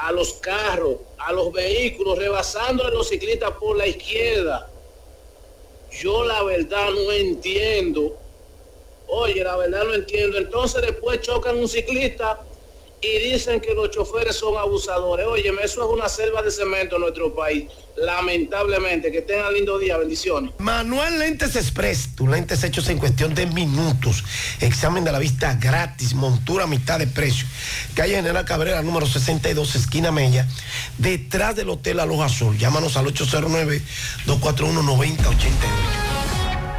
a los carros, a los vehículos, rebasando a los ciclistas por la izquierda. Yo la verdad no entiendo. Oye, la verdad no entiendo. Entonces después chocan un ciclista y dicen que los choferes son abusadores. Oye, eso es una selva de cemento en nuestro país. Lamentablemente, que tengan lindo día, bendiciones. Manuel Lentes Express, tus lentes hechos en cuestión de minutos. Examen de la vista gratis, montura a mitad de precio. Calle General Cabrera, número 62, esquina Mella, detrás del Hotel Aloja Azul. Llámanos al 809-241-9088.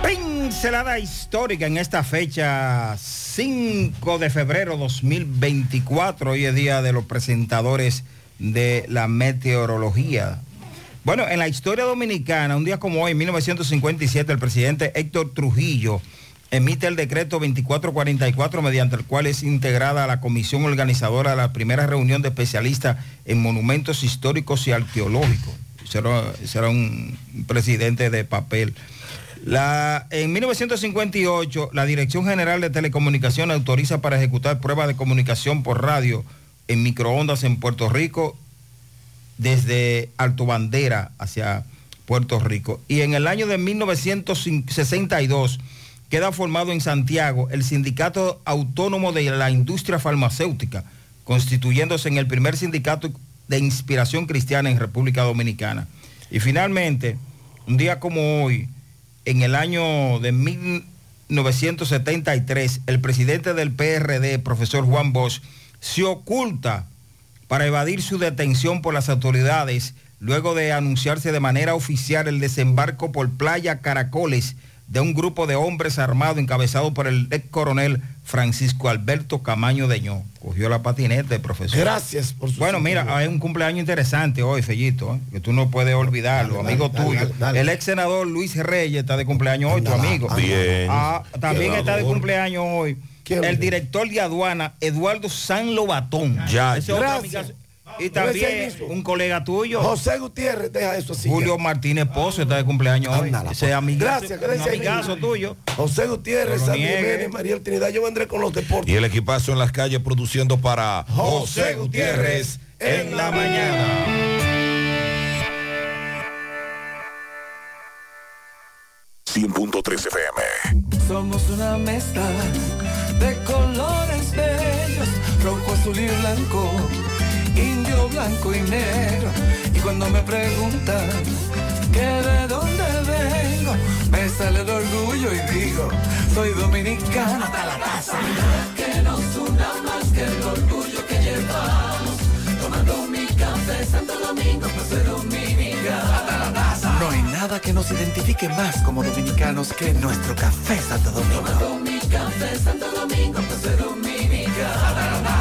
Pincelada histórica en esta fecha 5 de febrero 2024. Hoy es día de los presentadores de la meteorología. Bueno, en la historia dominicana, un día como hoy, en 1957, el presidente Héctor Trujillo emite el decreto 2444 mediante el cual es integrada la comisión organizadora de la primera reunión de especialistas en monumentos históricos y arqueológicos. Será, será un presidente de papel. En 1958, la Dirección General de Telecomunicaciones autoriza para ejecutar pruebas de comunicación por radio en microondas en Puerto Rico desde Alto Bandera hacia Puerto Rico. Y en el año de 1962 queda formado en Santiago el Sindicato Autónomo de la Industria Farmacéutica, constituyéndose en el primer sindicato de inspiración cristiana en República Dominicana. Y finalmente, un día como hoy, en el año de 1973, el presidente del PRD, profesor Juan Bosch, se oculta para evadir su detención por las autoridades luego de anunciarse de manera oficial el desembarco por playa Caracoles de un grupo de hombres armados encabezado por el ex coronel Francisco Alberto Camaño Deñó. Cogió la patineta, profesor. Gracias por su Bueno, mira, hay un cumpleaños interesante hoy, Fellito, ¿eh? que tú no puedes olvidarlo, amigo tuyo. el ex senador Luis Reyes está de cumpleaños hoy, tu amigo. Bien. Ah, también está de cumpleaños hoy. El director de aduana, Eduardo San Lobatón. Ya, Ese Gracias. Y también un colega tuyo. José Gutiérrez, deja eso así. Julio Martínez Pozo está de cumpleaños hoy. Ese amigazo, Gracias, un gracias. amigazo tuyo. José Gutiérrez. Jiménez, María Trinidad. Yo vendré con los deportes. Y el equipazo en las calles produciendo para José Gutiérrez en la mañana. FM. Somos una mezcla de colores bellos, rojo, azul y blanco, indio, blanco y negro. Y cuando me preguntan que de dónde vengo, me sale el orgullo y digo, soy dominicano hasta la casa. Que nos una más que el orgullo que llevamos, tomando mi café Santo Domingo, pues soy dominicano hasta la taza. No hay nada que nos identifique más como dominicanos que nuestro café Santo Domingo. Tomando mi café Santo Domingo, pues soy dominicano hasta la taza.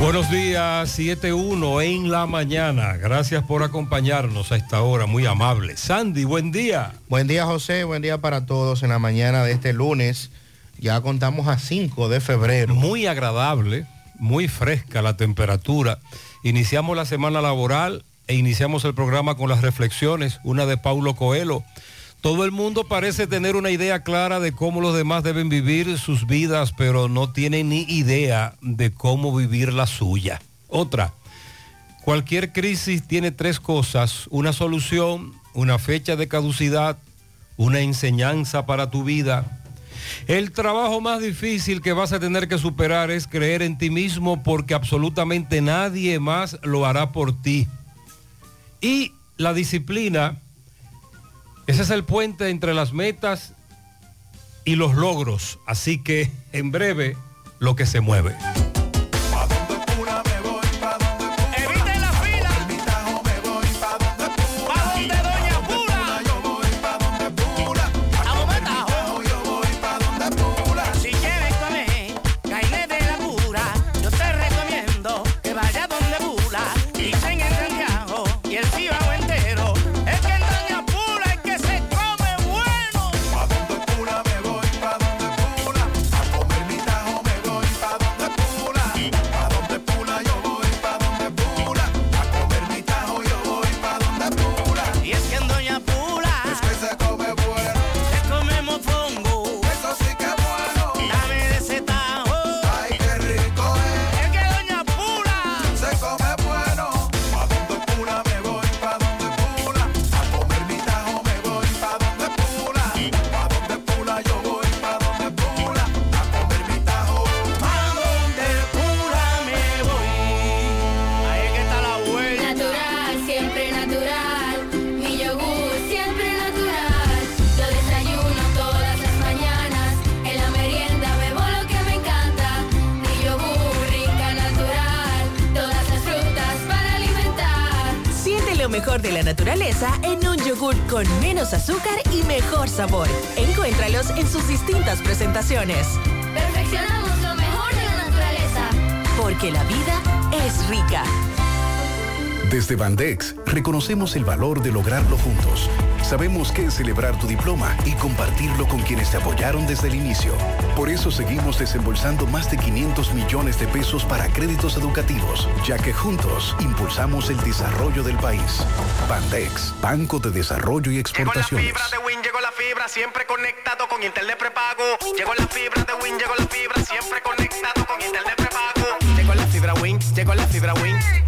Buenos días, 7-1 en la mañana. Gracias por acompañarnos a esta hora, muy amable. Sandy, buen día. Buen día José, buen día para todos en la mañana de este lunes. Ya contamos a 5 de febrero. Muy agradable, muy fresca la temperatura. Iniciamos la semana laboral e iniciamos el programa con las reflexiones, una de Paulo Coelho. Todo el mundo parece tener una idea clara de cómo los demás deben vivir sus vidas, pero no tiene ni idea de cómo vivir la suya. Otra, cualquier crisis tiene tres cosas, una solución, una fecha de caducidad, una enseñanza para tu vida. El trabajo más difícil que vas a tener que superar es creer en ti mismo porque absolutamente nadie más lo hará por ti. Y la disciplina, ese es el puente entre las metas y los logros. Así que en breve, lo que se mueve. Con menos azúcar y mejor sabor. Encuéntralos en sus distintas presentaciones. Perfeccionamos lo mejor de la naturaleza. Porque la vida es rica. Desde Bandex reconocemos el valor de lograrlo juntos. Sabemos que es celebrar tu diploma y compartirlo con quienes te apoyaron desde el inicio. Por eso seguimos desembolsando más de 500 millones de pesos para créditos educativos, ya que juntos impulsamos el desarrollo del país. Bandex, Banco de Desarrollo y Exportaciones. de Win, llegó la fibra, siempre conectado con internet prepago. Llegó la fibra de Win, llegó la fibra, siempre conectado con internet prepago. Llegó la fibra Win, llegó la fibra Win.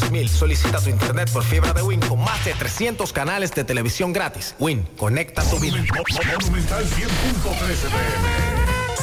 809-203 Solicita tu internet por fibra de Win con más de 300 canales de televisión gratis. Win, conecta tu vida. Monumental 100.13 pm.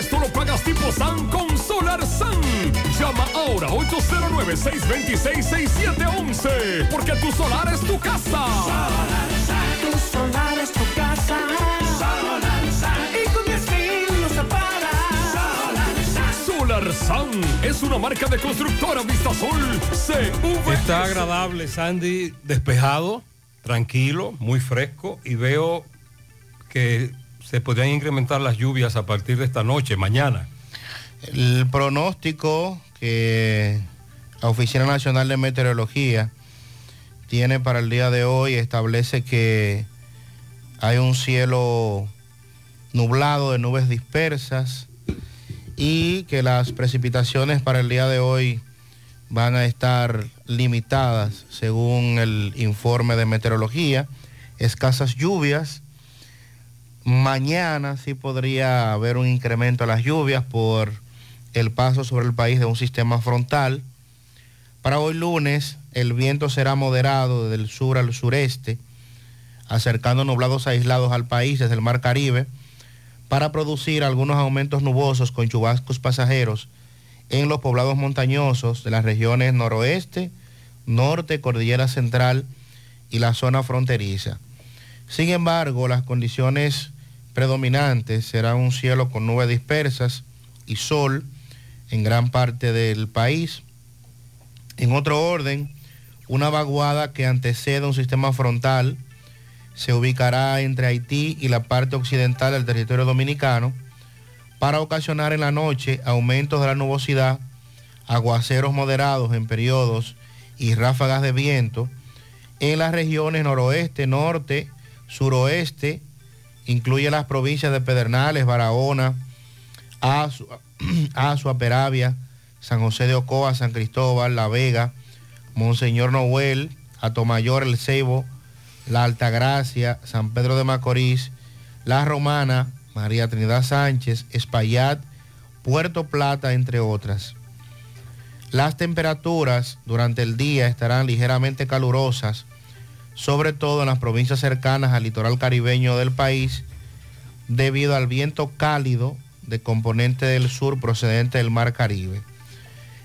Resto lo pagas tipo SAN con Solar SAN. Llama ahora 809-626-6711 porque tu solar es tu casa. Tu solar es tu casa. Solarzán. Y con 10 mil los separas. Solarzán. Solar SAN es una marca de constructora Vistasol CV. Está agradable, Sandy, despejado, tranquilo, muy fresco y veo que se podrían incrementar las lluvias a partir de esta noche, mañana. El pronóstico que la Oficina Nacional de Meteorología tiene para el día de hoy establece que hay un cielo nublado de nubes dispersas y que las precipitaciones para el día de hoy van a estar limitadas según el informe de meteorología, escasas lluvias. Mañana sí podría haber un incremento a las lluvias por el paso sobre el país de un sistema frontal. Para hoy lunes el viento será moderado del sur al sureste, acercando nublados aislados al país desde el Mar Caribe para producir algunos aumentos nubosos con chubascos pasajeros en los poblados montañosos de las regiones noroeste, norte, cordillera central y la zona fronteriza. Sin embargo, las condiciones predominantes serán un cielo con nubes dispersas y sol en gran parte del país. En otro orden, una vaguada que antecede un sistema frontal se ubicará entre Haití y la parte occidental del territorio dominicano para ocasionar en la noche aumentos de la nubosidad, aguaceros moderados en periodos y ráfagas de viento en las regiones noroeste, norte, suroeste, incluye las provincias de Pedernales, Barahona, Azua, Peravia, San José de Ocoa, San Cristóbal, La Vega, Monseñor Noel, Atomayor, El Ceibo, La Altagracia, San Pedro de Macorís, La Romana, María Trinidad Sánchez, Espaillat, Puerto Plata, entre otras. Las temperaturas durante el día estarán ligeramente calurosas, sobre todo en las provincias cercanas al litoral caribeño del país, debido al viento cálido de componente del sur procedente del Mar Caribe.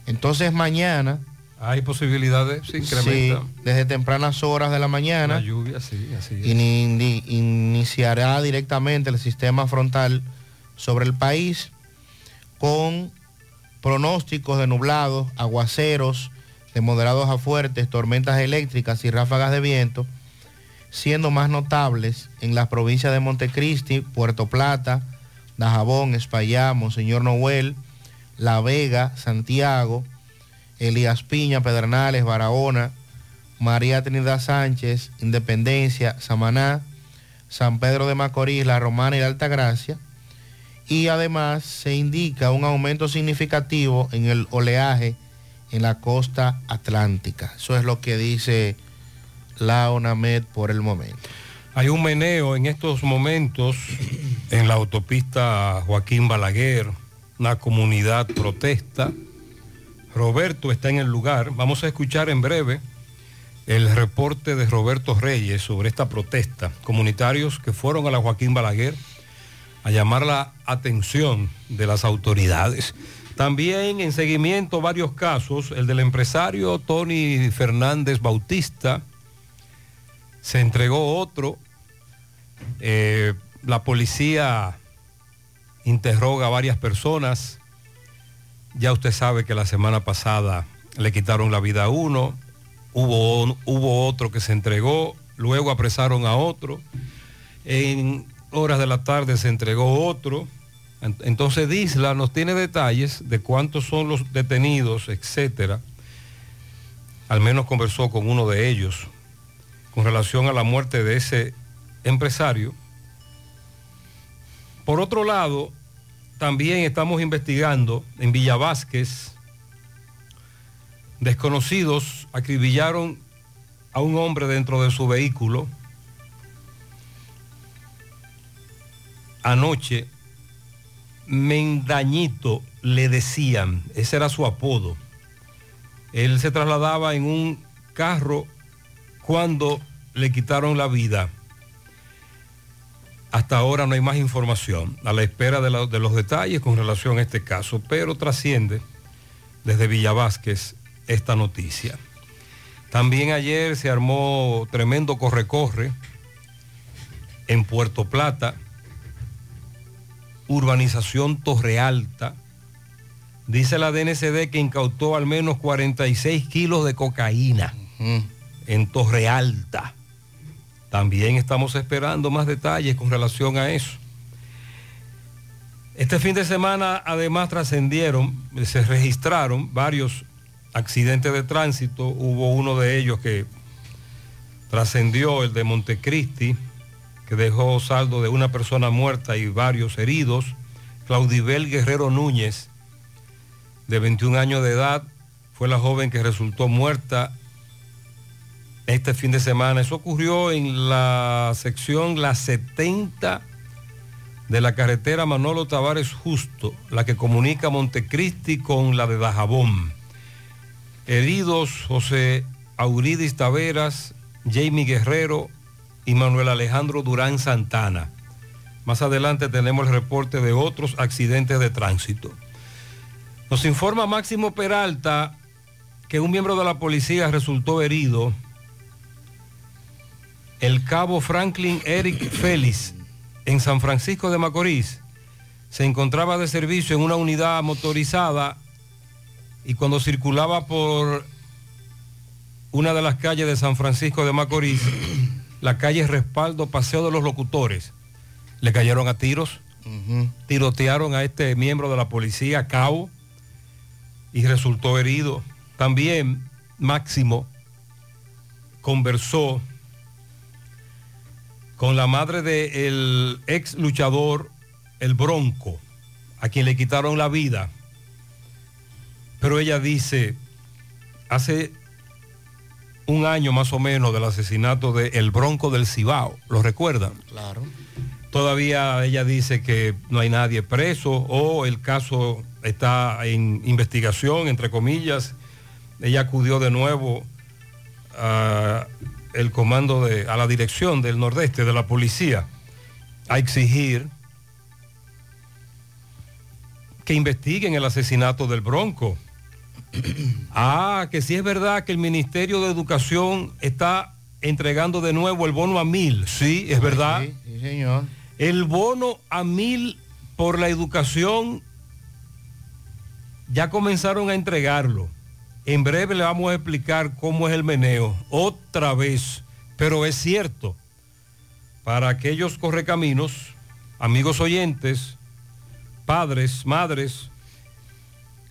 Entonces mañana... Hay posibilidades, se incrementa. Sí, desde tempranas horas de la mañana. La lluvia, sí, así es. ini- ini- iniciará directamente el sistema frontal sobre el país con pronósticos de nublados, aguaceros de moderados a fuertes, tormentas eléctricas y ráfagas de viento, siendo más notables en las provincias de Montecristi, Puerto Plata, Dajabón, Espaillá, Monseñor Noel, La Vega, Santiago, Elías Piña, Pedernales, Barahona, María Trinidad Sánchez, Independencia, Samaná, San Pedro de Macorís, La Romana y la Altagracia. Y además se indica un aumento significativo en el oleaje en la costa atlántica. Eso es lo que dice la ONAMED por el momento. Hay un meneo en estos momentos en la autopista Joaquín Balaguer, una comunidad protesta. Roberto está en el lugar. Vamos a escuchar en breve el reporte de Roberto Reyes sobre esta protesta. Comunitarios que fueron a la Joaquín Balaguer a llamar la atención de las autoridades. También en seguimiento varios casos, el del empresario Tony Fernández Bautista, se entregó otro, eh, la policía interroga a varias personas, ya usted sabe que la semana pasada le quitaron la vida a uno, hubo, hubo otro que se entregó, luego apresaron a otro, en horas de la tarde se entregó otro, entonces Disla nos tiene detalles de cuántos son los detenidos, etcétera. Al menos conversó con uno de ellos con relación a la muerte de ese empresario. Por otro lado, también estamos investigando en Villa Vázquez, desconocidos acribillaron a un hombre dentro de su vehículo. Anoche, Mendañito le decían, ese era su apodo. Él se trasladaba en un carro cuando le quitaron la vida. Hasta ahora no hay más información, a la espera de, los detalles con relación a este caso, pero trasciende desde Villa Vázquez esta noticia. También ayer se armó tremendo corre-corre en Puerto Plata, urbanización Torre Alta. Dice la DNCD que incautó al menos 46 kilos de cocaína en Torre Alta. También estamos esperando más detalles con relación a eso. Este fin de semana además trascendieron, se registraron varios accidentes de tránsito. Hubo uno de ellos que trascendió, el de Montecristi, que dejó saldo de una persona muerta y varios heridos Claudibel Guerrero Núñez, de 21 años de edad, fue la joven que resultó muerta este fin de semana. Eso ocurrió en la sección La 70 de la carretera Manolo Tavares Justo, la que comunica Montecristi con la de Dajabón. Heridos José Auridis Taveras, Jamie Guerrero y Manuel Alejandro Durán Santana. Más adelante tenemos el reporte de otros accidentes de tránsito. Nos informa Máximo Peralta que un miembro de la policía resultó herido. El cabo Franklin Eric Félix en San Francisco de Macorís se encontraba de servicio en una unidad motorizada y cuando circulaba por una de las calles de San Francisco de Macorís, la calle Respaldo, Paseo de los Locutores, le cayeron a tiros, tirotearon a este miembro de la policía, cabo, y resultó herido. También Máximo conversó con la madre del ex luchador, el Bronco, a quien le quitaron la vida. Pero ella dice, hace un año más o menos del asesinato de El Bronco del Cibao, ¿lo recuerdan? Claro. Todavía ella dice que no hay nadie preso o el caso está en investigación, entre comillas. Ella acudió de nuevo a el comando de, a la dirección del nordeste de la policía a exigir que investiguen el asesinato del Bronco. Ah, que sí es verdad que el Ministerio de Educación está entregando de nuevo el bono a mil. Sí, es verdad. Sí, sí, señor. El bono a mil por la educación ya comenzaron a entregarlo. En breve le vamos a explicar cómo es el meneo. Otra vez. Pero es cierto, para aquellos correcaminos, amigos oyentes, padres, madres,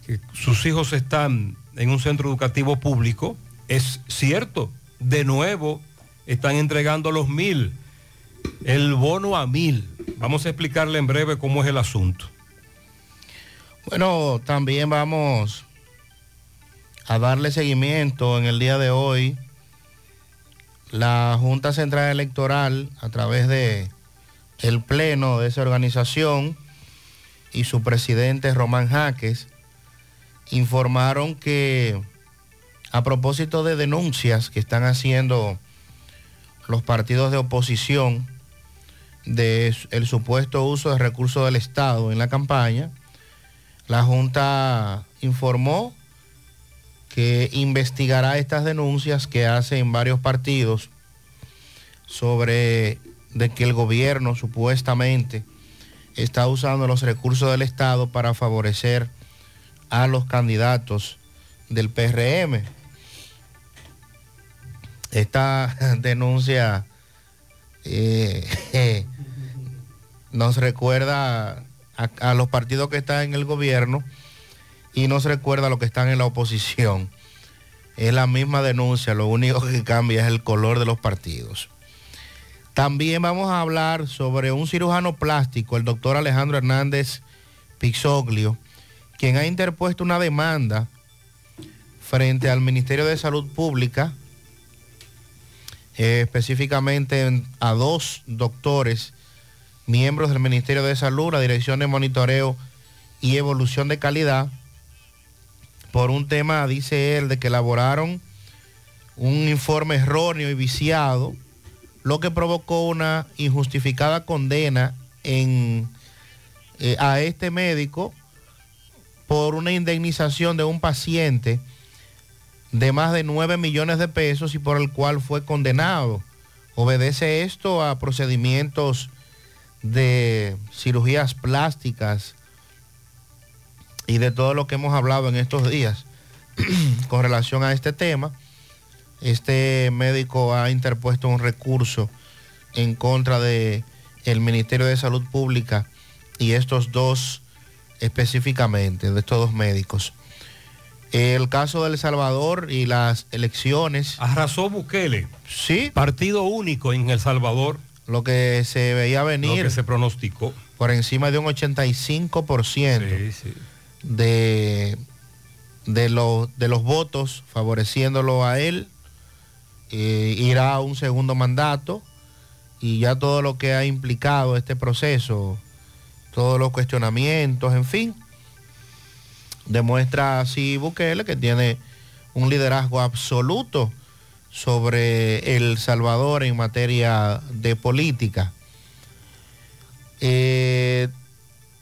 que sus hijos están en un centro educativo público, es cierto. De nuevo, están entregando los mil, el bono a mil. Vamos a explicarle en breve cómo es el asunto. Bueno, también vamos a darle seguimiento en el día de hoy. La Junta Central Electoral, a través de el pleno de esa organización y su presidente Román Jaques, informaron que a propósito de denuncias que están haciendo los partidos de oposición de el supuesto uso de recursos del Estado en la campaña, la Junta informó que investigará estas denuncias que hacen varios partidos sobre de que el gobierno supuestamente está usando los recursos del Estado para favorecer a los candidatos del PRM. Esta denuncia eh, nos recuerda a, a, los partidos que están en el gobierno y nos recuerda a los que están en la oposición. Es la misma denuncia, lo único que cambia es el color de los partidos. También vamos a hablar sobre un cirujano plástico, el doctor Alejandro Hernández Pixoglio, quien ha interpuesto una demanda frente al Ministerio de Salud Pública, eh, específicamente a dos doctores, miembros del Ministerio de Salud, la Dirección de Monitoreo y Evolución de Calidad, por un tema, dice él, de que elaboraron un informe erróneo y viciado, lo que provocó una injustificada condena en, eh, a este médico por una indemnización de un paciente de más de 9 millones de pesos y por el cual fue condenado. Obedece esto a procedimientos de cirugías plásticas y de todo lo que hemos hablado en estos días con relación a este tema. Este médico ha interpuesto un recurso en contra de Ministerio de Salud Pública y estos dos específicamente, de estos dos médicos. El caso de El Salvador y las elecciones. Arrasó Bukele. Sí. Partido único en El Salvador. Lo que se veía venir. Lo que se pronosticó. por encima de un 85% de, de, los, de los votos favoreciéndolo a él. Eh, irá a un segundo mandato y ya todo lo que ha implicado este proceso, todos los cuestionamientos, en fin, demuestra así Bukele que tiene un liderazgo absoluto sobre El Salvador en materia de política. Eh,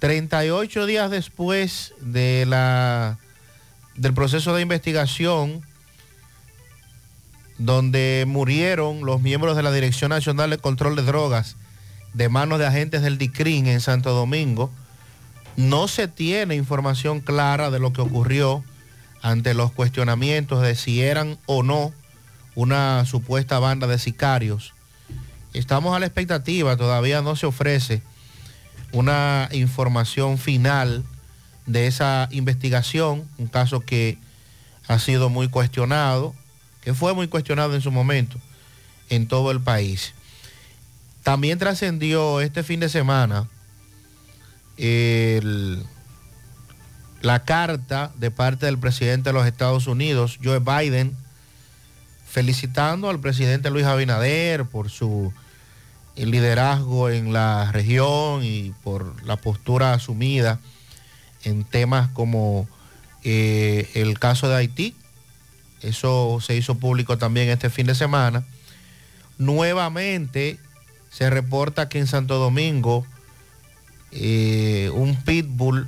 38 días después de la, del proceso de investigación, donde murieron los miembros de la Dirección Nacional de Control de Drogas de manos de agentes del DICRIN en Santo Domingo, no se tiene información clara de lo que ocurrió ante los cuestionamientos de si eran o no una supuesta banda de sicarios. Estamos a la expectativa, todavía no se ofrece una información final de esa investigación, un caso que ha sido muy cuestionado, que fue muy cuestionado en su momento en todo el país. También trascendió este fin de semana la carta de parte del presidente de los Estados Unidos, Joe Biden, felicitando al presidente Luis Abinader por su liderazgo en la región y por la postura asumida en temas como eh, el caso de Haití. Eso se hizo público también este fin de semana. Nuevamente se reporta que en Santo Domingo eh, un pitbull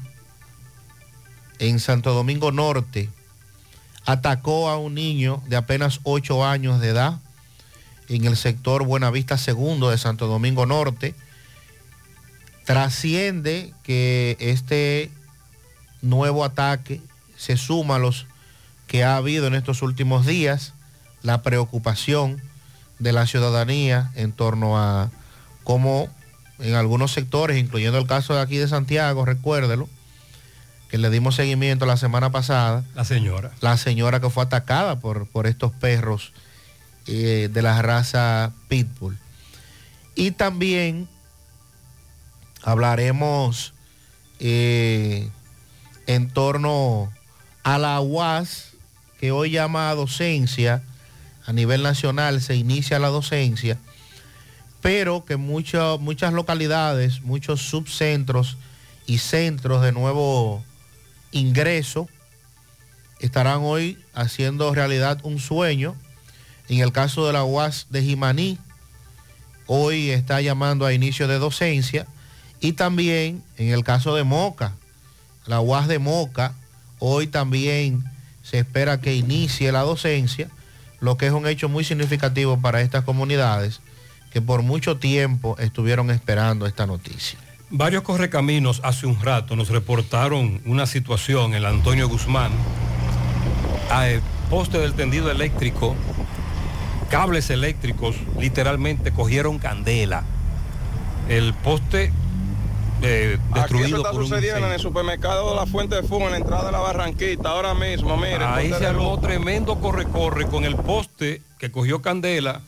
en Santo Domingo Norte atacó a un niño de apenas 8 años de edad en el sector Buenavista Segundo de Santo Domingo Norte. Trasciende que este nuevo ataque se suma a los que ha habido en estos últimos días, la preocupación de la ciudadanía en torno a cómo en algunos sectores, incluyendo el caso de aquí de Santiago, recuérdelo, que le dimos seguimiento la semana pasada. La señora. La señora que fue atacada por, por estos perros eh, de la raza Pitbull. Y también hablaremos eh, en torno a la UAS, que hoy llama a docencia, a nivel nacional se inicia la docencia, pero que muchas localidades, muchos subcentros y centros de nuevo ingreso estarán hoy haciendo realidad un sueño. En el caso de la UAS de Jimaní, hoy está llamando a inicio de docencia. Y también en el caso de Moca, la UAS de Moca, hoy también se espera que inicie la docencia, lo que es un hecho muy significativo para estas comunidades que por mucho tiempo estuvieron esperando esta noticia. Varios correcaminos hace un rato nos reportaron una situación en el Antonio Guzmán. Al poste del tendido eléctrico, cables eléctricos literalmente cogieron candela. El poste eh, destruido Aquí está por un sucediendo en el supermercado de la Fuente de Fumo, en la entrada de la Barranquita, ahora mismo, mire. Ahí se armó tremendo corre-corre con el poste que cogió candela.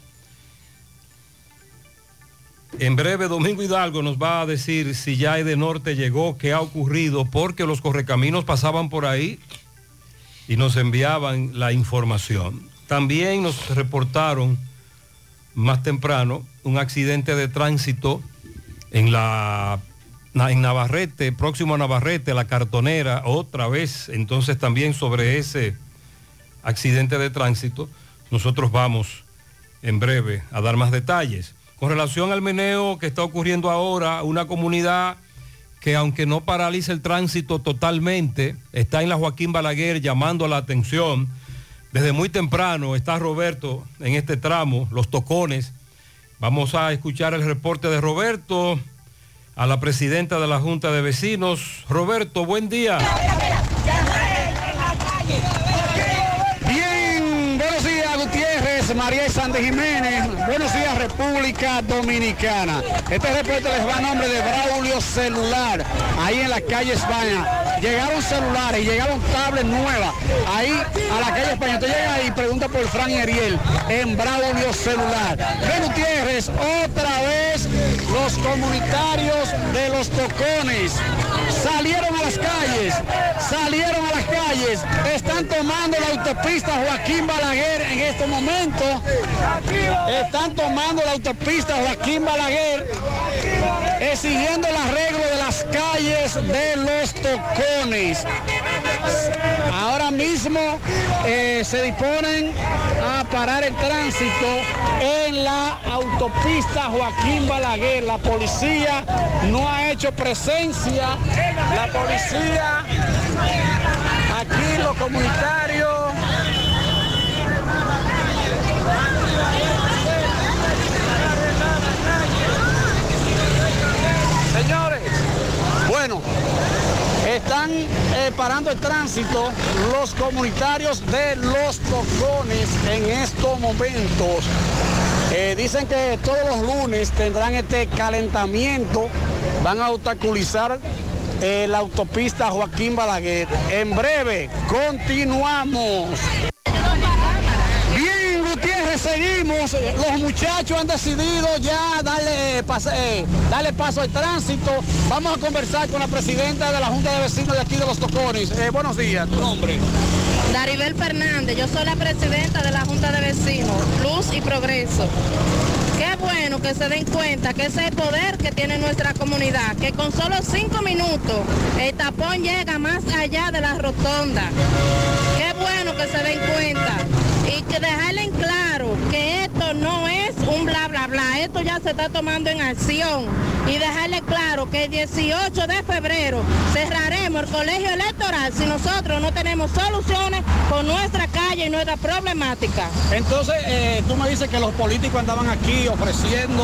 En breve, Domingo Hidalgo nos va a decir si ya de Norte llegó, qué ha ocurrido, porque los correcaminos pasaban por ahí y nos enviaban la información. También nos reportaron más temprano un accidente de tránsito en la en Navarrete, próximo a Navarrete, la cartonera, otra vez, entonces también sobre ese accidente de tránsito, nosotros vamos en breve a dar más detalles. Con relación al meneo que está ocurriendo ahora, una comunidad que aunque no paraliza el tránsito totalmente, está en la Joaquín Balaguer llamando la atención. Desde muy temprano está Roberto en este tramo, los tocones. Vamos a escuchar el reporte de Roberto a la presidenta de la Junta de Vecinos. Roberto, buen día. Bien, buenos días Gutiérrez, María Sandy Jiménez, buenos días República Dominicana. Este reporte les va a nombre de Braulio Celular, ahí en la calle España. Llegaron celulares, llegaron tablets nuevas, ahí a la calle España. Usted llega ahí y pregunta por Fran y Ariel en Braulio Celular. Ven Gutiérrez, otra vez los comunitarios de los tocones salieron a las calles, salieron a las calles, están tomando la autopista Joaquín Balaguer en este momento, están tomando la autopista Joaquín Balaguer, exigiendo el arreglo de las calles de los tocones. Ahora mismo eh, se disponen a parar el tránsito en la autopista Joaquín Balaguer. La policía no ha hecho presencia. La policía, aquí los comunitarios. Señores, bueno, están eh, parando el tránsito los comunitarios de los tocones en estos momentos. Eh, dicen que todos los lunes tendrán este calentamiento, van a obstaculizar eh, la autopista Joaquín Balaguer. En breve, continuamos. Seguimos. Los muchachos han decidido ya darle, pas- eh, darle paso al tránsito. Vamos a conversar con la presidenta de la Junta de Vecinos de aquí de Los Tocones. Eh, buenos días, tu nombre. Daribel Fernández, yo soy la presidenta de la Junta de Vecinos, Luz y Progreso. Qué bueno que se den cuenta que ese es el poder que tiene nuestra comunidad, que con solo cinco minutos el tapón llega más allá de la rotonda. Qué bueno que se den cuenta y que dejarle en claro que esto no es un bla bla bla, esto ya se está tomando en acción y dejarle claro que el 18 de febrero cerraremos el colegio electoral si nosotros no tenemos soluciones con nuestra calle y nuestra problemática. Entonces, eh, tú me dices que los políticos andaban aquí ofreciendo...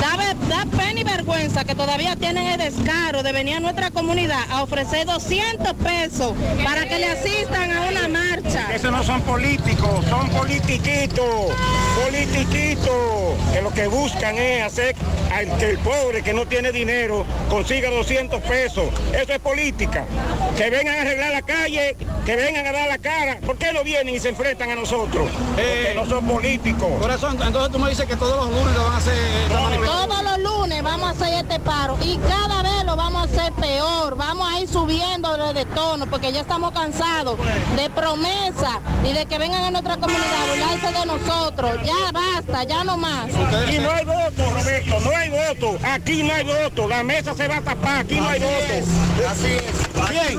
Da, da pena y vergüenza que todavía tienen el descaro de venir a nuestra comunidad a ofrecer 200 pesos para que le asistan a una marcha. Esos no son políticos, son politiquitos, politiquitos, que lo que buscan es hacer al que el pobre que no tiene dinero consiga 200 pesos. Eso es política. Que vengan a arreglar la calle, que vengan a dar la cara. ¿Por qué no vienen y se enfrentan a nosotros? Porque no son políticos. Corazón, entonces tú me dices que todos los lunes lo van a hacer manifestación. Todos los lunes vamos a hacer este paro y cada vez lo vamos a hacer peor. Vamos a ir subiendo de tono porque ya estamos cansados de promesas y de que vengan a nuestra comunidad a burlarse de nosotros. Ya basta, ya no más. Aquí no hay voto, Roberto, no hay voto. Aquí no hay voto. La mesa se va a tapar, aquí no hay voto. Así es. Bien.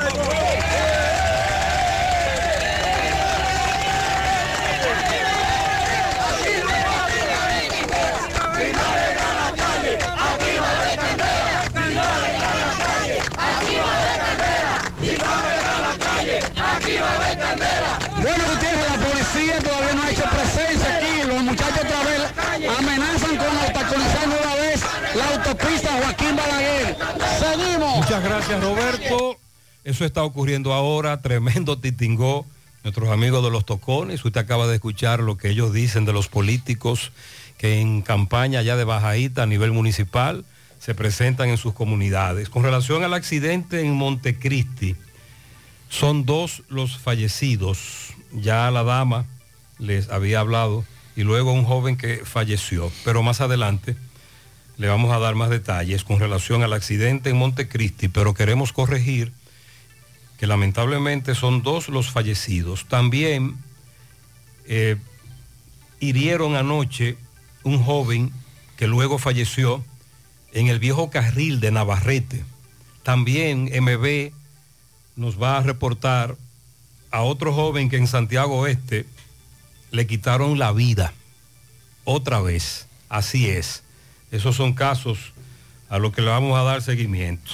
Bueno, Gutiérrez, la policía todavía no ha hecho presencia aquí. Los muchachos otra vez amenazan con obstaculizar nueva vez la autopista Joaquín Balaguer. Seguimos. Muchas gracias Roberto. Eso está ocurriendo ahora, tremendo titingó. Nuestros amigos de los tocones, usted acaba de escuchar lo que ellos dicen de los políticos que en campaña ya de Bajaíta a nivel municipal se presentan en sus comunidades. Con relación al accidente en Montecristi, son dos los fallecidos. Ya la dama les había hablado y luego un joven que falleció. Pero más adelante le vamos a dar más detalles con relación al accidente en Montecristi, pero queremos corregir que lamentablemente son dos los fallecidos. También eh, hirieron anoche un joven que luego falleció en el viejo carril de Navarrete. También MB nos va a reportar a otro joven que en Santiago Oeste le quitaron la vida. Otra vez. Así es. Esos son casos a los que le vamos a dar seguimiento.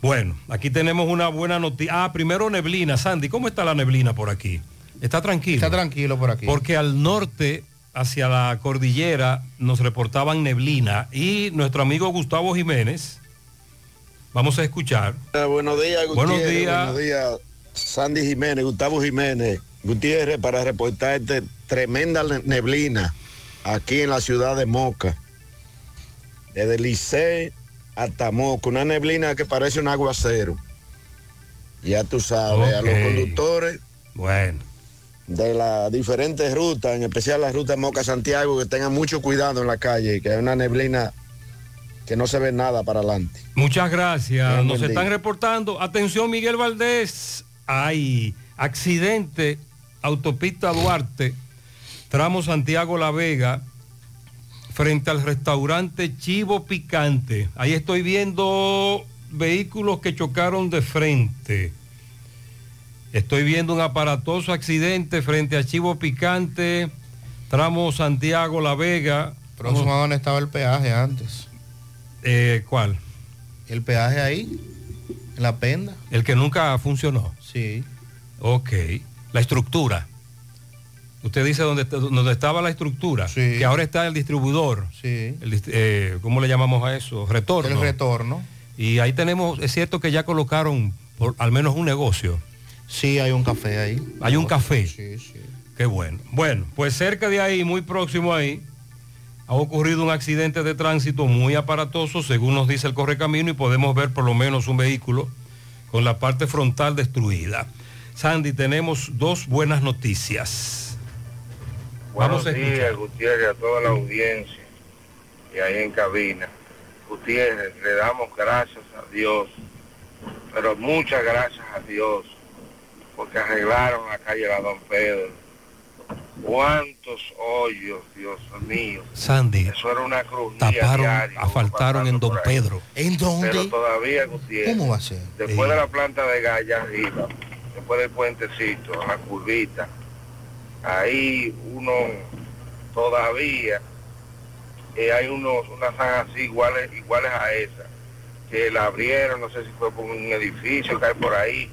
Bueno, aquí tenemos una buena noticia. Ah, primero neblina. Sandy, ¿cómo está la neblina por aquí? ¿Está tranquilo? Está tranquilo por aquí. Porque al norte, hacia la cordillera, nos reportaban neblina. Y nuestro amigo Gustavo Jiménez, vamos a escuchar. Eh, buenos días, Gutiérrez. Buenos días. Buenos días, Sandy Jiménez, Gustavo Jiménez. Gutiérrez, para reportarte tremenda ne- neblina aquí en la ciudad de Moca. Desde Licey hasta Moca. Una neblina que parece un aguacero. Ya tú sabes, a los conductores Bueno. de las diferentes rutas, en especial la ruta Moca-Santiago, que tengan mucho cuidado en la calle, que hay una neblina que no se ve nada para adelante. Muchas gracias. Nos están día. reportando. Atención, Miguel Valdés. Hay accidente, autopista Duarte, tramo Santiago La Vega, frente al restaurante Chivo Picante. Ahí estoy viendo vehículos que chocaron de frente. Estoy viendo un aparatoso accidente frente a Chivo Picante, tramo Santiago La Vega. Próximo a donde estaba el peaje antes. Eh, ¿Cuál? El peaje ahí, en la penda. El que nunca funcionó. Sí. Ok. La estructura. Usted dice dónde, dónde estaba la estructura, Sí. que ahora está el distribuidor. Sí. El eh, ¿Cómo le llamamos a eso? Retorno. El retorno. Y ahí tenemos, es cierto que ya colocaron por al menos un negocio. Sí, hay un café ahí. Hay un café. Sí, sí. Qué bueno. Bueno, pues cerca de ahí, muy próximo ahí, ha ocurrido un accidente de tránsito muy aparatoso, según nos dice el correcamino, y podemos ver por lo menos un vehículo con la parte frontal destruida. Sandy, tenemos dos buenas noticias. Buenos Vamos a días, Gutiérrez, a toda la audiencia y ahí en cabina. Gutiérrez, le damos gracias a Dios, pero muchas gracias a Dios, porque arreglaron la calle La Don Pedro. ¿Cuántos hoyos, Dios mío? Sandy, Eso era una cruz taparon, diaria, asfaltaron en Don Pedro. ¿En Pero dónde? todavía, Gutiérrez, ¿Cómo va a ser? después Eh. de la planta de arriba, después del puentecito, la curvita, ahí uno todavía eh, hay unos unas zanjas así iguales iguales a esa que la abrieron no sé si fue por un edificio que hay por ahí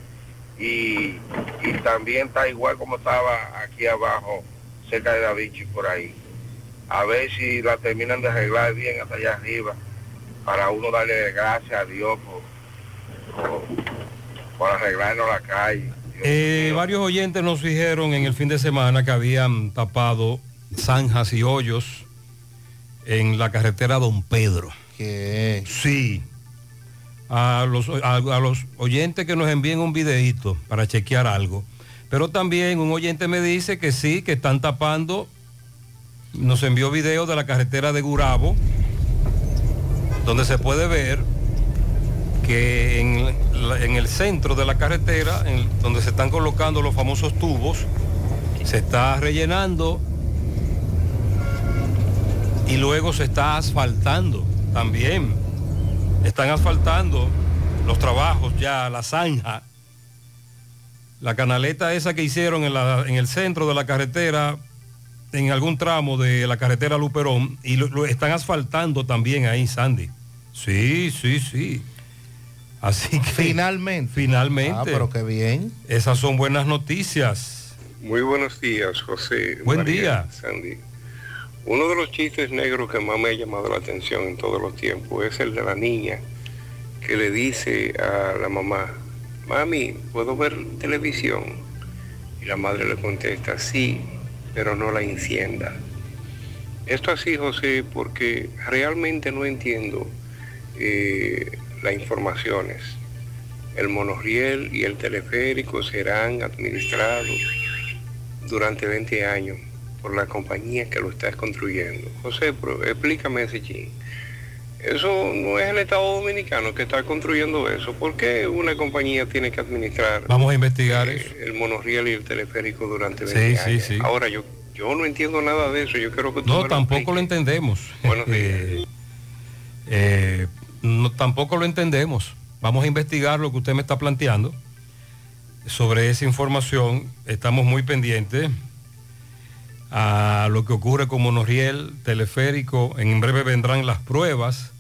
y, y también está igual como estaba aquí abajo cerca de Da Vinci por ahí. A ver si la terminan de arreglar bien hasta allá arriba para uno darle gracias a Dios por, por, por arreglarnos la calle Eh, varios oyentes nos dijeron en el fin de semana que habían tapado zanjas y hoyos en la carretera Don Pedro. ¿Qué? Sí. A los, a, a los oyentes que nos envíen un videíto para chequear algo. Pero también un oyente me dice que sí, que están tapando. Nos envió video de la carretera de Gurabo, donde se puede ver que en, el centro de la carretera, en- donde se están colocando los famosos tubos, se está rellenando y luego se está asfaltando también. Están asfaltando los trabajos ya, la zanja. La canaleta esa que hicieron en el centro de la carretera, en algún tramo de la carretera Luperón, y lo, lo están asfaltando también ahí, Sandy. Sí, sí, sí. Así que... Finalmente. Finalmente. Ah, pero qué bien. Esas son buenas noticias. Muy buenos días, José. Buen María, día. Sandy. Uno de los chistes negros que más me ha llamado la atención en todos los tiempos es el de la niña que le dice a la mamá, mami, ¿puedo ver televisión? Y la madre le contesta, sí, pero no la encienda. Esto así, José, porque realmente no entiendo eh, las informaciones. El monorriel y el teleférico serán administrados durante 20 años por la compañía que lo está construyendo. José, pero explícame ese chin. Eso no es el Estado Dominicano que está construyendo eso. ¿Por qué una compañía tiene que administrar Vamos a investigar eh, el monorriel y el teleférico durante Sí, 20 sí, años? sí. Ahora, yo, yo no entiendo nada de eso. Yo quiero que tú No, lo tampoco lo entendemos. Buenos Eh, eh, tampoco lo entendemos. Vamos a investigar lo que usted me está planteando. Sobre esa información estamos muy pendientes a lo que ocurre con Monorriel, teleférico. En breve vendrán las pruebas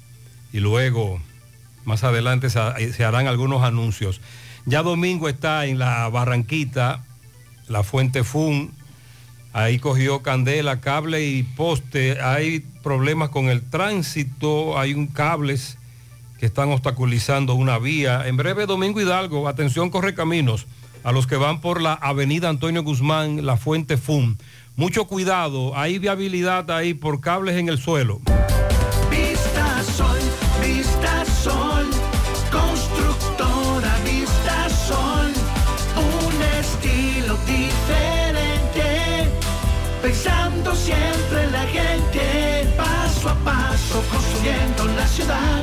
y luego más adelante se harán algunos anuncios. Ya domingo está en la Barranquita, la Fuente Fun, Ahí cogió candela, cable y poste. Hay problemas con el tránsito, hay un cables que están obstaculizando una vía. En breve, Domingo Hidalgo, atención, corre caminos a los que van por la avenida Antonio Guzmán, la Fuente FUM. Mucho cuidado, hay viabilidad ahí por cables en el suelo. Vista Sol, Vista Sol, constructora Vista Sol, un estilo diferente, pensando siempre en la gente, paso a paso construyendo la ciudad.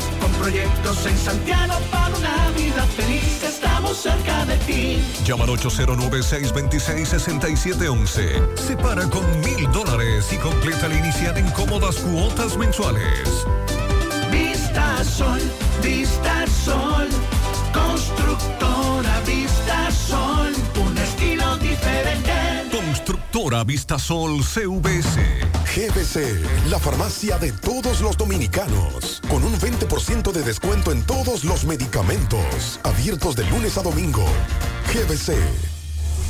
Proyectos en Santiago para una vida feliz. Estamos cerca de ti. Llama al 809-626-6711. Separa con mil dólares y completa la inicial en cómodas cuotas mensuales. Vista Sol, Vista Sol. Constructora Constructora Vistasol CVS. GBC, la farmacia de todos los dominicanos, con un 20% de descuento en todos los medicamentos, abiertos de lunes a domingo. GBC.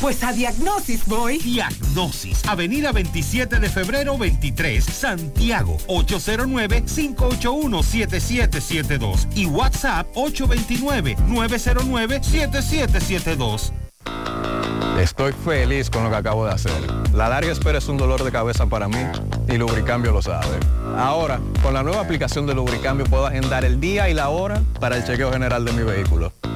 pues a diagnosis voy. Diagnosis, Avenida 27 de febrero 23, Santiago, 809-581-7772 y WhatsApp 829-909-7772. Estoy feliz con lo que acabo de hacer. La larga espera es un dolor de cabeza para mí y Lubricambio lo sabe. Ahora, con la nueva aplicación de Lubricambio puedo agendar el día y la hora para el chequeo general de mi vehículo.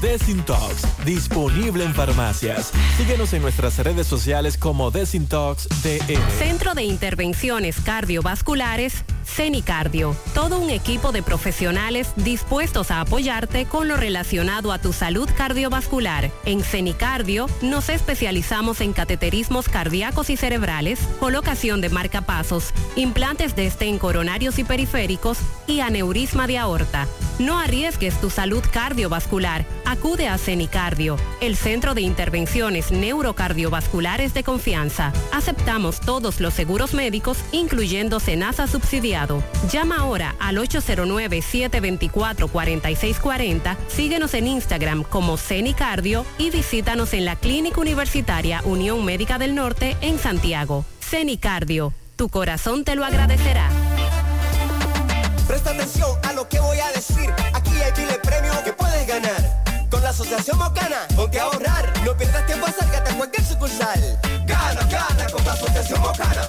Desintox, disponible en farmacias. Síguenos en nuestras redes sociales como Desintox DR. Centro de Intervenciones Cardiovasculares, CENICardio. Todo un equipo de profesionales dispuestos a apoyarte con lo relacionado a tu salud cardiovascular. En CENICardio nos especializamos en cateterismos cardíacos y cerebrales, colocación de marcapasos, implantes de estén coronarios y periféricos y aneurisma de aorta. No arriesgues tu salud cardiovascular. Acude a CENICardio, el centro de intervenciones neurocardiovasculares de confianza. Aceptamos todos los seguros médicos, incluyendo Senasa subsidiado. Llama ahora al 809-724-4640, síguenos en Instagram como CENICardio y visítanos en la Clínica Universitaria Unión Médica del Norte en Santiago. CENICardio, tu corazón te lo agradecerá. Presta atención a lo que voy a decir. Aquí hay miles premios que la Asociación Mocana, ponte a ahorrar. No pierdas tiempo, acércate a cualquier sucursal. Gana, gana con la Asociación Mocana.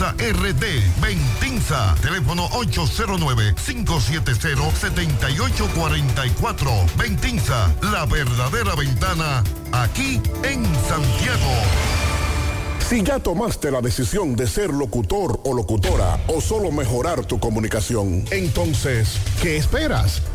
RD. Ventinza, teléfono 809-570-7844. Ventinza, la verdadera ventana, aquí en Santiago. Si ya tomaste la decisión de ser locutor o locutora o solo mejorar tu comunicación, entonces, ¿qué esperas?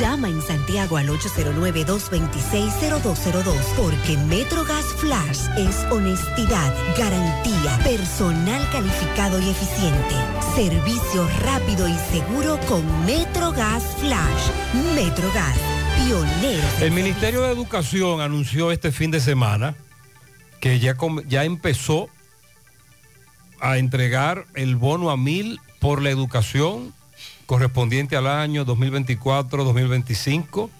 Llama en Santiago al 809-226-0202 porque MetroGas Flash es honestidad, garantía, personal calificado y eficiente, servicio rápido y seguro con MetroGas Flash. MetroGas, pionero. El Ministerio de Educación anunció este fin de semana que ya, ya empezó a entregar el bono a mil por la educación correspondiente al año 2024-2025.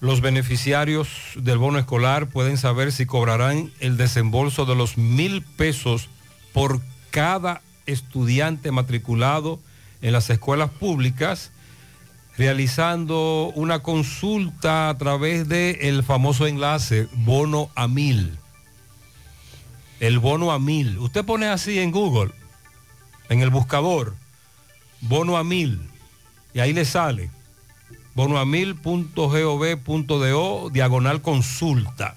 Los beneficiarios del bono escolar pueden saber si cobrarán el desembolso de los mil pesos por cada estudiante matriculado en las escuelas públicas, realizando una consulta a través del famoso enlace bono a mil. El bono a mil. Usted pone así en Google, en el buscador, bono a mil, y ahí le sale bono a mil.gov.do, diagonal consulta.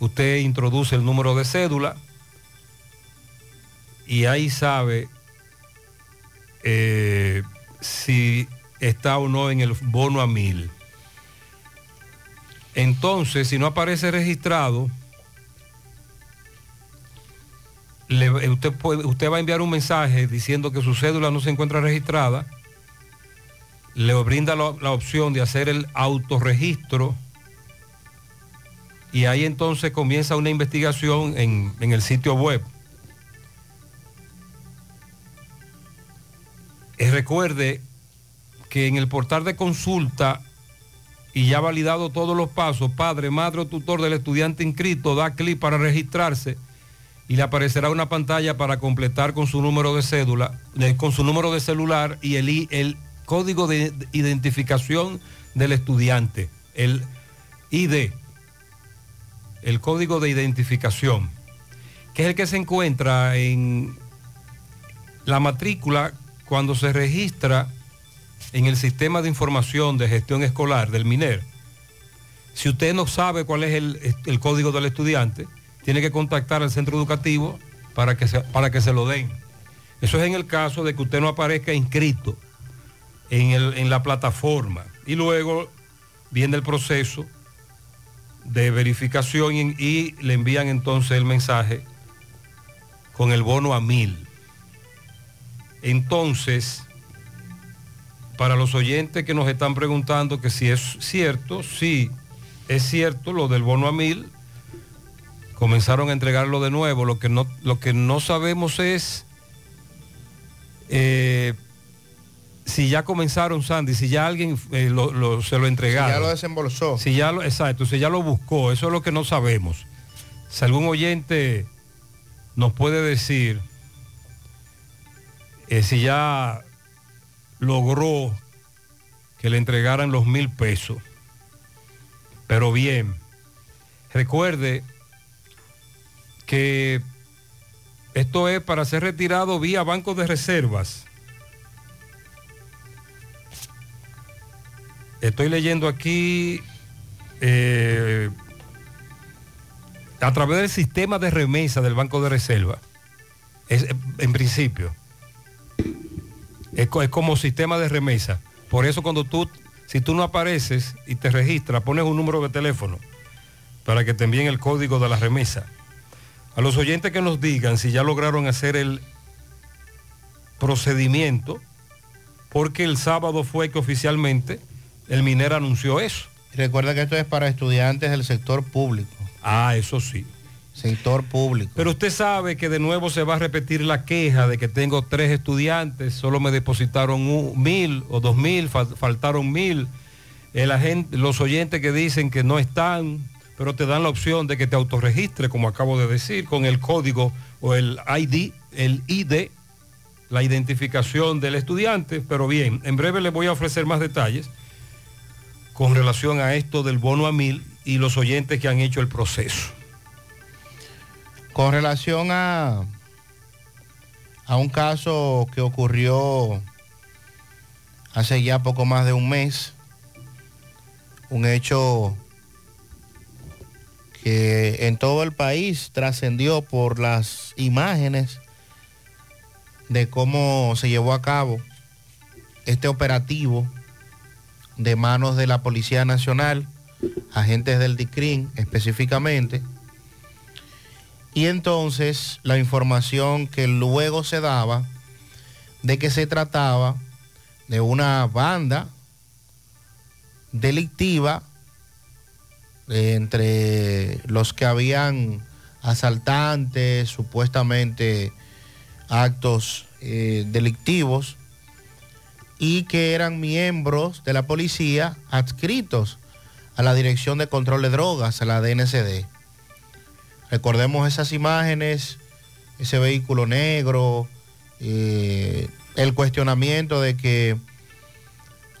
Usted introduce el número de cédula y ahí sabe eh, si está o no en el bono a mil. Entonces, si no aparece registrado, usted, va a enviar un mensaje diciendo que su cédula no se encuentra registrada, le brinda la, opción de hacer el autorregistro y ahí entonces comienza una investigación en, en el sitio web. Eh, recuerde que en el portal de consulta y ya validado todos los pasos, padre, madre o tutor del estudiante inscrito, da clic para registrarse y le aparecerá una pantalla para completar con su número de cédula, con su número de celular y el, el código de identificación del estudiante, el ID, el código de identificación, que es el que se encuentra en la matrícula cuando se registra en el sistema de información de gestión escolar del MINER. Si usted no sabe cuál es el, el código del estudiante, tiene que contactar al centro educativo para que, se, para que se lo den. Eso es en el caso de que usted no aparezca inscrito en, el- en la plataforma. Y luego viene el proceso de verificación y, y le envían entonces el mensaje con el bono a mil. Entonces, para los oyentes que nos están preguntando que si es cierto, sí, es cierto lo del bono a mil. Comenzaron a entregarlo de nuevo. Lo que no, lo que no sabemos es eh, si ya comenzaron, Sandy, si ya alguien eh, lo- lo- se lo entregaron. ya lo desembolsó. Si ya lo, exacto, si ya lo buscó, eso es lo que no sabemos. Si algún oyente nos puede decir eh, si ya logró que le entregaran los mil pesos. Pero bien, recuerde que esto es para ser retirado vía banco de reservas. Estoy leyendo aquí eh, a través del sistema de remesa del Banco de Reserva. Es, en principio. Es, co- es como sistema de remesa. Por eso cuando tú, si tú no apareces y te registras, pones un número de teléfono para que te envíen el código de la remesa. A los oyentes que nos digan si ya lograron hacer el procedimiento, porque el sábado fue que oficialmente el minero anunció eso. Recuerda que esto es para estudiantes del sector público. Ah, eso sí. Sector público. Pero usted sabe que de nuevo se va a repetir la queja de que tengo tres estudiantes, solo me depositaron un- mil o dos mil, fal- faltaron mil. El agente- los oyentes que dicen que no están, pero te dan la opción de que te autorregistre, como acabo de decir, con el código o el ID, el ID, la identificación del estudiante. Pero bien, en breve les voy a ofrecer más detalles con relación a esto del bono a mil y los oyentes que han hecho el proceso. Con relación a, a un caso que ocurrió hace ya poco más de un mes, un hecho en todo el país trascendió por las imágenes de cómo se llevó a cabo este operativo de manos de la Policía Nacional, agentes del DICRIN específicamente, y entonces la información que luego se daba de que se trataba de una banda delictiva entre los que habían asaltantes, supuestamente actos eh, delictivos, y que eran miembros de la policía adscritos a la Dirección de Control de Drogas, a la DNCD. Recordemos esas imágenes, ese vehículo negro, eh, el cuestionamiento de que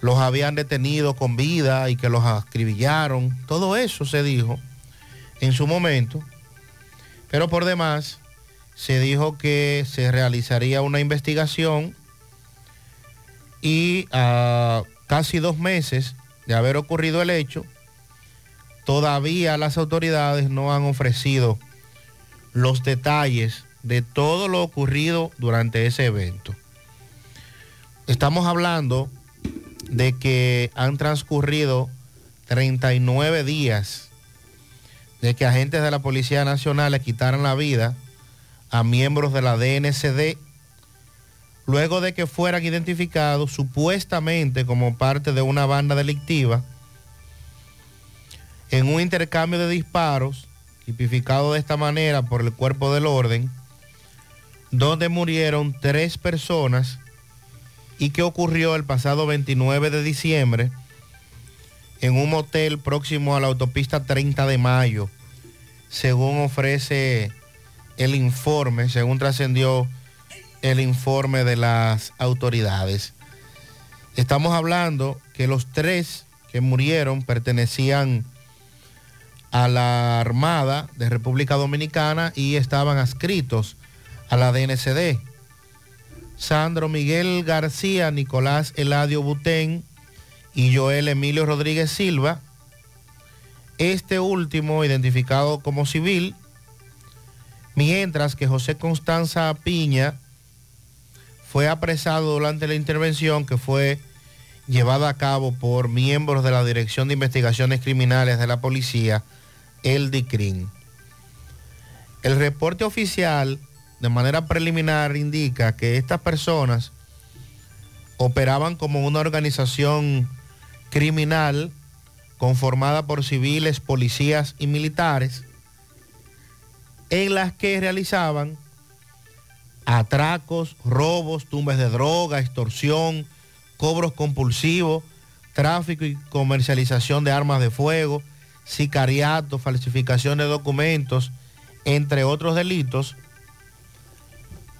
los habían detenido con vida y que los acribillaron. Todo eso se dijo en su momento. Pero por demás, se dijo que se realizaría una investigación y a casi dos meses de haber ocurrido el hecho, todavía las autoridades no han ofrecido los detalles de todo lo ocurrido durante ese evento. Estamos hablando de que han transcurrido 39 días de que agentes de la Policía Nacional le quitaran la vida a miembros de la DNCD luego de que fueran identificados supuestamente como parte de una banda delictiva en un intercambio de disparos tipificado de esta manera por el cuerpo del orden, donde murieron tres personas y que ocurrió el pasado 29 de diciembre en un motel próximo a la autopista 30 de mayo, según ofrece el informe, según trascendió el informe de las autoridades. Estamos hablando que los tres que murieron pertenecían a la Armada de República Dominicana y estaban adscritos a la DNCD. Sandro Miguel García, Nicolás Eladio Butén y Joel Emilio Rodríguez Silva. Este último identificado como civil, mientras que José Constanza Piña fue apresado durante la intervención que fue llevada a cabo por miembros de la Dirección de Investigaciones Criminales de la Policía, el DICRIN. El reporte oficial, de manera preliminar, indica que estas personas operaban como una organización criminal conformada por civiles, policías y militares, en las que realizaban atracos, robos, tumbas de droga, extorsión, cobros compulsivos, tráfico y comercialización de armas de fuego, sicariato, falsificación de documentos, entre otros delitos,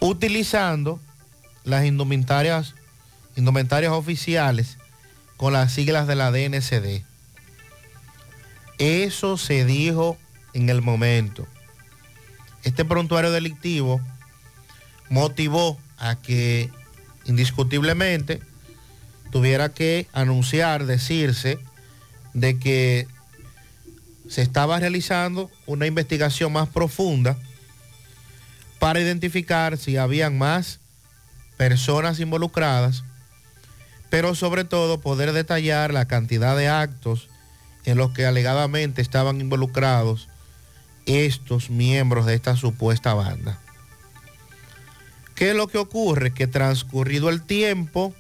utilizando las indumentarias, indumentarias oficiales con las siglas de la DNCD. Eso se dijo en el momento. Este prontuario delictivo motivó a que indiscutiblemente tuviera que anunciar, decirse, de que se estaba realizando una investigación más profunda para identificar si habían más personas involucradas, pero sobre todo poder detallar la cantidad de actos en los que alegadamente estaban involucrados estos miembros de esta supuesta banda. ¿Qué es lo que ocurre? Que transcurrido el tiempo,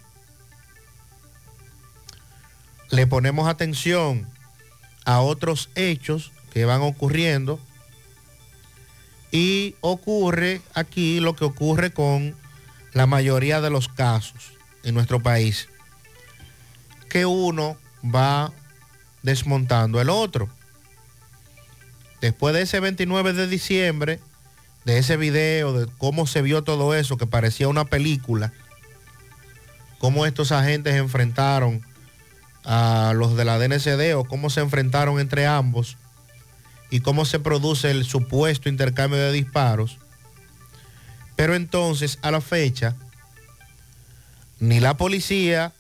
le ponemos atención a otros hechos que van ocurriendo Y ocurre aquí lo que ocurre con la mayoría de los casos en nuestro país, que uno va desmontando el otro. Después de ese 29 de diciembre, de ese video, de cómo se vio todo eso, que parecía una película, cómo estos agentes enfrentaron a los de la DNCD o cómo se enfrentaron entre ambos y cómo se produce el supuesto intercambio de disparos. Pero entonces, a la fecha, ni la policía,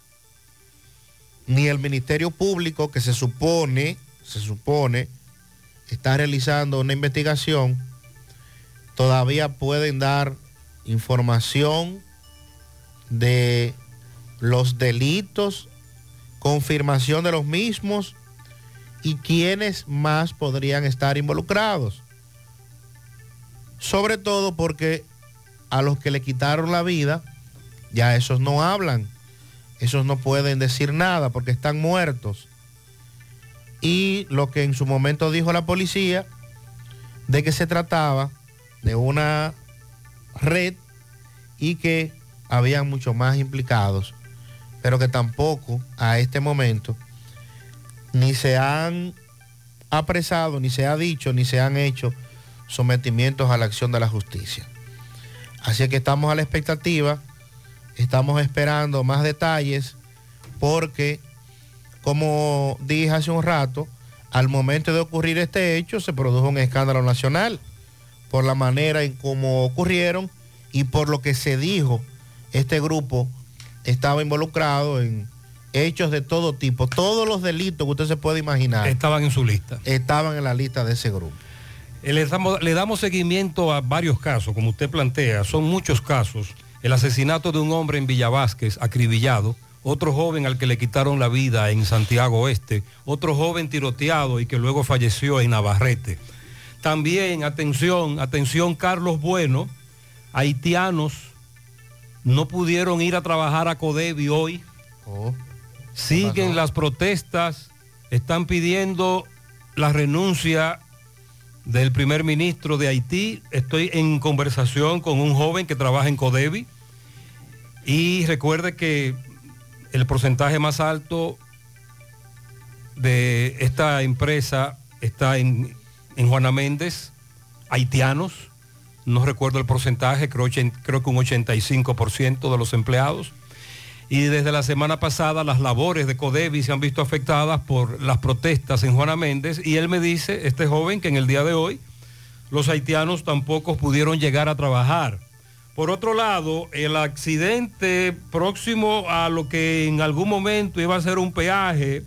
ni el Ministerio Público, que se supone, se supone, está realizando una investigación, todavía pueden dar información de los delitos, confirmación de los mismos y quiénes más podrían estar involucrados. Sobre todo porque a los que le quitaron la vida, ya esos no hablan, esos no pueden decir nada porque están muertos. Y lo que en su momento dijo la policía, de que se trataba de una red y que habían mucho más implicados, pero que tampoco a este momento ni se han apresado, ni se ha dicho, ni se han hecho sometimientos a la acción de la justicia. Así que estamos a la expectativa, estamos esperando más detalles, porque, como dije hace un rato, al momento de ocurrir este hecho se produjo un escándalo nacional por la manera en cómo ocurrieron y por lo que se dijo, este grupo estaba involucrado en hechos de todo tipo, todos los delitos que usted se puede imaginar. Estaban en su lista. Estaban en la lista de ese grupo. Eh, Le damos, le damos seguimiento a varios casos, como usted plantea, son muchos casos. El asesinato de un hombre en Villa Vázquez, acribillado, otro joven al que le quitaron la vida en Santiago Oeste, otro joven tiroteado y que luego falleció en Navarrete. También, atención, atención, Carlos Bueno, haitianos no pudieron ir a trabajar a Codevi hoy. Siguen las protestas, están pidiendo la renuncia del primer ministro de Haití. Estoy en conversación con un joven que trabaja en Codevi. Y recuerde que el porcentaje más alto de esta empresa está en, en Juana Méndez, haitianos. No recuerdo el porcentaje, creo, creo que un 85% de los empleados. Y desde la semana pasada las labores de Codevi se han visto afectadas por las protestas en Juana Méndez. Y él me dice, este joven, que en el día de hoy los haitianos tampoco pudieron llegar a trabajar. Por otro lado, el accidente próximo a lo que en algún momento iba a ser un peaje,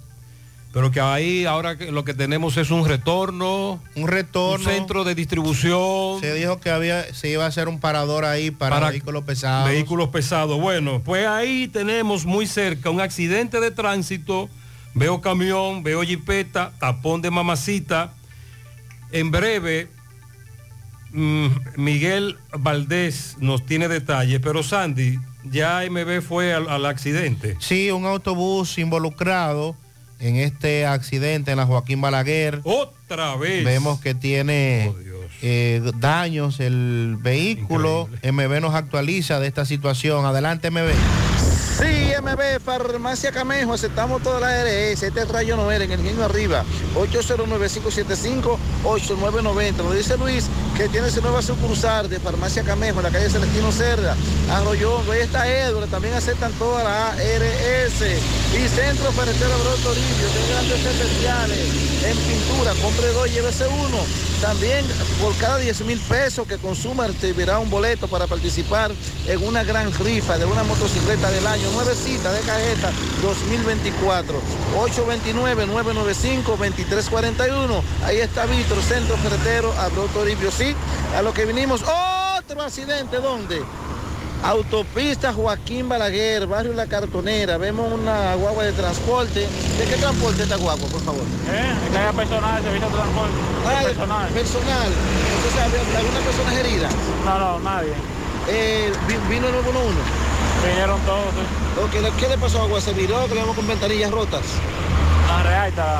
pero que ahí ahora lo que tenemos es un retorno, un retorno, un centro de distribución. Se dijo que había, se iba a hacer un parador ahí para, Para vehículos pesados. Vehículos pesados. Bueno, pues ahí tenemos muy cerca un accidente de tránsito. Veo camión, veo jipeta, tapón de mamacita. En breve, mm, Miguel Valdés nos tiene detalles, pero Sandy, ya MB fue al, al accidente. Sí, un autobús involucrado en este accidente en la Joaquín Balaguer. Otra vez. Vemos que tiene eh, daños el vehículo. MB nos actualiza de esta situación. Adelante, MB. Sí, MB, Farmacia Camejo, aceptamos todas las RS. Este es Rayo Noel, en el genio arriba. 809-575-8990. Nos dice Luis que tiene su nueva sucursal de Farmacia Camejo en la calle Celestino Cerda, Arroyón. Ahí está Edward, también aceptan todas las ARS. Y Centro Ferretero Bro Toribio, tiene grandes especiales en pintura. Compre dos, llévese uno. También por cada 10 mil pesos que consuma recibirá un boleto para participar en una gran rifa de una motocicleta del año, de cajeta 2024. 829-995-2341. Ahí está Víctor, Centro Ferretero, Abro Toribio. Sí, a lo que vinimos. Otro accidente, ¿dónde? Autopista Joaquín Balaguer, barrio La Cartonera. Vemos una guagua de transporte. ¿De qué transporte esta guagua, por favor? ¿Eh? Personal, servicio de transporte. Ah, personal. Personal. Entonces, ¿había algunas personas heridas? No, no, nadie. Eh, vi- ¿Vino el 911? Vinieron todos, sí. Ok, ¿le- ¿qué le pasó a agua? ¿Se viró? ¿Que le vamos con ventanillas rotas? La reata,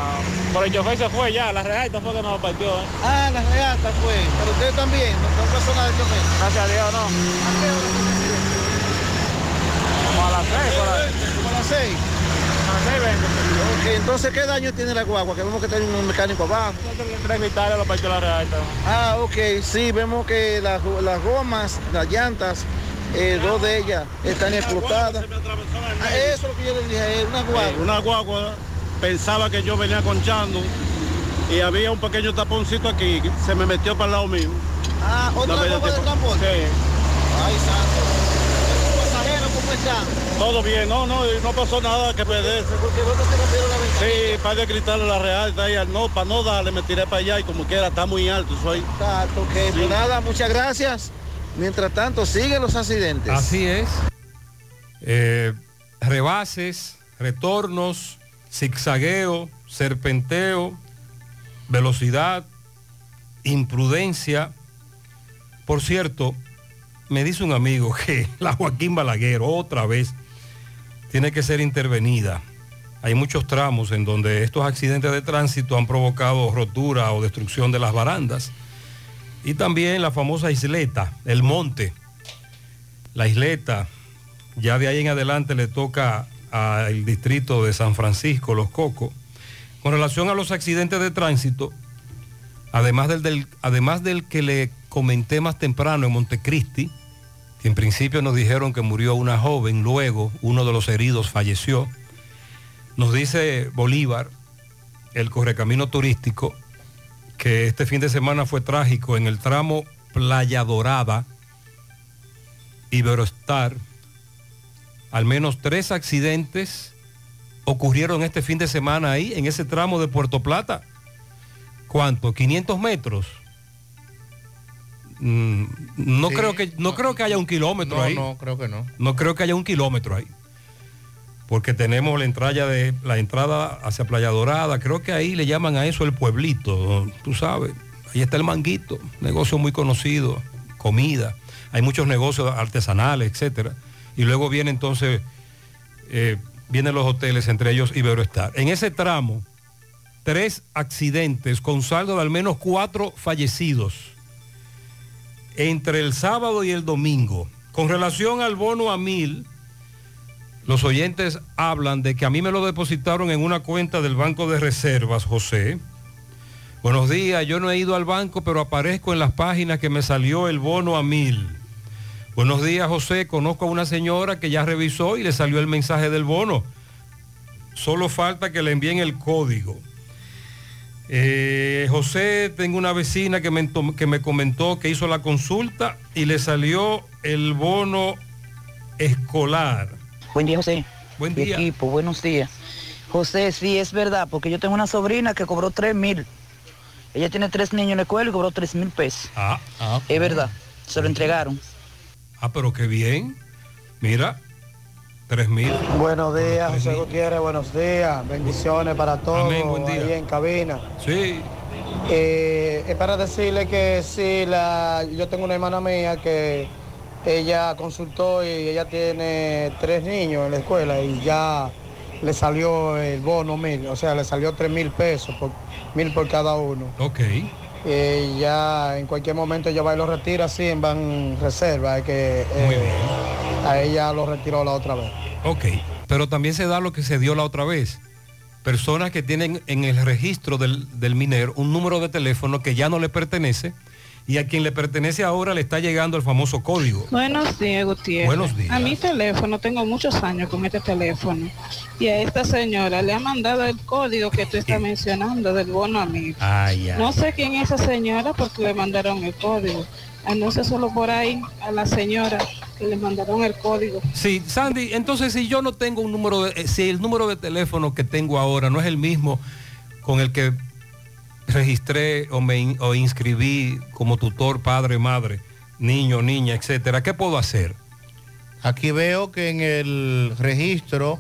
por el chofer se fue ya, la reata fue que nos partió. ¿eh? Ah, la reata fue. Pero usted también, no, no pasó nada de chofer. Gracias a Dios, no. Como a las seis, por ahí. Como a las seis. A las seis. Ok, entonces, ¿qué daño tiene la guagua? Que vemos que tiene un mecánico abajo. La. Ah, ok, sí, vemos que las, las gomas, las llantas, eh, dos de ellas están explotadas. Ah, eso es lo que yo le dije a él, una guagua. Eh, una guagua pensaba que yo venía conchando y había un pequeño taponcito aquí, que se me metió para el lado mío. Ah, otra guagua de transporte. Sí. Ay, santo. ¿Los pasajeros cómo están? Todo bien, no, no, no pasó nada que perderse. Porque vos no te rompieron la ventana. Sí, para de gritarle la real, está ahí, no, para no darle, me tiré para allá y como quiera, está muy alto, soy. Exacto, ok. Pues nada, muchas gracias. Mientras tanto, siguen los accidentes. Así es. Eh, rebases, retornos, zigzagueo, serpenteo, velocidad, imprudencia. Por cierto, me dice un amigo que la Joaquín Balaguer otra vez tiene que ser intervenida. Hay muchos tramos en donde estos accidentes de tránsito han provocado rotura o destrucción de las barandas. Y también la famosa isleta, el monte. La isleta, ya de ahí en adelante le toca al distrito de San Francisco, Los Cocos. Con relación a los accidentes de tránsito, además del, del- además del que le comenté más temprano en Montecristi, que en principio nos dijeron que murió una joven, luego uno de los heridos falleció. Nos dice Bolívar, el correcamino turístico, que este fin de semana fue trágico en el tramo Playa Dorada, Iberostar. Al menos tres accidentes ocurrieron este fin de semana ahí, en ese tramo de Puerto Plata. ¿Cuánto? ¿500 metros? Mm, no, Sí. creo que, no creo que haya un kilómetro No, ahí. no, creo que no. No creo que haya un kilómetro ahí. Porque tenemos la entrada de la entrada hacia Playa Dorada, creo que ahí le llaman a eso el pueblito, tú sabes. Ahí está el manguito, negocio muy conocido, comida. Hay muchos negocios artesanales, etcétera. Y luego viene entonces eh, vienen los hoteles, entre ellos Iberoestar. En ese tramo, tres accidentes con saldo de al menos cuatro fallecidos entre el sábado y el domingo. Con relación al bono a mil, los oyentes hablan de que a mí me lo depositaron en una cuenta del Banco de Reservas, José. Buenos días, yo no he ido al banco, pero aparezco en las páginas que me salió el bono a mil. Buenos días, José. Conozco a una señora que ya revisó y le salió el mensaje del bono. Solo falta que le envíen el código. Eh, José, tengo una vecina que me, entom- que me comentó que hizo la consulta y le salió el bono escolar. Buen día, José. Buen día. equipo, buenos días. José, sí, es verdad, porque yo tengo una sobrina que cobró 3 mil. Ella tiene tres niños en la escuela y cobró 3 mil pesos. Ah, Es verdad, se lo entregaron. Ah, pero qué bien. Mira, tres mil. Buenos días, José Gutiérrez, buenos días. Bendiciones para todos Amén, buen día. ahí en cabina. Sí. Eh, es para decirle que sí, la, yo tengo una hermana mía que ella consultó y ella tiene tres niños en la escuela y ya le salió el bono mil, o sea, le salió tres mil pesos, por, mil por cada uno. Ok. Eh, ya en cualquier momento ella va y lo retira así en Ban Reserva, es que eh, a ella lo retiró la otra vez. Ok, pero también se da lo que se dio la otra vez. Personas que tienen en el registro del, del minero un número de teléfono que ya no le pertenece y a quien le pertenece ahora le está llegando el famoso código. Buenos días, Gutiérrez. Buenos días. A mi teléfono, tengo muchos años con este teléfono. Y a esta señora le ha mandado el código que tú estás mencionando del bono amigo. Ay, ay. No sé quién es esa señora porque le mandaron el código. Anuncie solo por ahí a la señora que le mandaron el código. Sí, Sandy, entonces si yo no tengo un número de, eh, si el número de teléfono que tengo ahora no es el mismo con el que registré o me in- o inscribí como tutor, padre, madre, niño, niña, etcétera, ¿qué puedo hacer? Aquí veo que en el registro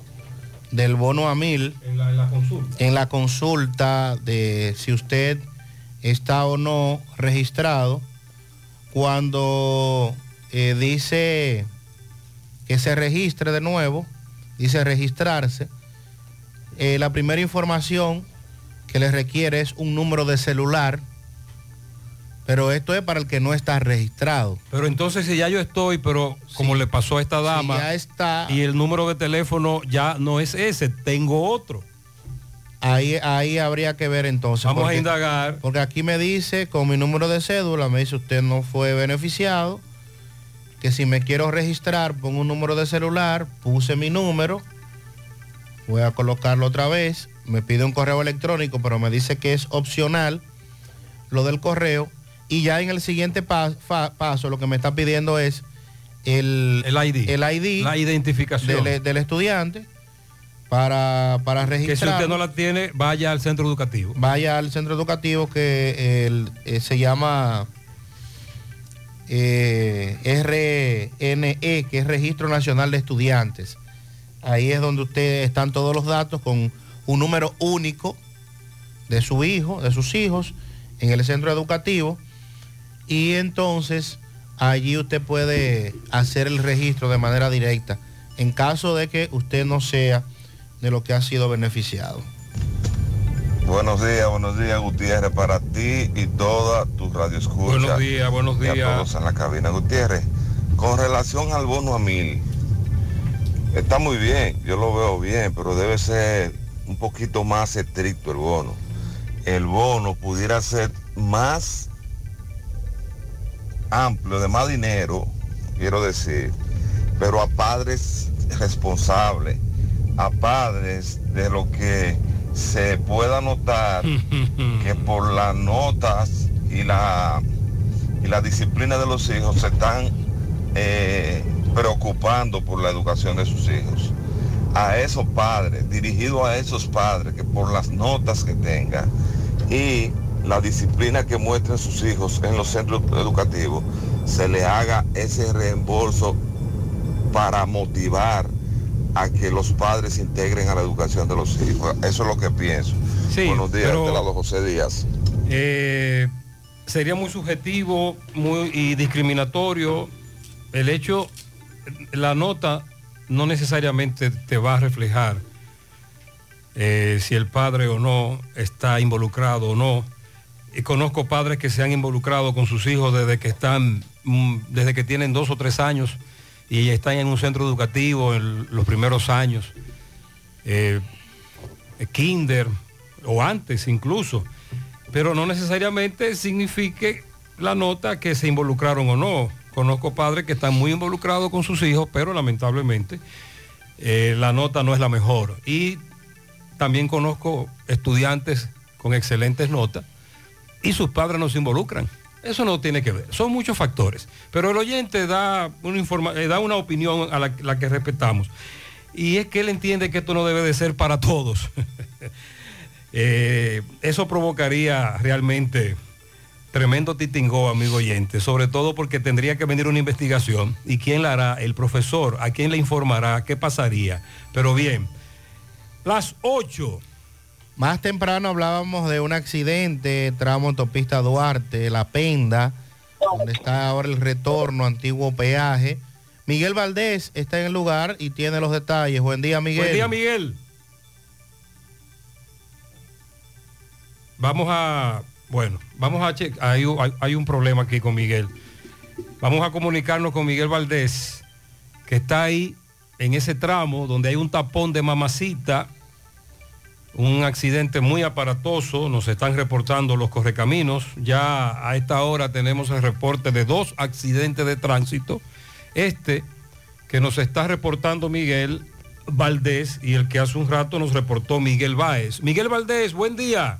del bono a mil, En la, en la consulta. en la consulta de si usted está o no registrado, cuando eh, dice que se registre de nuevo, dice registrarse, eh, la primera información que les requiere es un número de celular, pero esto es para el que no está registrado. Pero entonces si ya yo estoy, pero como le pasó a esta dama, ya está. y el número de teléfono ya no es ese, tengo otro. Ahí, ahí habría que ver entonces. Vamos a indagar. Porque aquí me dice, con mi número de cédula, me dice usted no fue beneficiado, que si me quiero registrar, pongo un número de celular, puse mi número, voy a colocarlo otra vez, me pide un correo electrónico, pero me dice que es opcional lo del correo, y ya en el siguiente fa- paso lo que me está pidiendo es el, El ID. el ID La identificación. del, del estudiante para, para que si registrar usted no la tiene, vaya al centro educativo. vaya al centro educativo que el- eh, se llama eh, RNE, que es Registro Nacional de Estudiantes. Ahí es donde usted están todos los datos con un número único de su hijo, de sus hijos, en el centro educativo. Y entonces allí usted puede hacer el registro de manera directa en caso de que usted no sea de lo que ha sido beneficiado. Buenos días, buenos días Gutiérrez, para ti y toda tu radio escucha. Buenos días, buenos Y a días. todos en la cabina. Gutiérrez, con relación al bono a mil, está muy bien, yo lo veo bien, pero debe ser un poquito más estricto el bono. El bono pudiera ser más amplio, de más dinero, quiero decir, pero a padres responsables, a padres de lo que se pueda notar que por las notas y la, y la disciplina de los hijos se están eh, preocupando por la educación de sus hijos. A esos padres, dirigido a esos padres que por las notas que tengan y la disciplina que muestren sus hijos en los centros educativos, se le haga ese reembolso para motivar a que los padres se integren a la educación de los hijos. Eso es lo que pienso. Sí, Buenos días, pero- de lado José Díaz. Eh, sería muy subjetivo muy, y discriminatorio el hecho, la nota no necesariamente te va a reflejar eh, si el padre o no está involucrado o no. Y conozco padres que se han involucrado con sus hijos desde que están, mm, desde que tienen dos o tres años y están en un centro educativo en los primeros años, eh, kinder o antes incluso, pero no necesariamente signifique la nota que se involucraron o no. Conozco padres que están muy involucrados con sus hijos, pero lamentablemente eh, la nota no es la mejor. Y también conozco estudiantes con excelentes notas y sus padres no se involucran. Eso no tiene que ver. Son muchos factores. Pero el oyente da una, informa- eh, da una opinión a la, que respetamos. Y es que él entiende que esto no debe de ser para todos. Eh, eso provocaría realmente tremendo titingó, amigo oyente, sobre todo porque tendría que venir una investigación. ¿Y quién la hará? El profesor. ¿A quién le informará? ¿Qué pasaría? Pero bien, las 8. Más temprano hablábamos de un accidente, tramo autopista Duarte, La Penda, donde está ahora el retorno, antiguo peaje. Miguel Valdés está en el lugar y tiene los detalles. Buen día, Miguel. Buen día, Miguel. Vamos a, bueno, vamos a checar, hay, hay un problema aquí con Miguel. Vamos a comunicarnos con Miguel Valdés, que está ahí en ese tramo donde hay un tapón de mamacita, un accidente muy aparatoso, nos están reportando los correcaminos. Ya a esta hora tenemos el reporte de dos accidentes de tránsito. Este que nos está reportando Miguel Valdés y el que hace un rato nos reportó Miguel Báez. Miguel Valdés, buen día.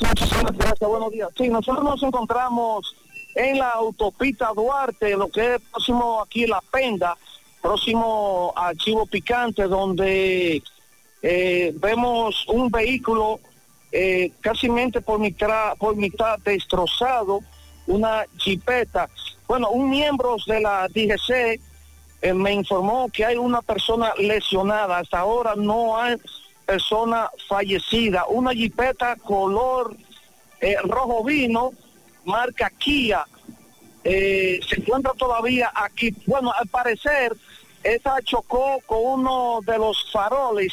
Gracias, buenos días. Sí, nosotros nos encontramos en la autopista Duarte, lo que es próximo aquí La Penda, próximo a Chivo Picante, donde eh, vemos un vehículo eh, casi por mitad, por mitad destrozado, una jipeta. Bueno, un miembro de la DGC eh, me informó que hay una persona lesionada. Hasta ahora no hay persona fallecida. Una jipeta color eh, rojo vino, marca Kia, eh, se encuentra todavía aquí. Bueno, al parecer, esa chocó con uno de los faroles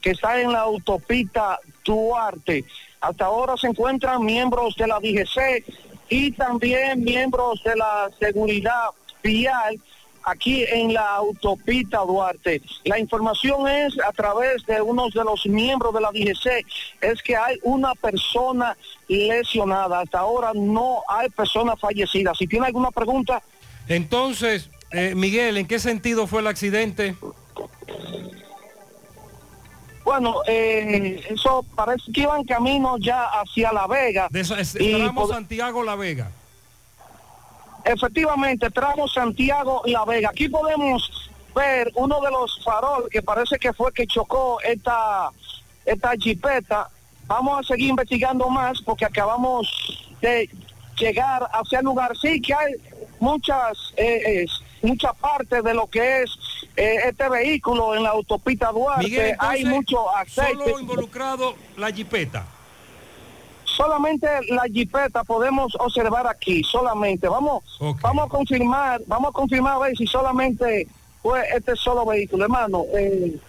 que está en la autopista Duarte. Hasta ahora se encuentran miembros de la DGC y también miembros de la seguridad vial aquí en la autopista Duarte. La información es a través de uno de los miembros de la DGC, es que hay una persona lesionada. Hasta ahora no hay persona fallecida. Si tiene alguna pregunta, Entonces, eh, Miguel, ¿en qué sentido fue el accidente? bueno, eh, eso parece que iban camino ya hacia La Vega. De es- Y pod- Santiago-La Vega. Efectivamente, tramo Santiago La Vega. Aquí podemos ver uno de los faroles que parece que fue que chocó esta, esta jipeta. Vamos a seguir investigando más porque acabamos de llegar hacia el lugar. Sí que hay muchas, eh, es- mucha parte de lo que es eh, este vehículo en la autopista Duarte. Miguel, entonces, hay mucho aceite. Solo involucrado la jipeta. Solamente la jipeta podemos observar aquí, solamente. Vamos, vamos a confirmar, vamos a confirmar a ver si solamente fue este solo vehículo, hermano. eh,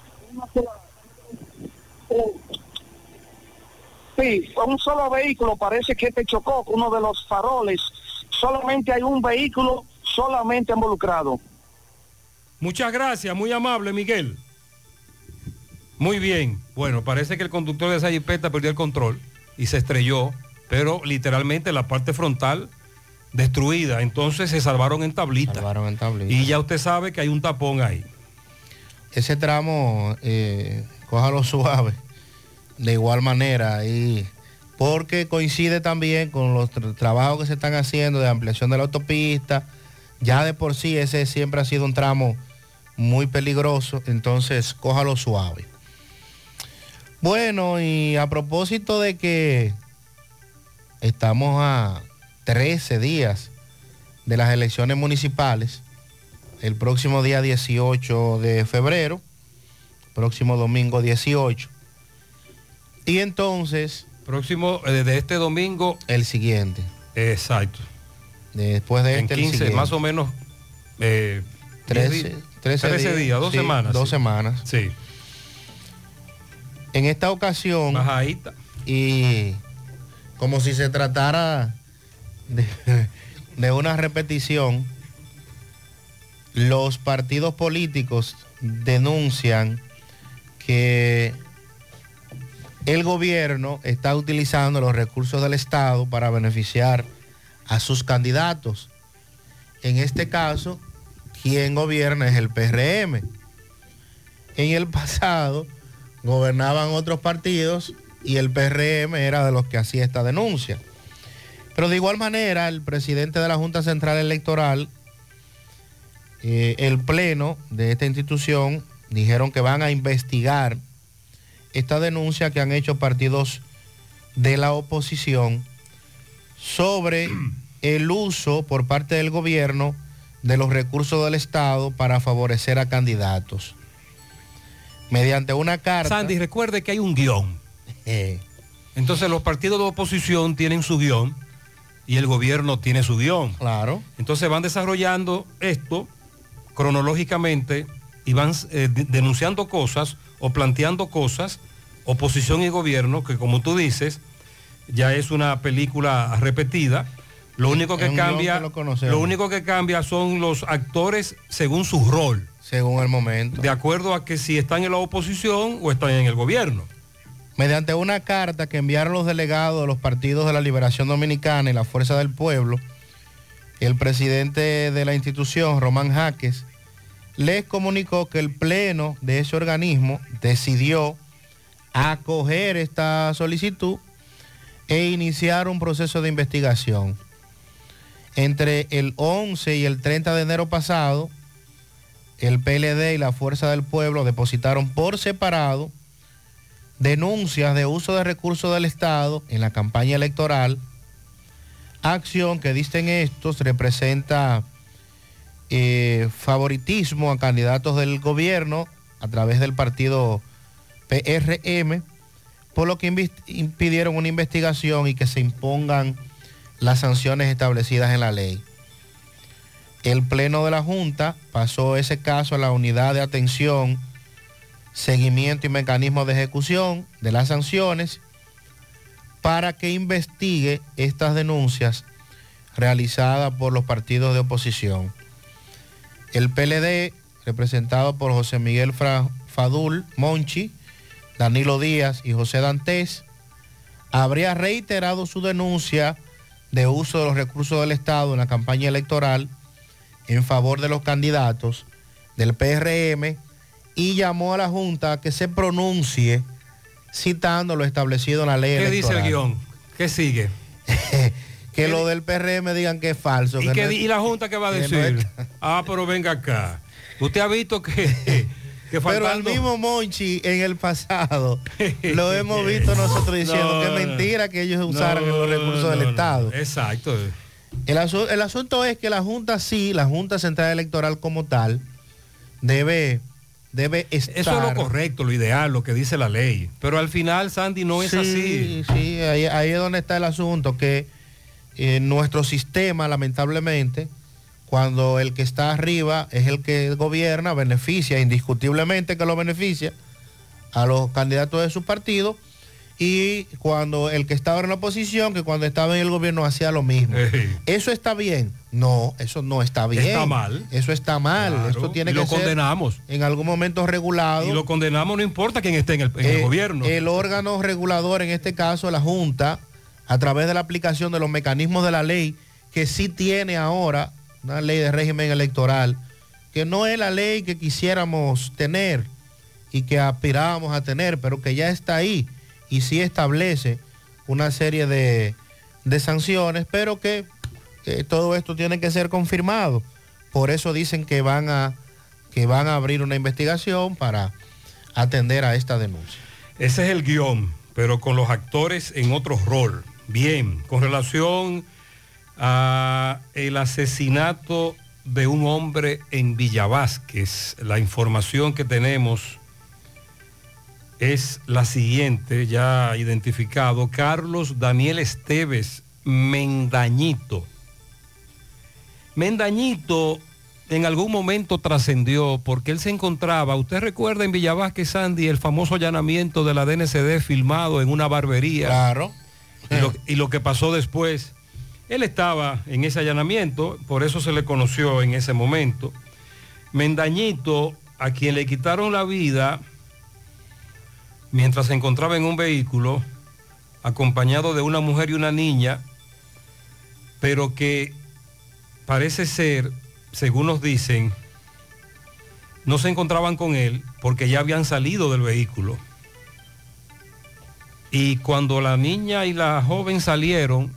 sí, un solo vehículo, parece que este chocó con uno de los faroles. Solamente hay un vehículo solamente involucrado. Muchas gracias, muy amable, Miguel. Muy bien. Bueno, parece que el conductor de esa jipeta perdió el control y se estrelló, pero literalmente la parte frontal destruida. Entonces se salvaron en tablita. Salvaron en tablita. Y ya usted sabe que hay un tapón ahí. Ese tramo, eh, cójalo suave, de igual manera, y porque coincide también con los tra- trabajos que se están haciendo de ampliación de la autopista. Ya de por sí ese siempre ha sido un tramo muy peligroso, entonces cójalo suave. Bueno, y a propósito de que estamos a 13 días de las elecciones municipales, el próximo día 18 de febrero, próximo domingo 18. Y entonces... Próximo, eh, de este domingo. El siguiente. Exacto. Después de En este, el 15, siguiente. más o menos. eh, 13, 10 di- 13 13 días, dos sí, semanas. Dos sí. semanas. Sí. En esta ocasión... Bajadita. Y como si se tratara de, de una repetición, los partidos políticos denuncian que el gobierno está utilizando los recursos del Estado para beneficiar a sus candidatos. En este caso, quien gobierna es el PRM. En el pasado gobernaban otros partidos y el PRM era de los que hacía esta denuncia. Pero de igual manera, el presidente de la Junta Central Electoral, eh, el pleno de esta institución, dijeron que van a investigar esta denuncia que han hecho partidos de la oposición sobre el uso por parte del gobierno de los recursos del Estado para favorecer a candidatos. Mediante una carta... Sandy, recuerde que hay un guion. Eh. Entonces los partidos de oposición tienen su guion y el gobierno tiene su guion. Claro. Entonces van desarrollando esto cronológicamente y van eh, de- denunciando cosas o planteando cosas, oposición y gobierno, que como tú dices, ya es una película repetida. Lo único que cambia, que lo conocemos. lo único que cambia son los actores según su rol. Según el momento. De acuerdo a que si están en la oposición o están en el gobierno. Mediante una carta que enviaron los delegados de los partidos de la Liberación Dominicana y la Fuerza del Pueblo, el presidente de la institución, Román Jaques, les comunicó que el pleno de ese organismo decidió acoger esta solicitud e iniciar un proceso de investigación. Entre el 11 y el 30 de enero pasado, el PLD y la Fuerza del Pueblo depositaron por separado denuncias de uso de recursos del Estado en la campaña electoral, acción que dicen estos representa eh, favoritismo a candidatos del gobierno a través del partido PRM, por lo que impidieron una investigación y que se impongan las sanciones establecidas en la ley. El Pleno de la Junta pasó ese caso a la unidad de atención seguimiento y mecanismo de ejecución de las sanciones para que investigue estas denuncias realizadas por los partidos de oposición. El PLD, representado por José Miguel Fadul Monchi, Danilo Díaz y José Dantes, habría reiterado su denuncia de uso de los recursos del Estado en la campaña electoral en favor de los candidatos del PRM y llamó a la Junta a que se pronuncie citando lo establecido en la ley ¿Qué dice el guion? ¿Qué sigue? Que lo del PRM digan que es falso. ¿Y, que qué no- di- y la Junta qué va a no decir? Ah, pero venga acá. Usted ha visto que, que Pero al mismo Monchi en el pasado lo hemos visto nosotros diciendo No, que es mentira que ellos usaran los recursos del. Estado. Exacto. El, asu- el asunto es que la Junta sí, la Junta Central Electoral como tal, debe, debe estar... Eso es lo correcto, lo ideal, lo que dice la ley. Pero al final, Sandy, no es sí, así. Sí, ahí, ahí es donde está el asunto, que eh, nuestro sistema, lamentablemente, cuando el que está arriba es el que gobierna, beneficia, indiscutiblemente que lo beneficia a los candidatos de su partido, y cuando el que estaba en la oposición, que cuando estaba en el gobierno hacía lo mismo. ¿Eso está bien? No, eso no está bien. Está mal. Eso está mal. Claro, Eso tiene y que lo ser condenamos. en algún momento regulado. Y lo condenamos no importa quién esté en el, en el Eh, gobierno. El órgano regulador, en este caso la Junta, a través de la aplicación de los mecanismos de la ley, que sí tiene ahora una ley de régimen electoral, que no es la ley que quisiéramos tener y que aspirábamos a tener, pero que ya está ahí y sí establece una serie de, de sanciones, pero que, todo esto tiene que ser confirmado. Por eso dicen que van a, que van a abrir una investigación para atender a esta denuncia. Ese es el guion, pero con los actores en otro rol. Bien, con relación a el asesinato de un hombre en Villavásquez, la información que tenemos es la siguiente, ya identificado, Carlos Daniel Esteves Mendañito. Mendañito en algún momento trascendió porque él se encontraba, usted recuerda en Villavásquez, Sandy, el famoso allanamiento de la DNCD filmado en una barbería. Claro. Y lo, y lo que pasó después. Él estaba en ese allanamiento, por eso se le conoció en ese momento. Mendañito, a quien le quitaron la vida mientras se encontraba en un vehículo, acompañado de una mujer y una niña, pero que parece ser, según nos dicen, no se encontraban con él porque ya habían salido del vehículo. Y cuando la niña y la joven salieron,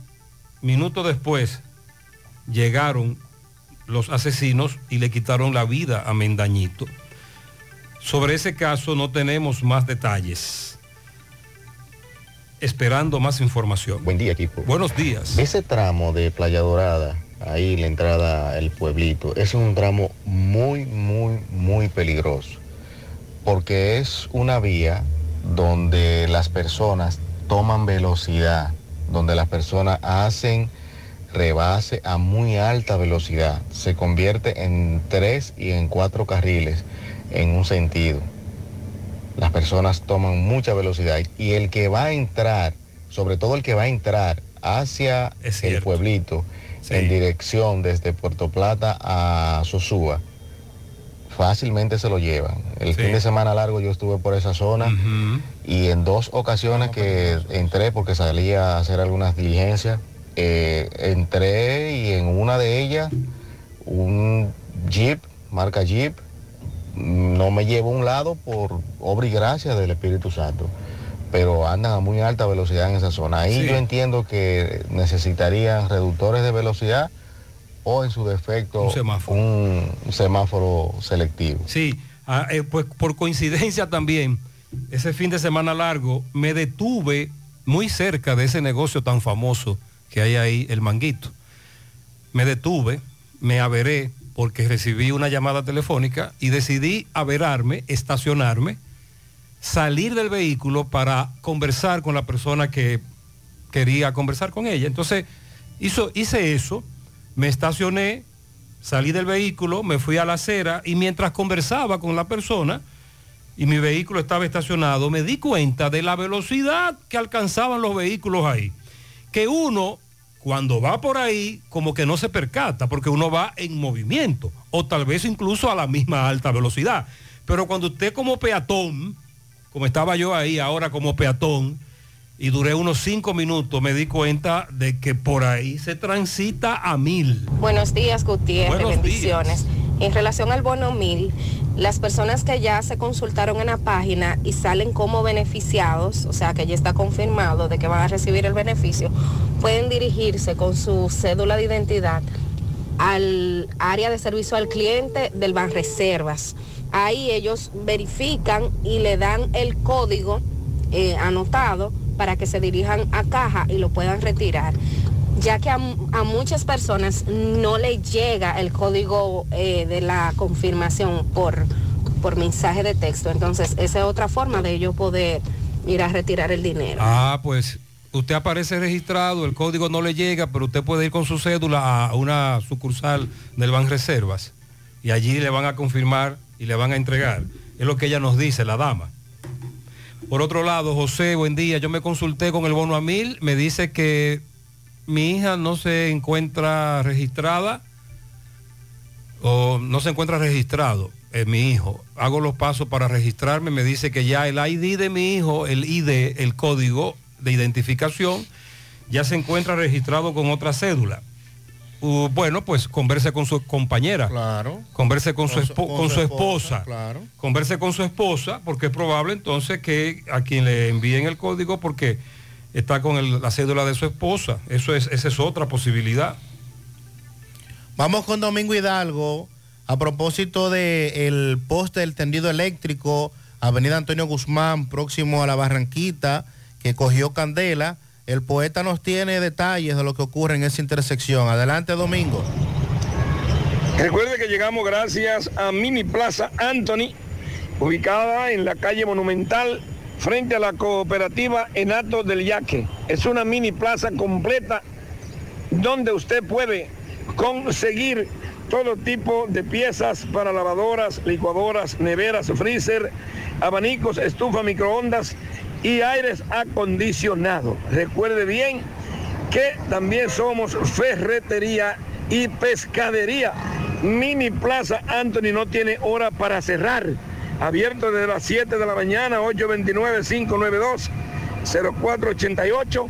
minutos después, llegaron los asesinos y le quitaron la vida a Mendañito. Sobre ese caso no tenemos más detalles. Esperando más información. Buen día, equipo. Buenos días. Ese tramo de Playa Dorada, ahí la entrada al pueblito, es un tramo muy, muy, muy peligroso. Porque es una vía donde las personas toman velocidad, donde las personas hacen rebase a muy alta velocidad. Se convierte en tres y en cuatro carriles en un sentido. Las personas toman mucha velocidad y el que va a entrar, sobre todo el que va a entrar hacia el pueblito en dirección desde Puerto Plata a Sosúa, fácilmente se lo llevan. El fin de semana largo yo estuve por esa zona y en dos ocasiones que entré porque salía a hacer algunas diligencias, eh, entré y en una de ellas un jeep, marca jeep, no me llevo a un lado por obra y gracia del Espíritu Santo, pero andan a muy alta velocidad en esa zona. Ahí Sí. yo entiendo que necesitarían reductores de velocidad o en su defecto Un semáforo. un semáforo selectivo. Sí, ah, eh, pues por coincidencia también, ese fin de semana largo me detuve muy cerca de ese negocio tan famoso que hay ahí, el Manguito. Me detuve, me averé porque recibí una llamada telefónica y decidí averarme, estacionarme, salir del vehículo para conversar con la persona que quería conversar con ella. Entonces hizo, hice eso, me estacioné, salí del vehículo, me fui a la acera y mientras conversaba con la persona, y mi vehículo estaba estacionado, me di cuenta de la velocidad que alcanzaban los vehículos ahí. Que uno, cuando va por ahí, como que no se percata, porque uno va en movimiento, o tal vez incluso a la misma alta velocidad. Pero cuando usted como peatón, como estaba yo ahí ahora como peatón, y duré unos cinco minutos, me di cuenta de que por ahí se transita a mil. Buenos días, Gutiérrez. Buenos bendiciones. En relación al bono mil, las personas que ya se consultaron en la página y salen como beneficiados, o sea que ya está confirmado de que van a recibir el beneficio, pueden dirigirse con su cédula de identidad al área de servicio al cliente del Banreservas. Ahí ellos verifican y le dan el código eh, anotado para que se dirijan a caja y lo puedan retirar ya que a, muchas personas no le llega el código eh, de la confirmación por, por mensaje de texto. Entonces, esa es otra forma de ellos poder ir a retirar el dinero. Ah, pues usted aparece registrado, el código no le llega, pero usted puede ir con su cédula a una sucursal del Banreservas y allí le van a confirmar y le van a entregar. Es lo que ella nos dice, la dama. Por otro lado, José, buen día. Yo me consulté con el bono a mil, me dice que mi hija no se encuentra registrada o no se encuentra registrado en mi hijo. Hago los pasos para registrarme, me dice que ya el ID de mi hijo, el ID, el código de identificación, ya se encuentra registrado con otra cédula. Uh, bueno, pues converse con su compañera. Claro. Converse con, su, Con su- con con su esposa, esposa. claro. Converse con su esposa, porque es probable entonces que a quien le envíen el código, porque está con el- la cédula de su esposa. Eso es, esa es otra posibilidad. Vamos con Domingo Hidalgo a propósito del poste del tendido eléctrico, Avenida Antonio Guzmán, próximo a la Barranquita, que cogió candela. El poeta nos tiene detalles de lo que ocurre en esa intersección. Adelante, Domingo. Recuerde que llegamos gracias a Mini Plaza Anthony, ubicada en la calle Monumental, frente a la cooperativa Enato del Yaque. Es una mini plaza completa donde usted puede conseguir todo tipo de piezas para lavadoras, licuadoras, neveras, freezer, abanicos, estufa, microondas y aires acondicionados. Recuerde bien que también somos ferretería y pescadería. Mini Plaza Anthony no tiene hora para cerrar. Abierto desde las 7 de la mañana, 829-592-0488,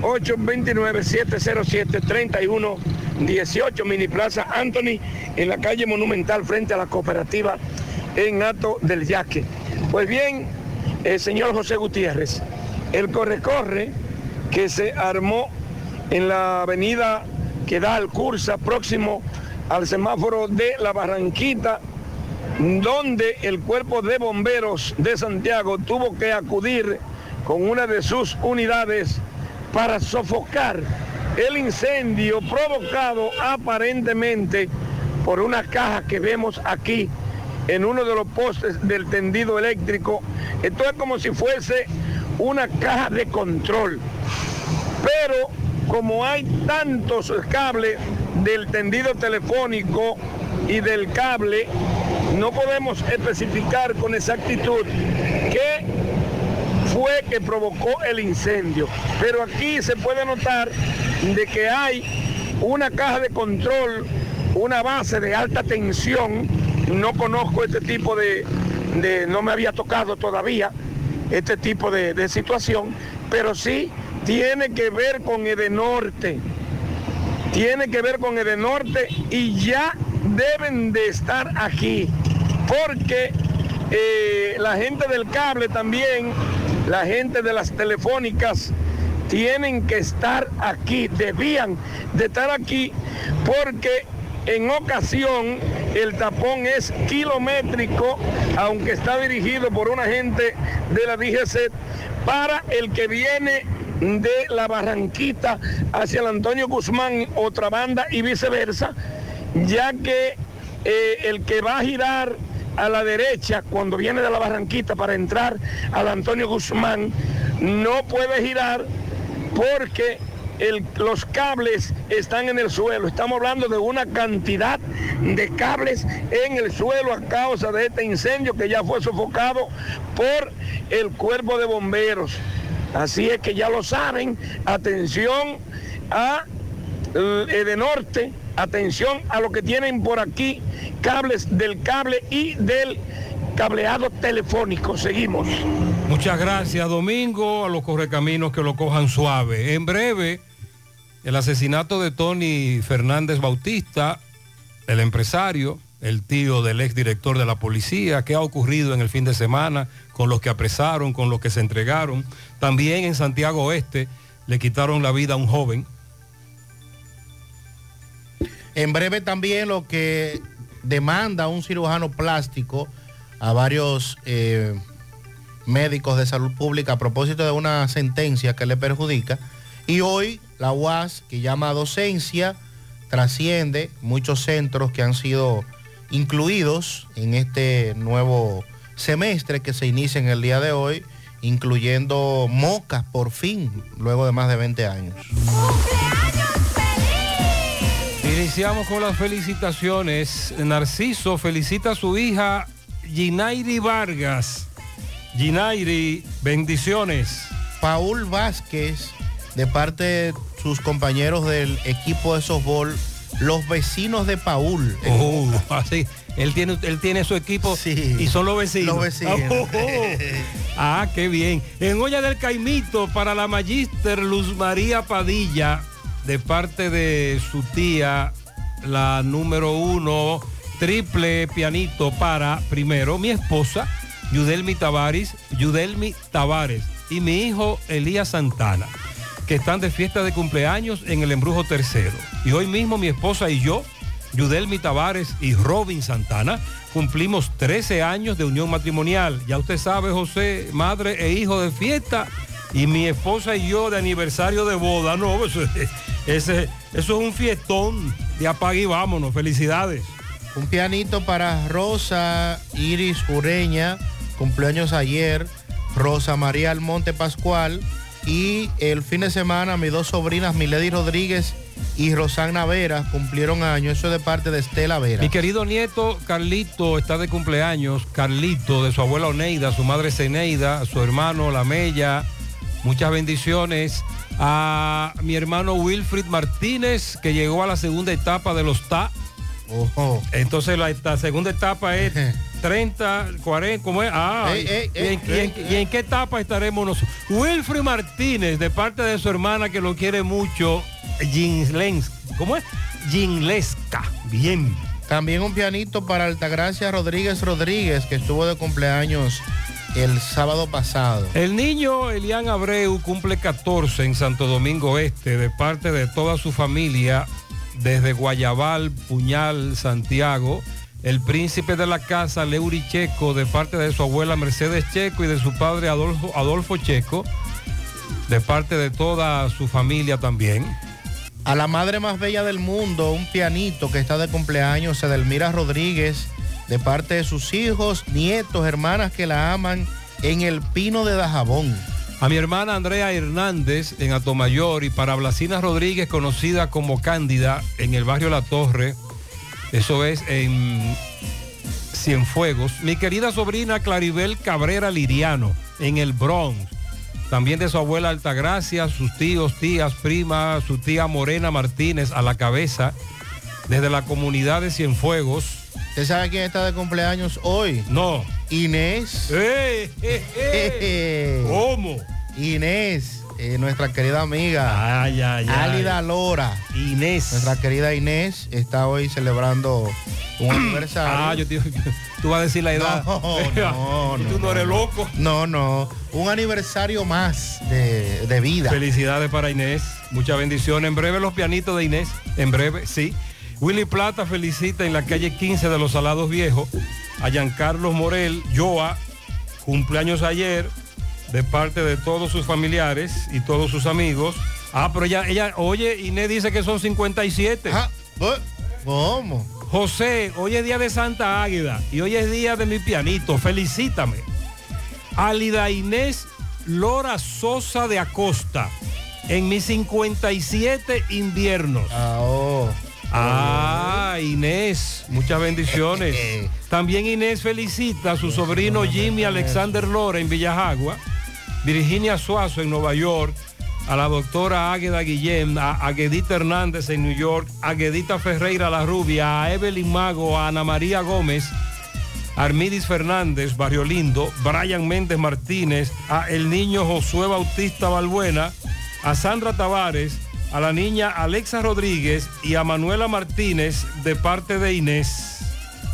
829-707-3118, Mini Plaza Anthony, en la calle Monumental, frente a la cooperativa en Ato del Yaque. Pues bien, el señor José Gutiérrez, el corre-corre que se armó en la avenida que da al Cursa, próximo al semáforo de la Barranquita, donde el cuerpo de bomberos de Santiago tuvo que acudir con una de sus unidades para sofocar el incendio provocado aparentemente por una caja que vemos aquí en uno de los postes del tendido eléctrico. Esto es como si fuese una caja de control. Pero como hay tantos cables del tendido telefónico y del cable, no podemos especificar con exactitud qué fue que provocó el incendio. Pero aquí se puede notar de que hay una caja de control, una base de alta tensión. No conozco este tipo de, no me había tocado todavía este tipo de, de situación, pero sí tiene que ver con Edenorte. Tiene que ver con Edenorte y ya deben de estar aquí, porque eh, la gente del cable también, la gente de las telefónicas, tienen que estar aquí, debían de estar aquí, porque en ocasión el tapón es kilométrico, aunque está dirigido por un agente de la DGC, para el que viene de la Barranquita hacia el Antonio Guzmán, otra banda y viceversa, ya que eh, el que va a girar a la derecha cuando viene de la Barranquita para entrar al Antonio Guzmán no puede girar porque los cables están en el suelo. Estamos hablando de una cantidad de cables en el suelo a causa de este incendio que ya fue sofocado por el cuerpo de bomberos. Así es que ya lo saben. Atención a eh, de norte, atención a lo que tienen por aquí, cables del cable y del cableado telefónico. Seguimos. Muchas gracias, Domingo, a los correcaminos que lo cojan suave. En breve, el asesinato de Tony Fernández Bautista, el empresario, el tío del exdirector de la policía, qué ha ocurrido en el fin de semana con los que apresaron, con los que se entregaron. También en Santiago Oeste le quitaron la vida a un joven. En breve también lo que demanda un cirujano plástico a varios eh, médicos de salud pública a propósito de una sentencia que le perjudica. Y hoy la UAS, que llama a docencia, trasciende muchos centros que han sido incluidos en este nuevo semestre que se inicia en el día de hoy, incluyendo Moca por fin, luego de más de 20 años. Iniciamos con las felicitaciones. Narciso felicita a su hija Ginairi Vargas. Ginairi, bendiciones. Paul Vázquez, de parte de sus compañeros del equipo de softball, los vecinos de Paul. Oh, así. Él tiene, él tiene su equipo y son los vecinos. Los vecinos. Oh, oh. Ah, qué bien. En olla del Caimito para la Magíster Luz María Padilla, de parte de su tía, la número uno, triple pianito para, primero, mi esposa, Yudelmi Tavares, Yudelmi Tavares, y mi hijo Elías Santana, que están de fiesta de cumpleaños en el embrujo tercero. Y hoy mismo mi esposa y yo, Yudelmi Tavares y Robin Santana, cumplimos 13 años de unión matrimonial. Ya usted sabe, José, madre e hijo de fiesta, y mi esposa y yo de aniversario de boda. No, eso, es- ese, eso es un fiestón de apague y vámonos. Felicidades. Un pianito para Rosa Iris Ureña, cumpleaños ayer, Rosa María Almonte Pascual y el fin de semana mis dos sobrinas Milady Rodríguez y Rosana Vera cumplieron años, eso es de parte de Estela Vera. Mi querido nieto Carlito está de cumpleaños. Carlito, de su abuela Oneida, su madre Zeneida, su hermano La Mella. Muchas bendiciones. A mi hermano Wilfrid Martínez, que llegó a la segunda etapa de los TA. Entonces la, segunda etapa es 30, 40, ¿cómo es? Ah, Ey, ey, ¿y, en, y en- ey, y en qué etapa estaremos nosotros? Wilfrid Martínez, de parte de su hermana que lo quiere mucho, Ginlens, ¿cómo es? Ginlesca. Bien. También un pianito para Altagracia Rodríguez Rodríguez, que estuvo de cumpleaños el sábado pasado. El niño Elian Abreu cumple 14 en Santo Domingo Este de parte de toda su familia desde Guayabal, Puñal, Santiago. El príncipe de la casa, Leuri Checo, de parte de su abuela Mercedes Checo y de su padre Adolfo, Adolfo Checo, de parte de toda su familia también. A la madre más bella del mundo, un pianito que está de cumpleaños, Edelmira Rodríguez, de parte de sus hijos, nietos, hermanas que la aman en el Pino de Dajabón. A mi hermana Andrea Hernández en Atomayor y para Blasina Rodríguez, conocida como Cándida, en el barrio La Torre. Eso es en Cienfuegos. Mi querida sobrina Claribel Cabrera Liriano, en el Bronx. También de su abuela Altagracia, sus tíos, tías, primas, su tía Morena Martínez a la cabeza, desde la comunidad de Cienfuegos. ¿Usted sabe quién está de cumpleaños hoy? No. Inés. ¿Cómo? Inés, eh, nuestra querida amiga. Ay, ay, ay. Álida Lora. Inés. Nuestra querida Inés está hoy celebrando un aniversario. Ah, yo te tú vas a decir la edad. No, no, Tú no eres loco. No, no. Un aniversario más de, de vida. Felicidades para Inés. Muchas bendiciones. En breve los pianitos de Inés. En breve, sí. Willy Plata felicita en la calle 15 de los Salados Viejos a Giancarlos Morel, Joa, cumpleaños ayer, de parte de todos sus familiares y todos sus amigos. Ah, pero ella, ella, oye, Inés dice que son 57. ¿Cómo? José, hoy es día de Santa Águeda y hoy es día de mi pianito. Felicítame. Alida Inés Lora Sosa de Acosta, En mis 57 inviernos. Ah, oh. Ah, Inés, muchas bendiciones. También Inés felicita a su sobrino Jimmy Alexander Lora en Villajagua, Virginia Suazo en Nueva York, a la doctora Águeda Guillén, a Aguedita Hernández en New York, a Aguedita Ferreira La Rubia, a Evelyn Mago, a Ana María Gómez, Armidis Fernández, Barrio Lindo, Brian Méndez Martínez, a el niño Josué Bautista Balbuena, a Sandra Tavares, a la niña Alexa Rodríguez y a Manuela Martínez de parte de Inés.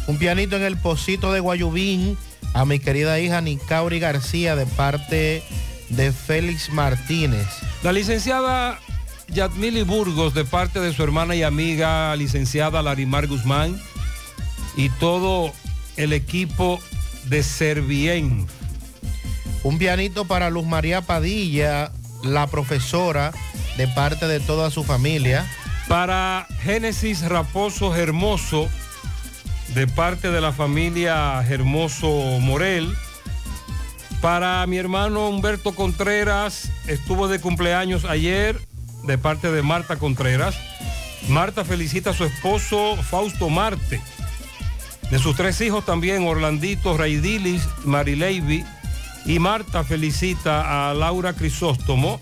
Un pianito en el Pocito de Guayubín a mi querida hija Nicauri García de parte de Félix Martínez. La licenciada Yadmili Burgos de parte de su hermana y amiga licenciada Larimar Guzmán y todo el equipo de Servien. Un pianito para Luz María Padilla, la profesora de parte de toda su familia. Para Génesis Raposo Hermoso, de parte de la familia Hermoso Morel. Para mi hermano Humberto Contreras, estuvo de cumpleaños ayer, de parte de Marta Contreras. Marta felicita a su esposo Fausto Marte. De sus tres hijos también, Orlandito, Raidilis, Marileivi. Y Marta felicita a Laura Crisóstomo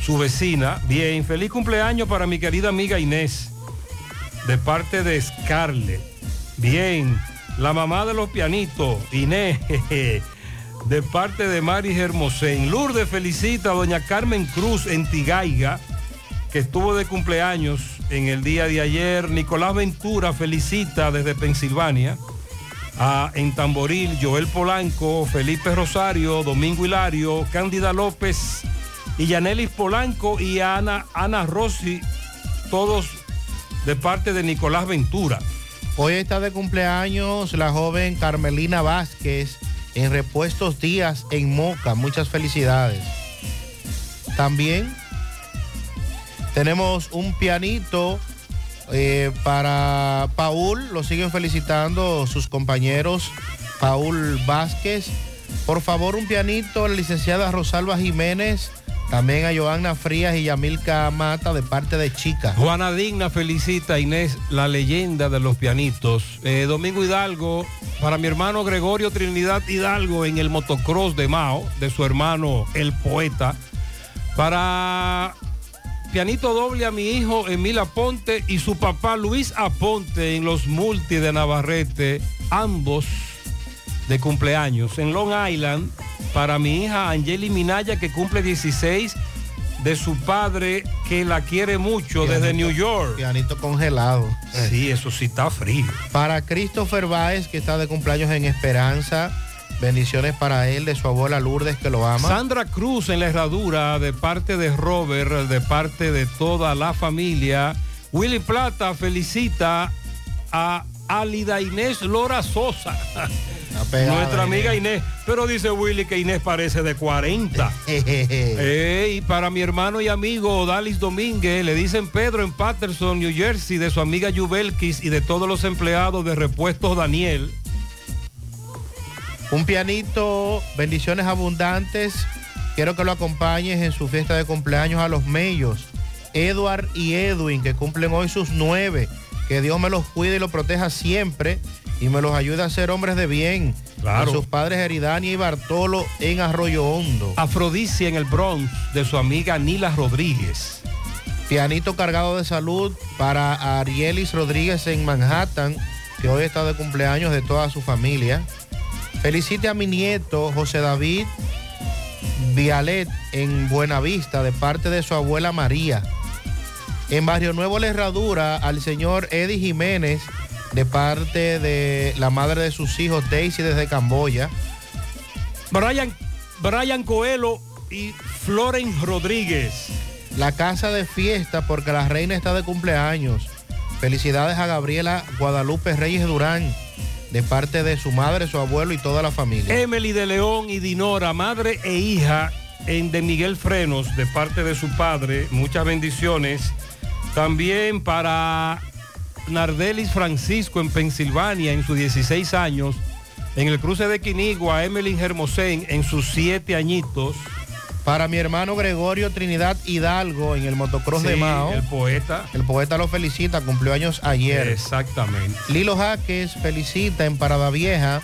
su vecina. Bien, feliz cumpleaños para mi querida amiga Inés, de parte de Scarlett. Bien, la mamá de los pianitos, Inés, de parte de Mari Hermosén. Lourdes felicita a doña Carmen Cruz en Tigaiga, que estuvo de cumpleaños en el día de ayer. Nicolás Ventura felicita desde Pensilvania. A, en Tamboril, Joel Polanco, Felipe Rosario, Domingo Hilario, Cándida López, y Polanco y Ana, Ana Rossi, todos de parte de Nicolás Ventura. Hoy está de cumpleaños la joven Carmelina Vázquez en Repuestos Díaz en Moca. Muchas felicidades. También tenemos un pianito eh, para Paul. Lo siguen felicitando sus compañeros. Paul Vázquez. Por favor, un pianito la licenciada Rosalba Jiménez también a Johanna Frías y Yamilca Mata de parte de Chica. Juana Digna felicita a Inés, la leyenda de los pianitos. Eh, Domingo Hidalgo, para mi hermano Gregorio Trinidad Hidalgo en el motocross de Mao, de su hermano el poeta. Para pianito doble a mi hijo Emil Aponte y su papá Luis Aponte en los multi de Navarrete, ambos de cumpleaños. En Long Island, para mi hija Angeli Minaya, que cumple 16, de su padre, que la quiere mucho desde New York. Pianito congelado. Sí, eso sí está frío. Para Christopher Baez, que está de cumpleaños en Esperanza. Bendiciones para él, de su abuela Lourdes, que lo ama. Sandra Cruz en la herradura, de parte de Robert, de parte de toda la familia. Willy Plata felicita a Alida Inés Lora Sosa. Nuestra amiga Inés. Pero dice Willy que Inés parece de 40. y para mi hermano y amigo Dalis Domínguez, le dicen Pedro en Patterson, New Jersey, de su amiga Yubelkis y de todos los empleados de Repuestos Daniel. Un pianito, bendiciones abundantes. Quiero que lo acompañes en su fiesta de cumpleaños a los Mellos. Edward y Edwin, que cumplen hoy sus nueve. Que Dios me los cuide y los proteja siempre y me los ayude a ser hombres de bien. Claro. A sus padres Eridania y Bartolo en Arroyo Hondo. Afrodisia en el Bronx, de su amiga Nila Rodríguez. Pianito cargado de salud para Arielis Rodríguez en Manhattan, que hoy está de cumpleaños de toda su familia. Felicite a mi nieto José David Vialet en Buenavista de parte de su abuela María. En Barrio Nuevo La Herradura al señor Eddie Jiménez de parte de la madre de sus hijos Daisy desde Camboya. Brian, Brian Coelho y Floren Rodríguez. La casa de fiesta porque la reina está de cumpleaños. Felicidades a Gabriela Guadalupe Reyes Durán de parte de su madre, su abuelo y toda la familia. Emily de León y Dinora, madre e hija en de Miguel Frenos de parte de su padre. Muchas bendiciones. También para Nardelis Francisco en Pensilvania en sus 16 años. En el cruce de Quinigua, Emily Hermosén en sus 7 añitos. Para mi hermano Gregorio Trinidad Hidalgo en el motocross de Mao. el poeta. El poeta lo felicita, cumplió años ayer. Exactamente. Lilo Jaques felicita en Parada Vieja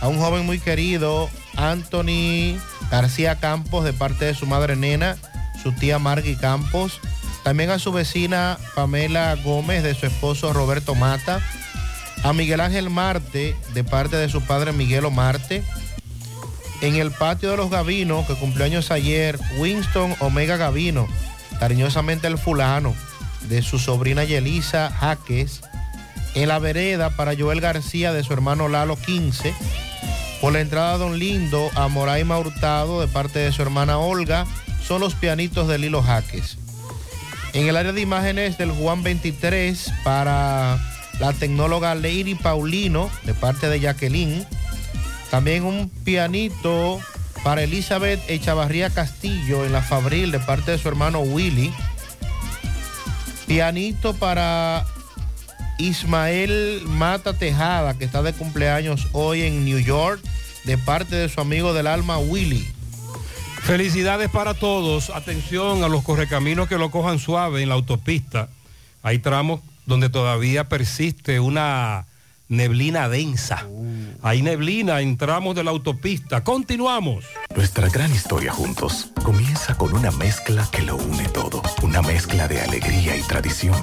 a un joven muy querido, Anthony García Campos, de parte de su madre nena, su tía Margui Campos. También a su vecina Pamela Gómez, de su esposo Roberto Mata. A Miguel Ángel Marte, de parte de su padre Miguelo Marte. En el patio de los Gavinos, que cumplió años ayer, Winston Omega Gavino, cariñosamente el fulano, de su sobrina Yelisa Jaques. En la vereda para Joel García, de su hermano Lalo 15. Por la entrada Don Lindo a Moraima Hurtado, de parte de su hermana Olga, son los pianitos de Lilo Jaques. En el área de imágenes del Juan 23 para la tecnóloga Lady Paulino, de parte de Jacqueline. También un pianito para Elizabeth Echavarría Castillo en la Fabril de parte de su hermano Willy. Pianito para Ismael Mata Tejada, que está de cumpleaños hoy en New York, de parte de su amigo del alma Willy. Felicidades para todos. Atención a los correcaminos que lo cojan suave en la autopista. Hay tramos donde todavía persiste una neblina densa. Hay neblina en tramos de la autopista. Continuamos. Nuestra gran historia juntos comienza con una mezcla que lo une todo. Una mezcla de alegría y tradición.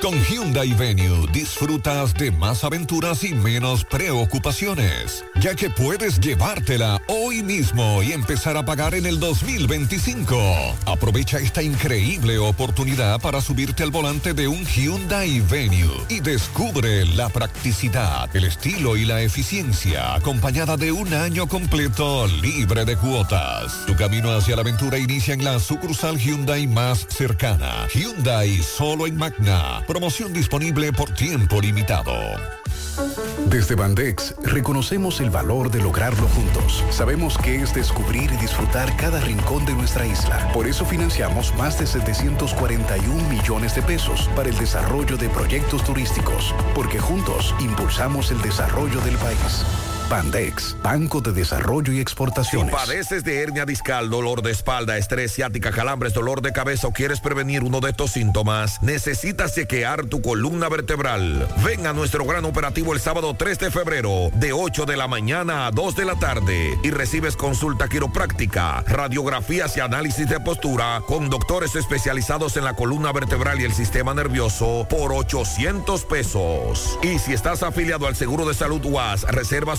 Con Hyundai Venue disfrutas de más aventuras y menos preocupaciones, ya que puedes llevártela hoy mismo y empezar a pagar en el 2025. Aprovecha esta increíble oportunidad para subirte al volante de un Hyundai Venue y descubre la practicidad, el estilo y la eficiencia acompañada de un año completo libre de cuotas. Tu camino hacia la aventura inicia en la sucursal Hyundai más cercana. Hyundai solo en Magna. Promoción disponible por tiempo limitado. Desde Bandex reconocemos el valor de lograrlo juntos. Sabemos que es descubrir y disfrutar cada rincón de nuestra isla. Por eso financiamos más de 741 millones de pesos para el desarrollo de proyectos turísticos, porque juntos impulsamos el desarrollo del país. Bandex, Banco de Desarrollo y Si Exportaciones. padeces de hernia discal, dolor de espalda, estrés ciática, calambres, dolor de cabeza o quieres prevenir uno de estos síntomas, necesitas chequear tu columna vertebral. Ven a nuestro gran operativo el sábado 3 de febrero, de 8 de la mañana a 2 de la tarde, y recibes consulta quiropráctica, radiografías y análisis de postura con doctores especializados en la columna vertebral y el sistema nervioso por 800 pesos. Y si estás afiliado al Seguro de Salud UAS, Reservas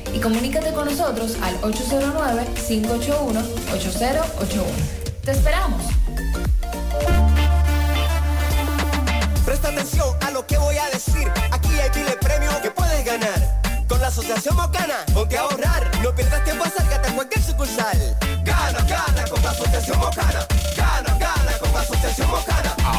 y comunícate con nosotros al 809-581-8081. ¡Te esperamos! Presta atención a lo que voy a decir. Aquí hay miles premios que puedes ganar. Con la Asociación Mocana, ponte a ahorrar. No pierdas tiempo, acércate a cualquier sucursal. Gana, gana con la Asociación Mocana. Gana, gana con la Asociación Mocana.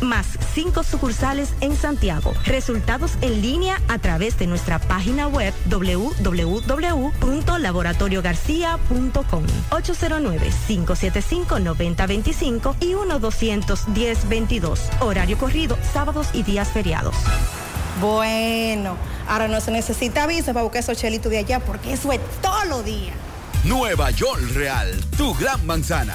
más cinco sucursales en Santiago. Resultados en línea a través de nuestra página web www.laboratoriogarcia.com 809-575-9025 y 1-210-22. Horario corrido, sábados y días feriados. Bueno, ahora no se necesita visa para buscar esos chelitos de allá porque eso es todo lo día. Nueva York Real, tu gran manzana.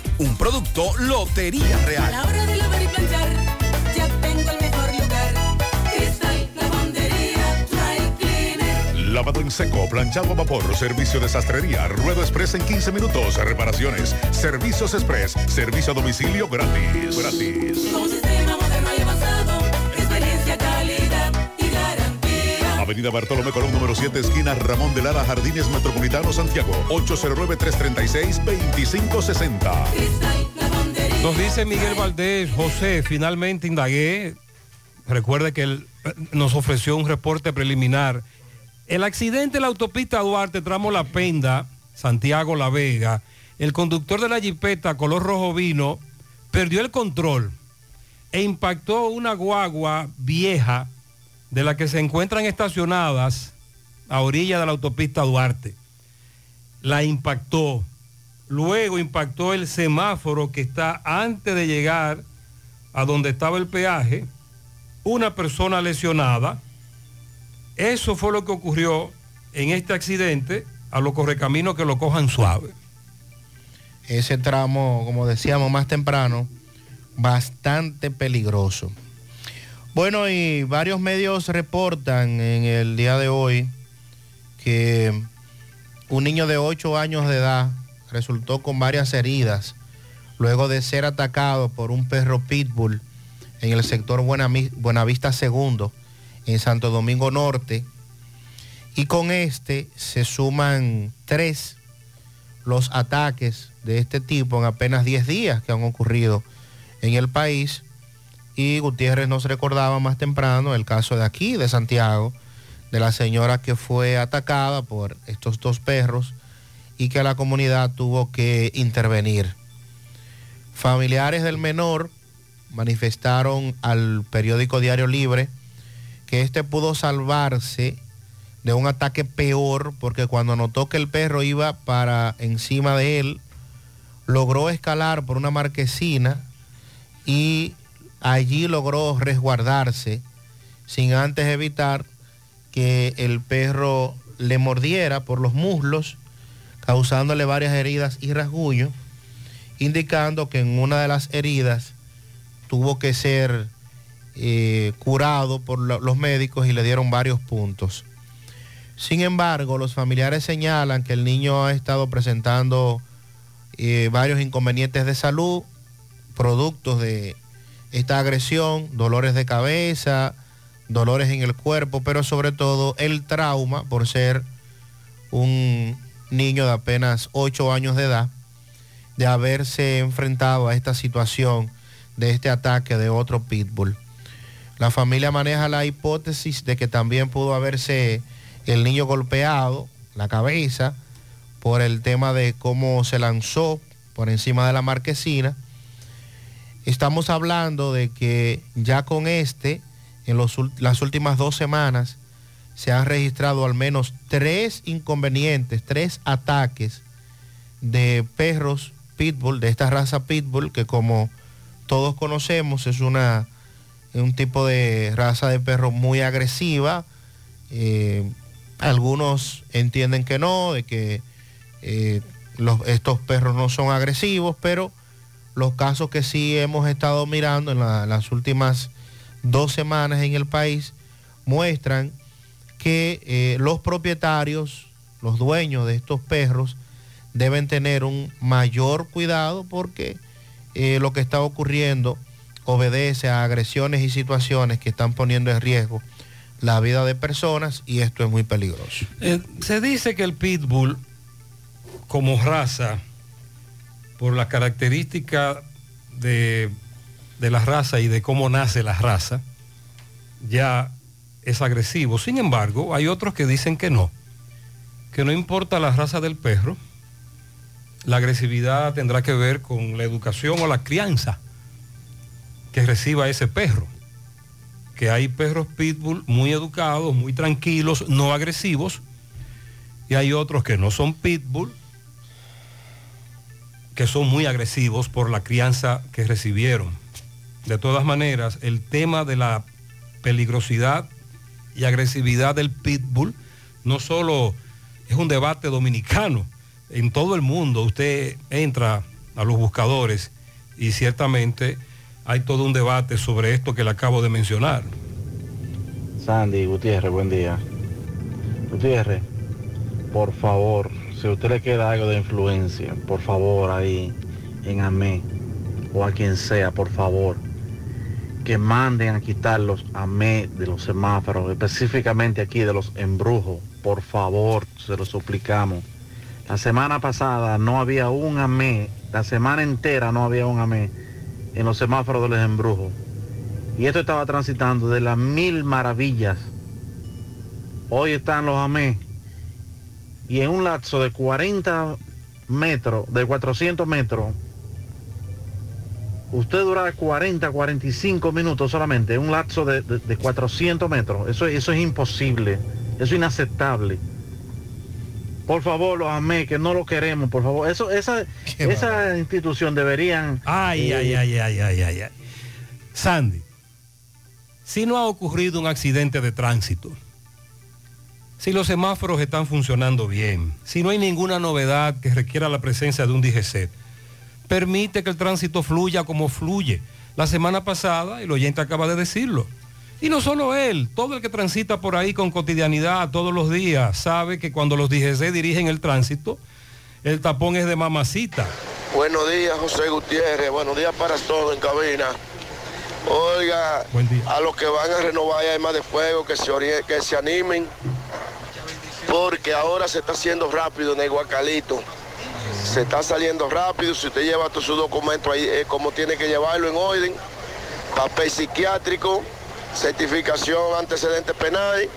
Un producto Lotería A Real. la hora de lavar y planchar, ya tengo el mejor lugar. Cristal, lavandería, dry cleaner. Lavado en seco, planchado a vapor, servicio de sastrería, ruedo express en 15 minutos, reparaciones, servicios express, servicio a domicilio gratis. Gratis. Avenida Bartolomé Colón, número 7, esquina Ramón de Lara, Jardines Metropolitano, Santiago. 809-336-2560. Nos dice Miguel Valdés, José, finalmente indagué. Recuerde que él eh, nos ofreció un reporte preliminar. El accidente en la autopista Duarte, tramo La Penda, Santiago La Vega, el conductor de la jipeta color rojo vino perdió el control e impactó una guagua vieja de la que se encuentran estacionadas a orilla de la autopista Duarte. La impactó. Luego impactó el semáforo que está antes de llegar a donde estaba el peaje. Una persona lesionada. Eso fue lo que ocurrió en este accidente. A los correcaminos que lo cojan suave. Ese tramo, como decíamos más temprano, bastante peligroso. Bueno, y varios medios reportan en el día de hoy que un niño de 8 años de edad resultó con varias heridas luego de ser atacado por un perro pitbull en el sector Buenavista Segundo, en Santo Domingo Norte. Y con este se suman tres los ataques de este tipo en apenas 10 días que han ocurrido en el país. Y Gutiérrez nos recordaba más temprano el caso de aquí, de Santiago, de la señora que fue atacada por estos dos perros y que la comunidad tuvo que intervenir. Familiares del menor manifestaron al periódico Diario Libre que este pudo salvarse de un ataque peor porque cuando notó que el perro iba para encima de él, logró escalar por una marquesina y allí logró resguardarse sin antes evitar que el perro le mordiera por los muslos, causándole varias heridas y rasguños, indicando que en una de las heridas tuvo que ser eh, curado por lo- los médicos y le dieron varios puntos. Sin embargo, los familiares señalan que el niño ha estado presentando eh, varios inconvenientes de salud, productos de esta agresión, dolores de cabeza, dolores en el cuerpo, pero sobre todo el trauma por ser un niño de apenas 8 años de edad, de haberse enfrentado a esta situación de este ataque de otro pitbull. La familia maneja la hipótesis de que también pudo haberse el niño golpeado la cabeza por el tema de cómo se lanzó por encima de la marquesina. Estamos hablando de que ya con este, en los las últimas dos semanas, se han registrado al menos tres inconvenientes, tres ataques de perros pitbull, de esta raza pitbull, que como todos conocemos es una, un tipo de raza de perro muy agresiva. Eh, algunos entienden que no, de que eh, estos perros no son agresivos, pero los casos que sí hemos estado mirando en la- las últimas dos semanas en el país muestran que eh, los propietarios, los dueños de estos perros, deben tener un mayor cuidado porque eh, lo que está ocurriendo obedece a agresiones y situaciones que están poniendo en riesgo la vida de personas y esto es muy peligroso. Eh, se dice que el pitbull, como raza, por la característica de, de la raza y de cómo nace la raza, ya es agresivo. Sin embargo, hay otros que dicen que no, que no importa la raza del perro, la agresividad tendrá que ver con la educación o la crianza que reciba ese perro. Que hay perros pitbull muy educados, muy tranquilos, no agresivos, y hay otros que no son pitbull, que son muy agresivos por la crianza que recibieron. De todas maneras, el tema de la peligrosidad y agresividad del pitbull no solo es un debate dominicano, en todo el mundo usted entra a los buscadores y ciertamente hay todo un debate sobre esto que le acabo de mencionar. Sandy Gutiérrez, buen día. Gutiérrez, por favor, si usted le queda algo de influencia, por favor ahí en AME o a quien sea, por favor, que manden a quitar los AME de los semáforos, específicamente aquí de los embrujos, por favor, se lo suplicamos. La semana pasada no había un AME, la semana entera no había un AME en los semáforos de los embrujos. Y esto estaba transitando de las mil maravillas. Hoy están los AME. Y en un lapso de 40 metros, de 400 metros, usted dura 40, 45 minutos solamente, en un lapso de, de- de 400 metros. Eso, eso es imposible, eso es inaceptable. Por favor, los AME, que no lo queremos, por favor. Eso, esa, esa institución deberían... Ay, eh, ay, ay, ay, ay, ay, ay. Sandy, si no ha ocurrido un accidente de tránsito, si los semáforos están funcionando bien, si no hay ninguna novedad que requiera la presencia de un DGC, permite que el tránsito fluya como fluye. La semana pasada, el oyente acaba de decirlo. Y no solo él, todo el que transita por ahí con cotidianidad todos los días sabe que cuando los DGC dirigen el tránsito, el tapón es de mamacita. Buenos días, José Gutiérrez. Buenos días para todos en cabina. Oiga, a los que van a renovar armas de fuego, que se, orie- que se animen, porque ahora se está haciendo rápido en el Guacalito. Se está saliendo rápido. Si usted lleva todos sus documentos ahí, eh, como tiene que llevarlo en orden. Papel psiquiátrico, certificación, antecedentes penales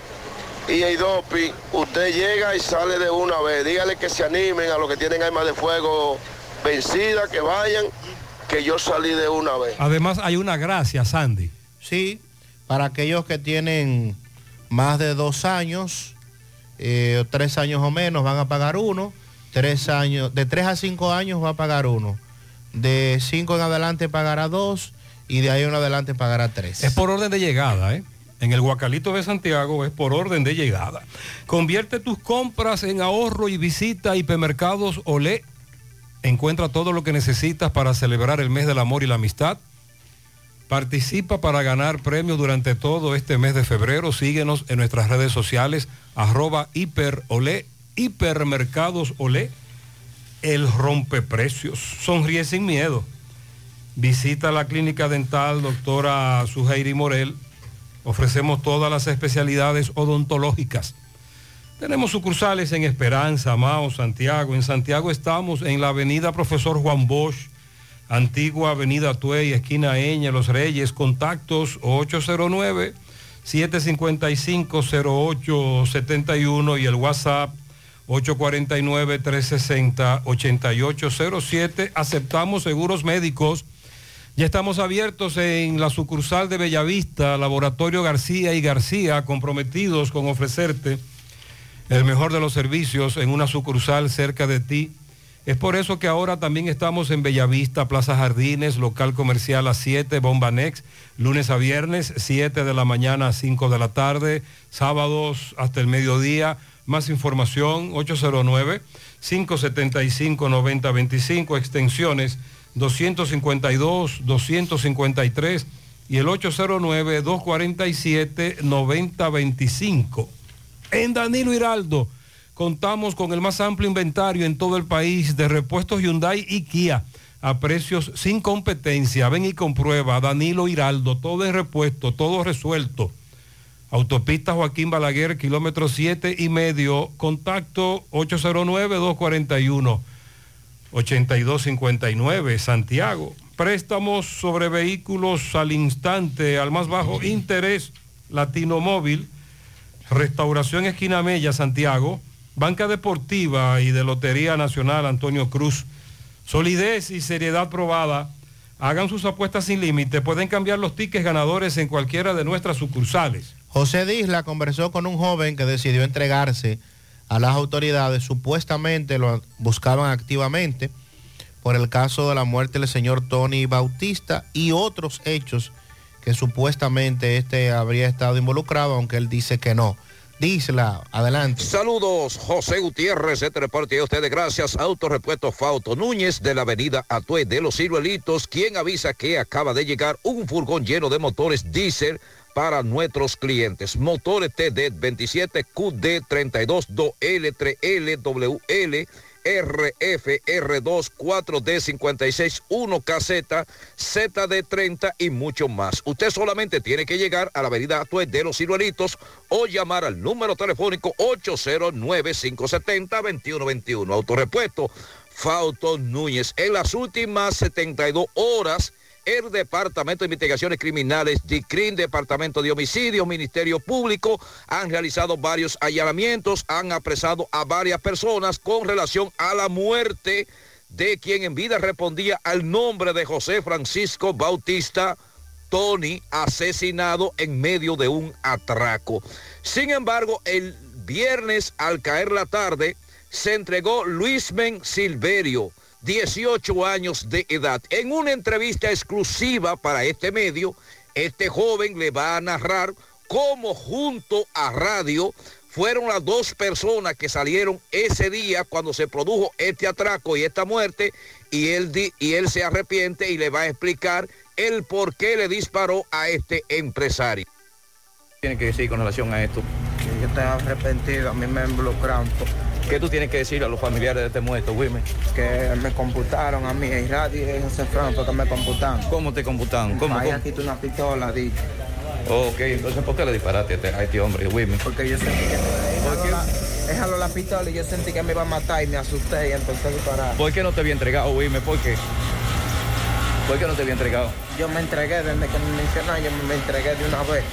y el DOPI, usted llega y sale de una vez. Dígale que se animen a los que tienen armas de fuego vencidas, que vayan, que yo salí de una vez. Además hay una gracia, Sandy. Sí, para aquellos que tienen más de dos años, eh, tres años o menos, van a pagar uno. Tres años, de tres a cinco años va a pagar uno. De cinco en adelante pagará dos y de ahí en adelante pagará tres. Es por orden de llegada, ¿eh? En el Guacalito de Santiago es por orden de llegada. Convierte tus compras en ahorro y visita a hipermercados Olé. Encuentra todo lo que necesitas para celebrar el mes del amor y la amistad. Participa para ganar premios durante todo este mes de febrero. Síguenos en nuestras redes sociales, arroba hiperolé, hipermercados olé, el rompeprecios. Sonríe sin miedo. Visita la clínica dental doctora Suheiri Morel. Ofrecemos todas las especialidades odontológicas. Tenemos sucursales en Esperanza, Mao, Santiago. En Santiago estamos en la avenida Profesor Juan Bosch, antigua avenida Tuey, esquina Eña, Los Reyes. Contactos 809-755-0871 y el WhatsApp 849-360-8807. Aceptamos seguros médicos. Ya estamos abiertos en la sucursal de Bellavista, Laboratorio García y García, comprometidos con ofrecerte el mejor de los servicios en una sucursal cerca de ti. Es por eso que ahora también estamos en Bellavista, Plaza Jardines, local comercial a 7, Bomba Next, lunes a viernes, 7 de la mañana a 5 de la tarde, sábados hasta el mediodía. Más información, 809-575-9025, extensiones 252, 253 y el 809-247-9025. En Danilo Hiraldo contamos con el más amplio inventario en todo el país de repuestos Hyundai y Kia a precios sin competencia. Ven y comprueba. Danilo Hiraldo, todo en repuesto, todo resuelto. Autopista Joaquín Balaguer, kilómetro 7 y medio. Contacto 809-241. 8259 Santiago. Préstamos sobre vehículos al instante, al más bajo interés, Latino Móvil, Restauración Esquina Mella, Santiago, Banca Deportiva y de Lotería Nacional Antonio Cruz. Solidez y seriedad probada. Hagan sus apuestas sin límite. Pueden cambiar los tickets ganadores en cualquiera de nuestras sucursales. José Disla conversó con un joven que decidió entregarse a las autoridades, supuestamente lo buscaban activamente por el caso de la muerte del señor Tony Bautista y otros hechos que supuestamente este habría estado involucrado, aunque él dice que no. Dísela, adelante. Saludos, José Gutiérrez, este reporte a ustedes gracias Autorepuesto Fauto Núñez de la avenida Atue de los Ciruelitos, quien avisa que acaba de llegar un furgón lleno de motores diésel para nuestros clientes. Motores TD 27 QD 32 2L 3L WL RF R2 4D 56 1 caseta ZD 30 y mucho más. Usted solamente tiene que llegar a la avenida Atue de los Ciruelitos o llamar al número telefónico 809 570 2121. Autorepuesto Fausto Núñez. En las últimas 72 horas el Departamento de Investigaciones Criminales, DICRIN, Departamento de Homicidios, Ministerio Público, han realizado varios allanamientos, han apresado a varias personas con relación a la muerte de quien en vida respondía al nombre de José Francisco Bautista Tony, asesinado en medio de un atraco. Sin embargo, el viernes al caer la tarde, se entregó Luismen Silverio 18 años de edad. En una entrevista exclusiva para este medio, este joven le va a narrar cómo junto a radio fueron las dos personas que salieron ese día cuando se produjo este atraco y esta muerte y él, y él se arrepiente y le va a explicar el por qué le disparó a este empresario. Tiene que decir con relación a esto. Yo estoy arrepentido, a mí me involucraron. ¿Qué tú tienes que decir a los familiares de este muerto, Wilmer? Que me computaron a mí, y radio y José Fran, porque me computaron. ¿Cómo te computaron? ¿Cómo, Ahí aquí una pistola, dicho. Ok, entonces ¿por qué le disparaste a este, este hombre, Wilmy? Porque yo sentí que me la, la pistola y yo sentí que me iba a matar y me asusté y entonces disparar. ¿Por qué no te había entregado, Wilmy? ¿Por qué? ¿Por qué no te había entregado? Yo me entregué desde que me mencionaron, yo me entregué de una vez.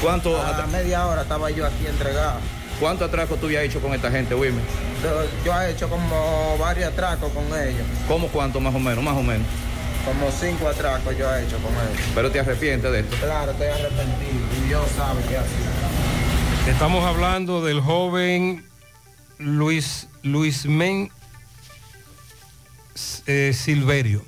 ¿Cuánto, A media hora estaba yo aquí entregado. ¿Cuánto atraco tú habías hecho con esta gente, Wilmy? Yo, yo he hecho como varios atracos con ellos. ¿Cómo cuánto más o menos, más o menos? Como cinco atracos yo he hecho con ellos. Pero te arrepientes de esto. Claro, estoy arrepentido y Dios sabe qué hacer. Estamos hablando del joven Luis, Luis Men eh, Silverio.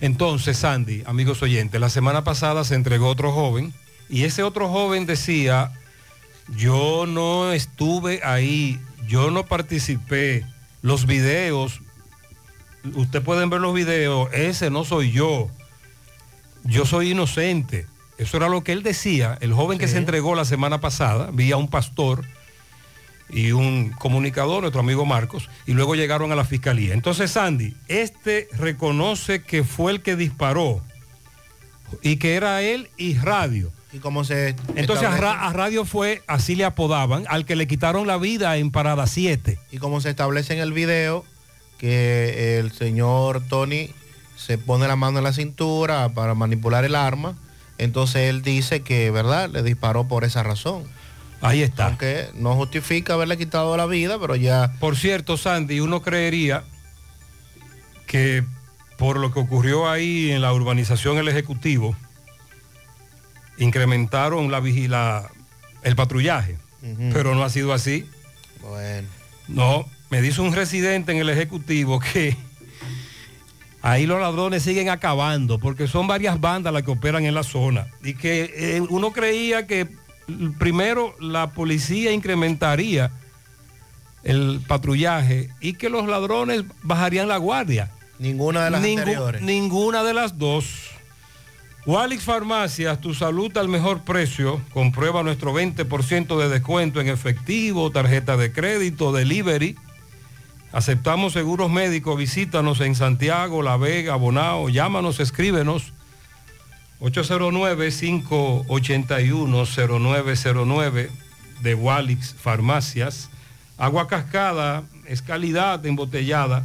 Entonces, Sandy, amigos oyentes, la semana pasada se entregó otro joven y ese otro joven decía, yo no estuve ahí, yo no participé, los videos, ustedes pueden ver los videos, ese no soy yo, yo soy inocente. Eso era lo que él decía, el joven que se entregó la semana pasada, vía un pastor y un comunicador, nuestro amigo Marcos, y luego llegaron a la fiscalía. Entonces, Sandy, este reconoce que fue el que disparó y que era él y Radio. Y como se Entonces a, establece- Ra- a Radio fue, así le apodaban, al que le quitaron la vida en Parada 7. Y como se establece en el video, que el señor Tony se pone la mano en la cintura para manipular el arma, entonces él dice que, ¿verdad?, le disparó por esa razón. Ahí está. Aunque no justifica haberle quitado la vida, pero ya... Por cierto, Sandy, uno creería que por lo que ocurrió ahí en la urbanización El Ejecutivo, incrementaron la vigila, el patrullaje, pero no ha sido así. Bueno. No, me dice un residente en el Ejecutivo que ahí los ladrones siguen acabando porque son varias bandas las que operan en la zona y que eh, uno creía que primero la policía incrementaría el patrullaje y que los ladrones bajarían la guardia. Ninguna de las Ningú- anteriores. Ninguna de las dos. Walix Farmacias, tu salud al mejor precio. Comprueba nuestro 20% de descuento en efectivo, tarjeta de crédito, delivery. Aceptamos seguros médicos. Visítanos en Santiago, La Vega, Bonao. Llámanos, escríbenos. 809-581-0909 de Walix Farmacias. Agua cascada es calidad embotellada.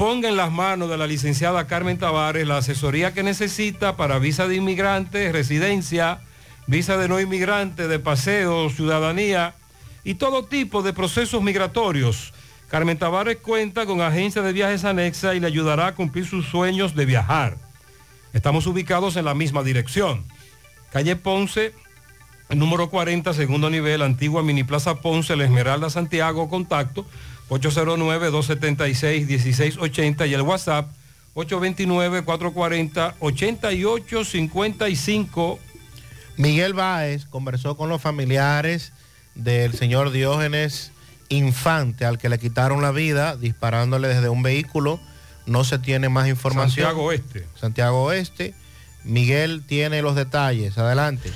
Ponga en las manos de la licenciada Carmen Tavares la asesoría que necesita para visa de inmigrante, residencia, visa de no inmigrante, de paseo, ciudadanía y todo tipo de procesos migratorios. Carmen Tavares cuenta con agencia de viajes anexa y le ayudará a cumplir sus sueños de viajar. Estamos ubicados en la misma dirección. Calle Ponce, número 40, segundo nivel, antigua Mini Plaza Ponce, La Esmeralda, Santiago, contacto 809-276-1680 y el WhatsApp 829-440-8855. Miguel Báez conversó con los familiares del señor Diógenes Infante, al que le quitaron la vida disparándole desde un vehículo. No se tiene más información. Santiago Oeste. Santiago Oeste. Miguel tiene los detalles. Adelante.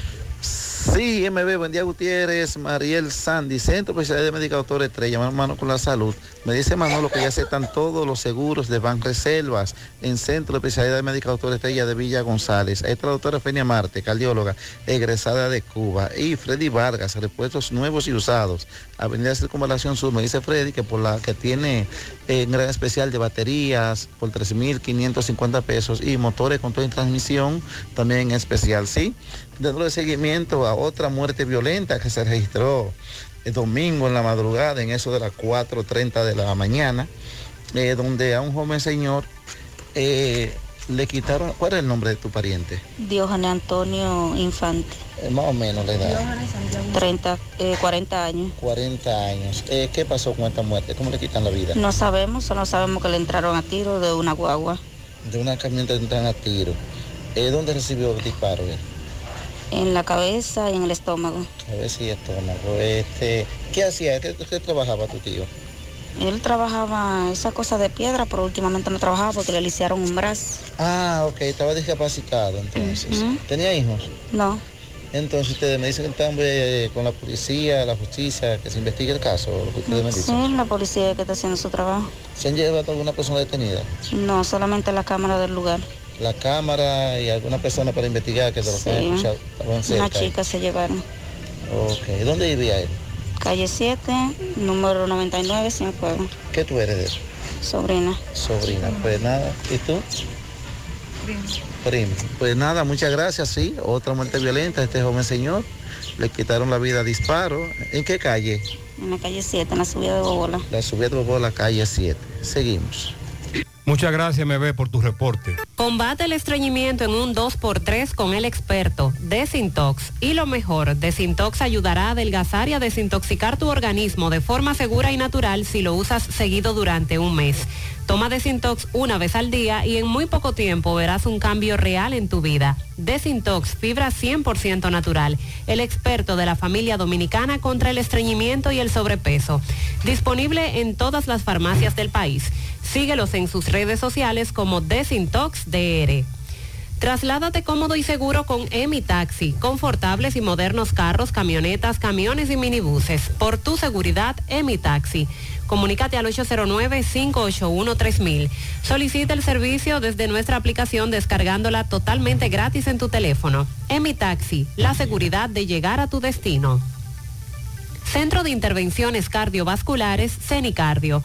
Sí, MB, buen día Gutiérrez, Mariel Sandy, Centro Especial de Médica Doctor Estrella, mano con la salud. Me dice Manolo que ya aceptan todos los seguros de Banreservas en Centro Especialidad de Médica Doctor Estrella de Villa González. La doctora Fenia Marte, cardióloga, egresada de Cuba. Y Freddy Vargas, repuestos nuevos y usados. Avenida Circunvalación Sur, me dice Freddy que por la que tiene eh, un gran especial de baterías por 3.550 pesos y motores con toda transmisión también en especial, ¿sí? Dándole seguimiento a otra muerte violenta que se registró el domingo en la madrugada, en eso de las 4.30 de la mañana, eh, donde a un joven señor eh, le quitaron, ¿cuál es el nombre de tu pariente? Diógenes Antonio Infante, Eh, más o menos la edad. 30, eh, 40 años. 40 años. Eh, ¿Qué pasó con esta muerte? ¿Cómo le quitan la vida? No sabemos, solo sabemos que le entraron a tiro de una guagua De una camioneta entran a tiro. Eh, ¿Dónde recibió el disparo? él? En la cabeza y en el estómago. A ver si estómago. Este, ¿Qué hacía? ¿Qué, qué trabajaba tu tío? Él trabajaba esa cosa de piedra, pero últimamente no trabajaba porque le lisiaron un brazo. Ah, ok, estaba discapacitado entonces. ¿Tenía hijos? No, Entonces ustedes me dicen que están eh, con la policía, la justicia, que se investigue el caso, lo que ustedes me sí, dicen. la policía que está haciendo su trabajo. ¿Se han llevado a alguna persona detenida? No, solamente la cámara del lugar. La cámara y alguna persona para investigar que de lo Sí. escuchado. Una chica se llevaron. Ok, ¿dónde vivía él? Calle 7, número 99, Cienfuegos. ¿Qué tú eres de eso? Sobrina. Sobrina, pues nada. ¿Y tú? Primo. Pues nada, muchas gracias, sí. Otra muerte violenta este joven señor. Le quitaron la vida a disparo. ¿En qué calle? En la calle 7, en la subida de Bobola. La subida de Bobola, calle 7. Seguimos. Muchas gracias, me ve por tu reporte. Combate el estreñimiento en un 2x3 con el experto Desintox. Y lo mejor, Desintox ayudará a adelgazar y a desintoxicar tu organismo de forma segura y natural si lo usas seguido durante un mes. Toma Desintox una vez al día y en muy poco tiempo verás un cambio real en tu vida. Desintox, fibra 100% natural, el experto de la familia dominicana contra el estreñimiento y el sobrepeso. Disponible en todas las farmacias del país. Síguelos en sus redes sociales como Desintox DR. Trasládate cómodo y seguro con Emi Taxi, confortables y modernos carros, camionetas, camiones y minibuses. Por tu seguridad, Emi Taxi. Comunícate al 809-581-3000. Solicita el servicio desde nuestra aplicación descargándola totalmente gratis en tu teléfono. Emi Taxi, la seguridad de llegar a tu destino. Centro de Intervenciones Cardiovasculares, CENICardio.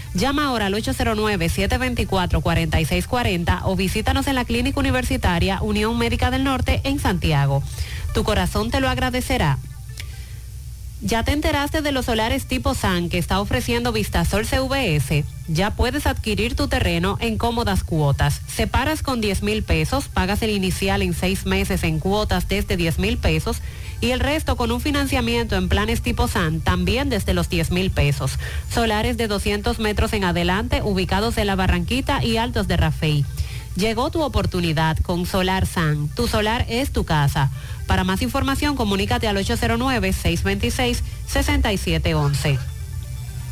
Llama ahora al 809-724-4640 o visítanos en la Clínica Universitaria Unión Médica del Norte en Santiago. Tu corazón te lo agradecerá. ¿Ya te enteraste de los solares tipo SAN que está ofreciendo Vistasol CVS? Ya puedes adquirir tu terreno en cómodas cuotas. Separas con 10 mil pesos, pagas el inicial en seis meses en cuotas desde 10 mil pesos y el resto con un financiamiento en planes tipo SAN también desde los 10 mil pesos. Solares de 200 metros en adelante ubicados en la Barranquita y Altos de Rafey. Llegó tu oportunidad con Solar San. Tu solar es tu casa. Para más información, comunícate al 809-626-6711.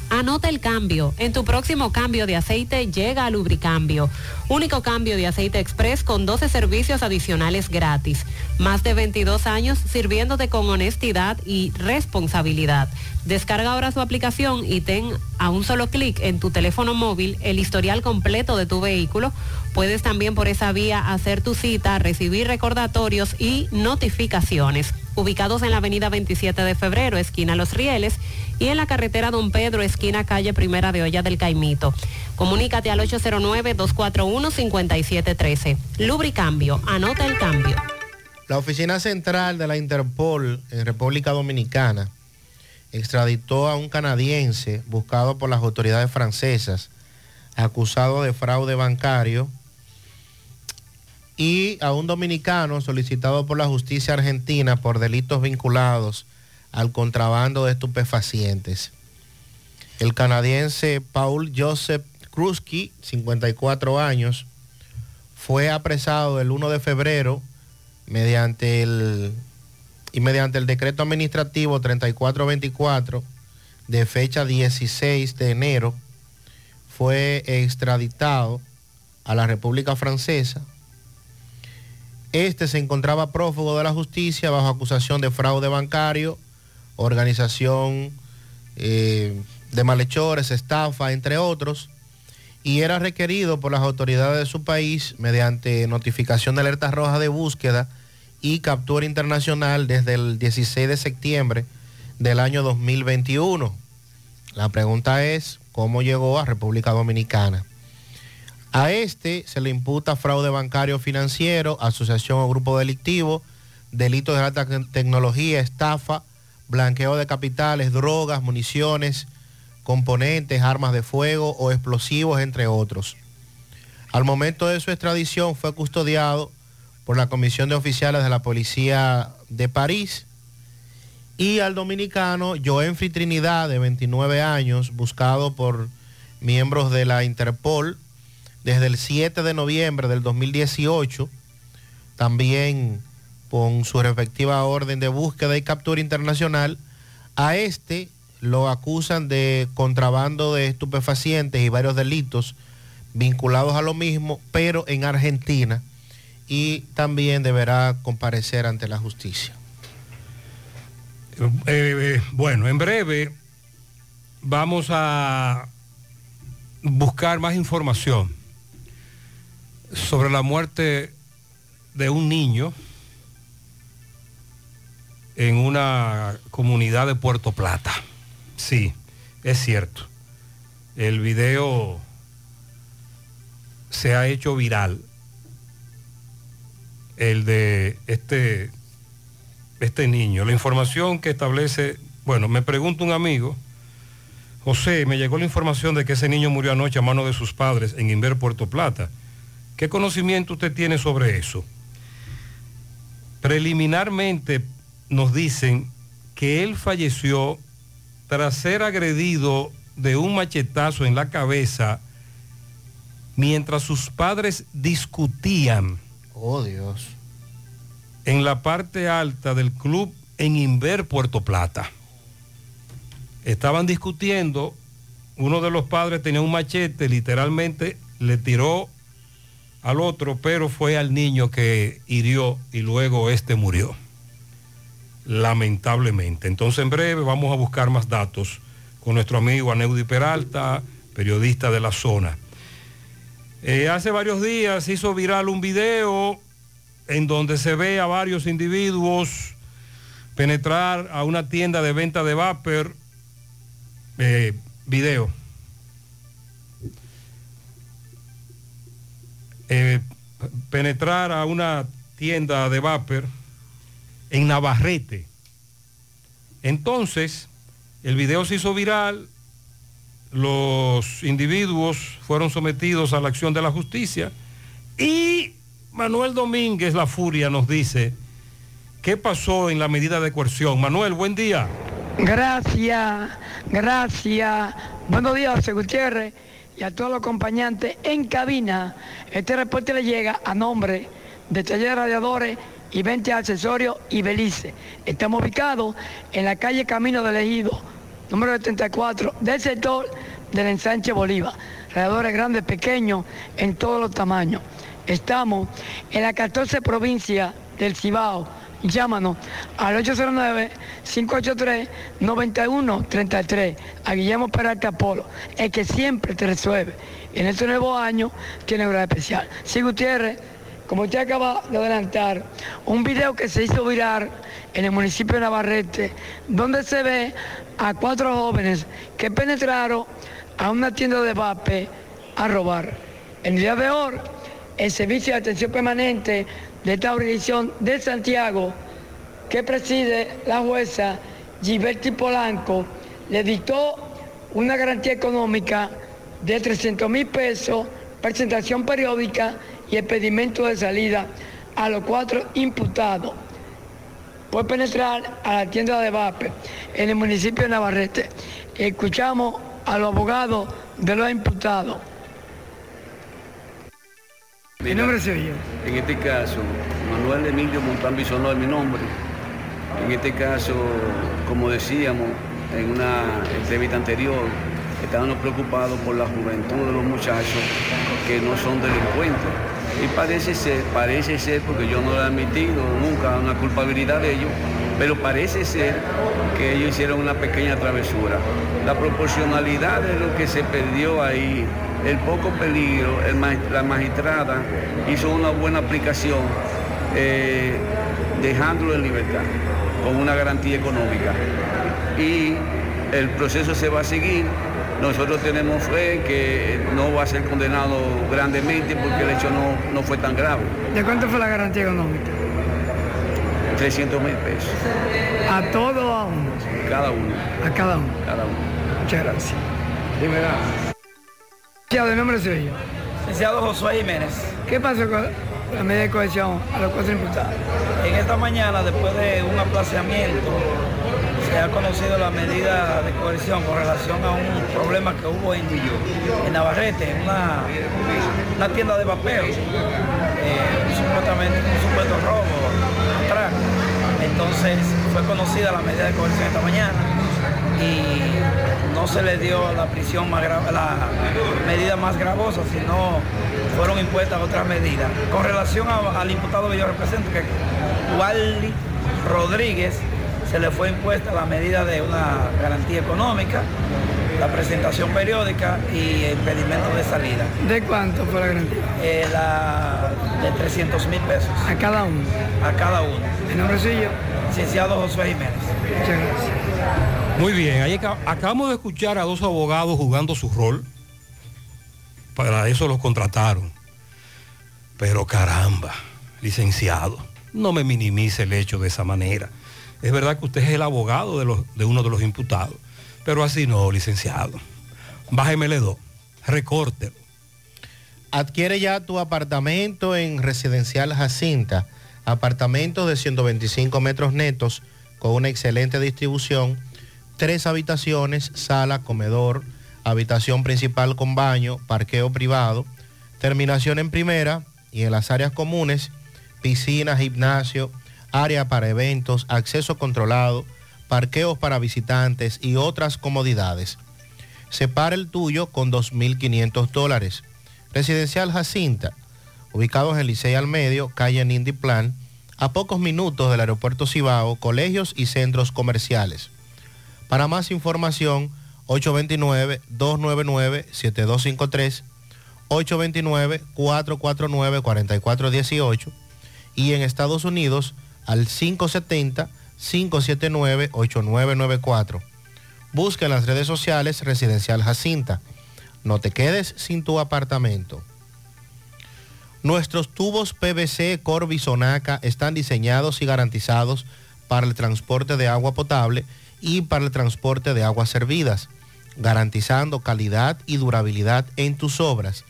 Anota el cambio. En tu próximo cambio de aceite llega a Lubricambio. Único cambio de aceite express con 12 servicios adicionales gratis. Más de 22 años sirviéndote con honestidad y responsabilidad. Descarga ahora su aplicación y ten a un solo clic en tu teléfono móvil el historial completo de tu vehículo. Puedes también por esa vía hacer tu cita, recibir recordatorios y notificaciones. Ubicados en la avenida 27 de febrero, esquina Los Rieles, y en la carretera Don Pedro, esquina calle Primera de Olla del Caimito. Comunícate al 809-241-5713. Lubricambio, anota el cambio. La oficina central de la Interpol en República Dominicana extraditó a un canadiense buscado por las autoridades francesas, acusado de fraude bancario, y a un dominicano solicitado por la justicia argentina por delitos vinculados al contrabando de estupefacientes. El canadiense Paul Joseph Krusky, 54 años, fue apresado el 1 de febrero mediante el y mediante el decreto administrativo 3424 de fecha 16 de enero fue extraditado a la República Francesa. Este se encontraba prófugo de la justicia bajo acusación de fraude bancario, organización eh, de malhechores, estafa, entre otros, y era requerido por las autoridades de su país mediante notificación de alerta roja de búsqueda y captura internacional desde el 16 de septiembre del año 2021. La pregunta es, ¿cómo llegó a República Dominicana? A este se le imputa fraude bancario financiero, asociación o grupo delictivo, delitos de alta tecnología, estafa, blanqueo de capitales, drogas, municiones, componentes, armas de fuego o explosivos, entre otros. Al momento de su extradición fue custodiado por la Comisión de Oficiales de la Policía de París y al dominicano Joenfri Trinidad, de 29 años, buscado por miembros de la Interpol desde el 7 de noviembre del 2018, también con su respectiva orden de búsqueda y captura internacional. A este lo acusan de contrabando de estupefacientes y varios delitos vinculados a lo mismo, pero en Argentina, y también deberá comparecer ante la justicia. Eh, eh, bueno, en breve vamos a buscar más información sobre la muerte de un niño en una comunidad de Puerto Plata. Sí, es cierto. El video se ha hecho viral. El de este, este niño. La información que establece, bueno, me pregunta un amigo, José, me llegó la información de que ese niño murió anoche a mano de sus padres en Inver, Puerto Plata. ¿Qué conocimiento usted tiene sobre eso? Preliminarmente nos dicen que él falleció tras ser agredido de un machetazo en la cabeza mientras sus padres discutían. Oh Dios. En la parte alta del club en Inver, Puerto Plata. Estaban discutiendo, uno de los padres tenía un machete, literalmente le tiró al otro, pero fue al niño que hirió y luego este murió. Lamentablemente. Entonces en breve vamos a buscar más datos con nuestro amigo Aneudi Peralta, periodista de la zona. Eh, hace varios días se hizo viral un video en donde se ve a varios individuos penetrar a una tienda de venta de vapor. Eh, video. Eh, penetrar a una tienda de vapor en Navarrete. Entonces, el video se hizo viral, los individuos fueron sometidos a la acción de la justicia y Manuel Domínguez, la furia, nos dice qué pasó en la medida de coerción. Manuel, buen día. Gracias, gracias. Buenos días, José Gutiérrez y a todos los acompañantes en cabina. Este reporte le llega a nombre de Taller Radiadores y 20 Accesorios y Belice. Estamos ubicados en la calle Camino del Ejido, número 74, del sector del ensanche Bolívar. Radiadores grandes, pequeños, en todos los tamaños. Estamos en la 14 provincia del Cibao. Llámanos al 809-583-9133 a Guillermo Peralta Polo, el que siempre te resuelve. En este nuevo año tiene gran especial. Sí, Gutiérrez, como usted acaba de adelantar, un video que se hizo viral en el municipio de Navarrete, donde se ve a cuatro jóvenes que penetraron a una tienda de vape a robar. En el día de hoy, el servicio de atención permanente de esta jurisdicción de Santiago, que preside la jueza Gilberti Polanco, le dictó una garantía económica de 300 mil pesos, presentación periódica y expedimento de salida a los cuatro imputados por penetrar a la tienda de VAPE en el municipio de Navarrete. Escuchamos a los abogados de los imputados. Mi nombre es En este caso, Manuel Emilio Montán Bisonó es mi nombre. En este caso, como decíamos en una entrevista anterior, estábamos preocupados por la juventud de los muchachos que no son delincuentes. Y parece ser, parece ser, porque yo no lo he admitido nunca una culpabilidad de ellos, pero parece ser que ellos hicieron una pequeña travesura. La proporcionalidad de lo que se perdió ahí, el poco peligro, la magistrada hizo una buena aplicación eh, dejándolo en libertad con una garantía económica. Y el proceso se va a seguir. Nosotros tenemos fe que no va a ser condenado grandemente porque el hecho no, no fue tan grave. ¿De cuánto fue la garantía económica? 300 mil pesos. ¿A todo o a uno? Cada uno. A cada uno. Cada uno. Muchas gracias. Dime Ya, de nombre suyo. Licenciado Josué Jiménez. ¿Qué pasó con la medida de cohesión a los cuatro imputados? En esta mañana, después de un aplazamiento, se ha conocido la medida de coerción con relación a un problema que hubo en, en Navarrete, en una, tienda de vapeo, eh, supuestamente un supuesto robo, atraco. Entonces fue conocida la medida de coerción esta mañana y no se le dio la prisión más gra- la medida más gravosa, sino fueron impuestas otras medidas. Con relación al imputado que yo represento, que Wally Rodríguez, se le fue impuesta la medida de una garantía económica, la presentación periódica y el impedimento de salida. ¿De cuánto fue la garantía? Eh, la de 300 mil pesos. A cada uno. A cada uno. ¿El nombre suyo? Licenciado Josué Jiménez. Muchas gracias. Muy bien, ahí aca- acabamos de escuchar a dos abogados jugando su rol. Para eso los contrataron. Pero caramba, licenciado, no me minimice el hecho de esa manera. Es verdad que usted es el abogado de, uno de los imputados, pero así no, licenciado. Bájemele dos, recórtelo. Adquiere ya tu apartamento en Residencial Jacinta. Apartamentos de 125 metros netos con una excelente distribución. Tres habitaciones, sala, comedor, habitación principal con baño, parqueo privado. Terminación en primera y en las áreas comunes, piscina, gimnasio, área para eventos, acceso controlado, parqueos para visitantes y otras comodidades. Separa el tuyo con 2.500 dólares. Residencial Jacinta, ubicados en Licey al Medio, calle Nindy Plan, a pocos minutos del aeropuerto Cibao, colegios y centros comerciales. Para más información, 829-299-7253, 829-449-4418 y en Estados Unidos al 570-579-8994. Busca en las redes sociales Residencial Jacinta. No te quedes sin tu apartamento. Nuestros tubos PVC Corby Sonaca están diseñados y garantizados para el transporte de agua potable y para el transporte de aguas servidas, garantizando calidad y durabilidad en tus obras.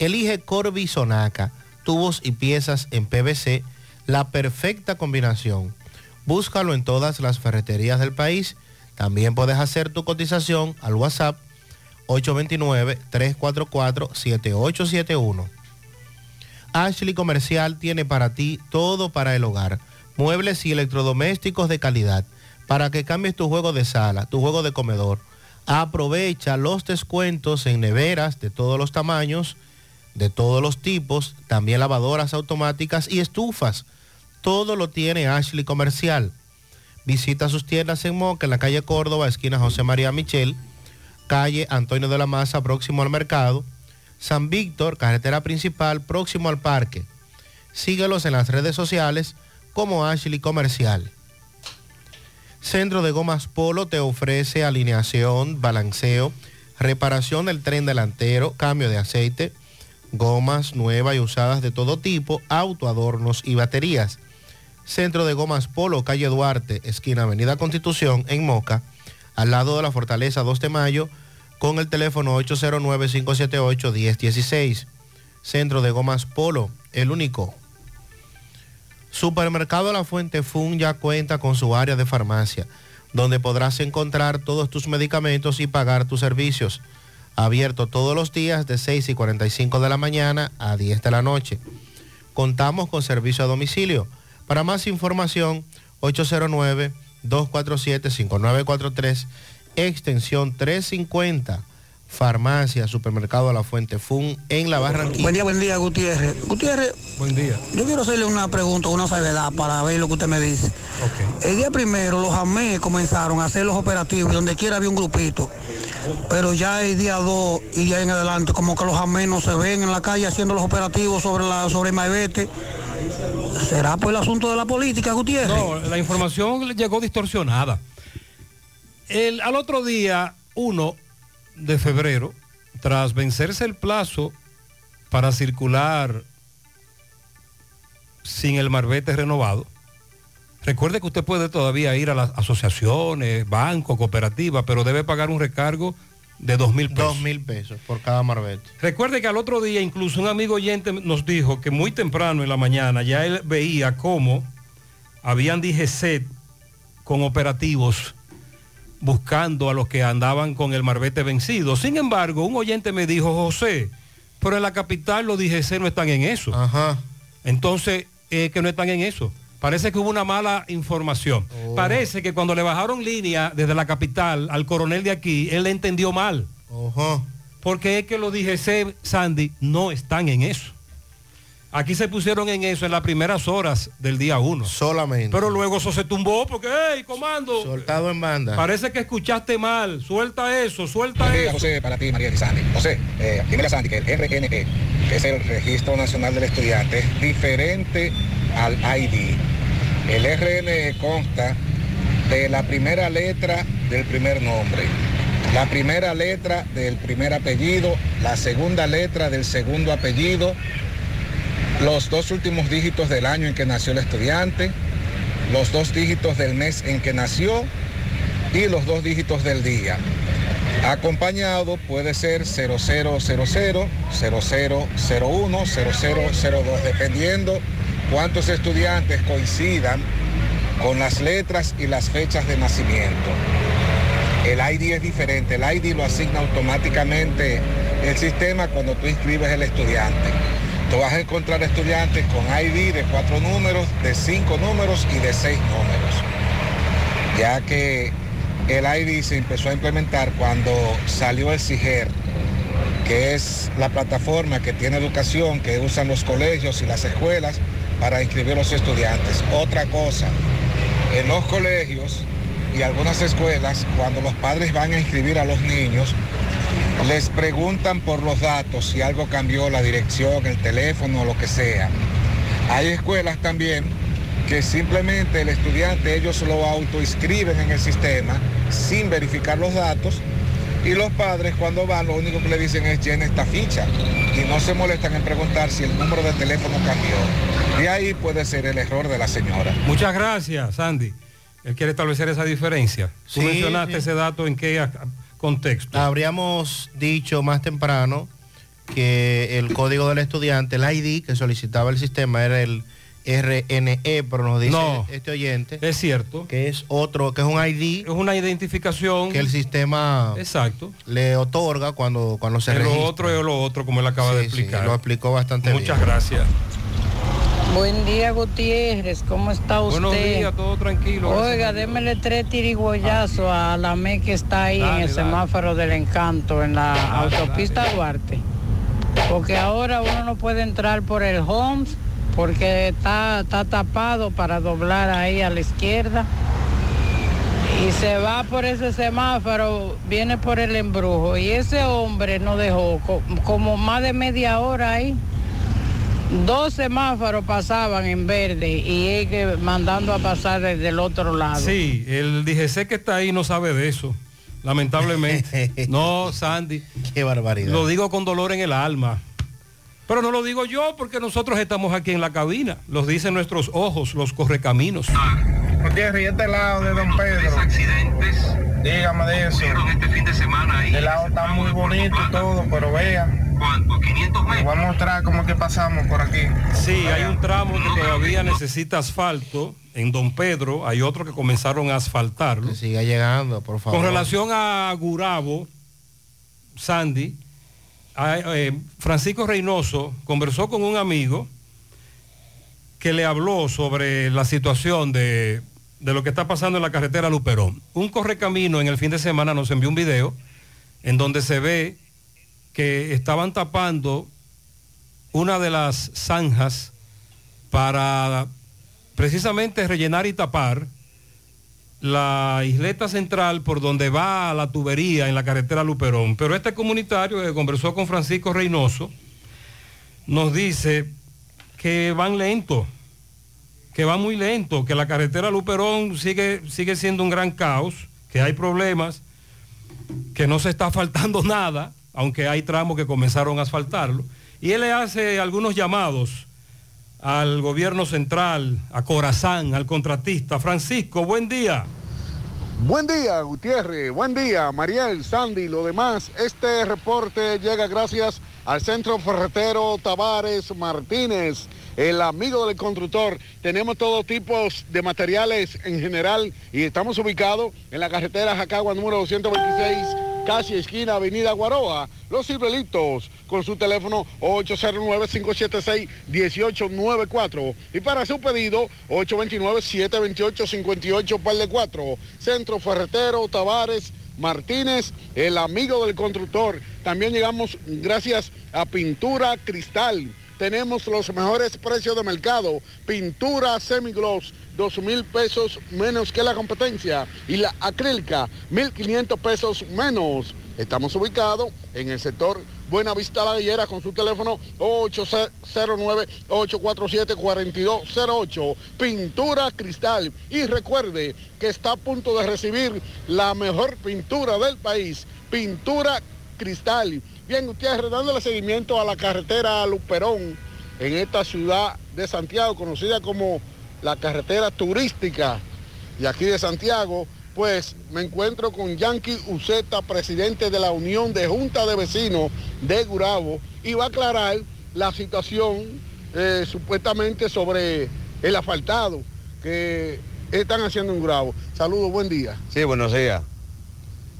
Elige Corby Sonaca, tubos y piezas en PVC, la perfecta combinación. Búscalo en todas las ferreterías del país. También puedes hacer tu cotización al WhatsApp 829-344-7871. Ashley Comercial tiene para ti todo para el hogar, muebles y electrodomésticos de calidad, para que cambies tu juego de sala, tu juego de comedor. Aprovecha los descuentos en neveras de todos los tamaños, de todos los tipos, también lavadoras automáticas y estufas. Todo lo tiene Ashley Comercial. Visita sus tiendas en Moca, en la calle Córdoba, esquina José María Michel, calle Antonio de la Maza, próximo al mercado, San Víctor, carretera principal, próximo al parque. Síguelos en las redes sociales como Ashley Comercial. Centro de Gomas Polo te ofrece alineación, balanceo, reparación del tren delantero, cambio de aceite, gomas nuevas y usadas de todo tipo, autoadornos y baterías. Centro de Gomas Polo, calle Duarte, esquina Avenida Constitución, en Moca, al lado de la Fortaleza 2 de Mayo, con el teléfono 809-578-1016. Centro de Gomas Polo, el único. Supermercado La Fuente Fun ya cuenta con su área de farmacia, donde podrás encontrar todos tus medicamentos y pagar tus servicios. Abierto todos los días de 6 y 45 de la mañana a 10 de la noche. Contamos con servicio a domicilio. Para más información, 809-247-5943, extensión 350. Farmacia, Supermercado La Fuente Fun en La Barranquilla. Buen día, buen día, Gutiérrez. Gutiérrez, Buen día. yo quiero hacerle una pregunta, una salvedad para ver lo que usted me dice. El día primero los AME comenzaron a hacer los operativos y donde quiera había un grupito. Pero ya el día 2 y ya en adelante, como que los AME no se ven en la calle haciendo los operativos sobre la sobre Maivete. ¿Será por el asunto de la política, Gutiérrez? No, la información le llegó distorsionada. El, al otro día, 1 de febrero, tras vencerse el plazo para circular sin el marbete renovado, Recuerde que usted puede todavía ir a las asociaciones, bancos, cooperativas, pero debe pagar un recargo de dos mil pesos. Dos mil pesos por cada marbete. Recuerde que al otro día incluso un amigo oyente nos dijo que muy temprano en la mañana ya él veía cómo habían DGC con operativos buscando a los que andaban con el marbete vencido. Sin embargo, un oyente me dijo, José, pero en la capital los DGC no están en eso. Entonces, eh, que no están en eso. Parece que hubo una mala información. Oh. Parece que cuando le bajaron línea desde la capital al coronel de aquí, él le entendió mal. Porque es que los DGC, Sandy, no están en eso. Aquí se pusieron en eso en las primeras horas del día 1. Solamente. Pero luego eso se tumbó porque, hey, comando. Soltado en banda. Parece que escuchaste mal. Suelta eso, suelta eso. José, para ti, María y Sandy. José, eh, dile a Sandy que el RNE, que es el Registro Nacional del Estudiante, es diferente al ID. El RNE consta de la primera letra del primer nombre, la primera letra del primer apellido, la segunda letra del segundo apellido, los dos últimos dígitos del año en que nació el estudiante, los dos dígitos del mes en que nació y los dos dígitos del día. Acompañado puede ser 0000, 0001, 0002, dependiendo cuántos estudiantes coincidan con las letras y las fechas de nacimiento. El ID es diferente, el ID lo asigna automáticamente el sistema cuando tú inscribes el estudiante. Tú vas a encontrar estudiantes con ID de cuatro números, de cinco números y de seis números. Ya que el ID se empezó a implementar cuando salió el CIGER, que es la plataforma que tiene educación, que usan los colegios y las escuelas para inscribir a los estudiantes. Otra cosa, en los colegios y algunas escuelas, cuando los padres van a inscribir a los niños, les preguntan por los datos si algo cambió, la dirección, el teléfono lo que sea. Hay escuelas también que simplemente el estudiante ellos lo autoinscriben en el sistema sin verificar los datos y los padres cuando van lo único que le dicen es llena esta ficha y no se molestan en preguntar si el número de teléfono cambió. Y ahí puede ser el error de la señora. Muchas gracias, Sandy. Él quiere establecer esa diferencia. Tú Sí, mencionaste sí. ese dato en qué contexto. Habríamos dicho más temprano que el código del estudiante, el ID que solicitaba el sistema era el RNE, pero nos dice No. este oyente Es cierto. que es otro, que es un ID. Es una identificación. Que el sistema Exacto. le otorga cuando, cuando se Es lo registra. otro es lo otro, como él acaba de sí, explicar. lo explicó bastante Muchas bien. gracias. Buen día, Gutiérrez. ¿Cómo está usted? Buenos días, todo tranquilo. Oiga, démele tres tirigüeyazos a la ME que está ahí Dale, en el dale. semáforo del encanto, en la Dale, autopista Duarte. Porque ahora uno no puede entrar por el Homes porque está, está tapado para doblar ahí a la izquierda. Y se va por ese semáforo, viene por el embrujo. Y ese hombre nos dejó co- como más de media hora ahí. Dos semáforos pasaban en verde y él que mandando a pasar desde el otro lado. Sí, el DGC que está ahí no sabe de eso, lamentablemente. no, Sandy. Qué barbaridad. Lo digo con dolor en el alma. Pero no lo digo yo porque nosotros estamos aquí en la cabina. Los dicen nuestros ojos, los correcaminos. Gutiérrez, y este lado de Don Pedro. Dígame de eso. El lado está muy bonito y todo, pero vea. Les voy a mostrar cómo es que pasamos por aquí. Sí, hay un tramo que todavía necesita asfalto en Don Pedro, hay otro que comenzaron a asfaltarlo. Que siga llegando, por favor. Con relación a Gurabo, Sandy, Francisco Reynoso conversó con un amigo que le habló sobre la situación de, de lo que está pasando en la carretera Luperón. Un correcamino en el fin de semana nos envió un video en donde se ve que estaban tapando una de las zanjas para precisamente rellenar y tapar la isleta central por donde va la tubería en la carretera Luperón. Pero este comunitario que conversó con Francisco Reynoso nos dice que van lento, que va muy lento, que la carretera Luperón sigue, sigue siendo un gran caos, que hay problemas, que no se está asfaltando nada, aunque hay tramos que comenzaron a asfaltarlo. Y él le hace algunos llamados al gobierno central, a Corazán, al contratista. Francisco, buen día. Buen día, Gutiérrez. Buen día, Mariel, Sandy, lo demás. Este reporte llega gracias al Centro Ferretero Tavares Martínez, el amigo del constructor. Tenemos todo tipo de materiales en general y estamos ubicados en la carretera Jacagua número 226 casi esquina Avenida Guaroa, Los Ciruelitos, con su teléfono 809-576-1894. Y para su pedido, 829-728-58 par de 4. Centro Ferretero Tavares Martínez, el amigo del constructor. También llegamos gracias a Pintura Cristal. Tenemos los mejores precios de mercado. Pintura semigloss, dos mil pesos menos que la competencia. Y la acrílica, 1.500 pesos menos. Estamos ubicados en el sector Buena Vista La Gallera con su teléfono 809-847-4208. Pintura Cristal. Y recuerde que está a punto de recibir la mejor pintura del país. Pintura Cristal. Bien, ustedes dándole seguimiento a la carretera Luperón en esta ciudad de Santiago, conocida como la carretera turística y aquí de Santiago, pues me encuentro con Yankee Uceta, presidente de la Unión de Junta de Vecinos de Gurabo, y va a aclarar la situación eh, supuestamente sobre el asfaltado que están haciendo en Gurabo. Saludos, buen día. Sí, buenos días.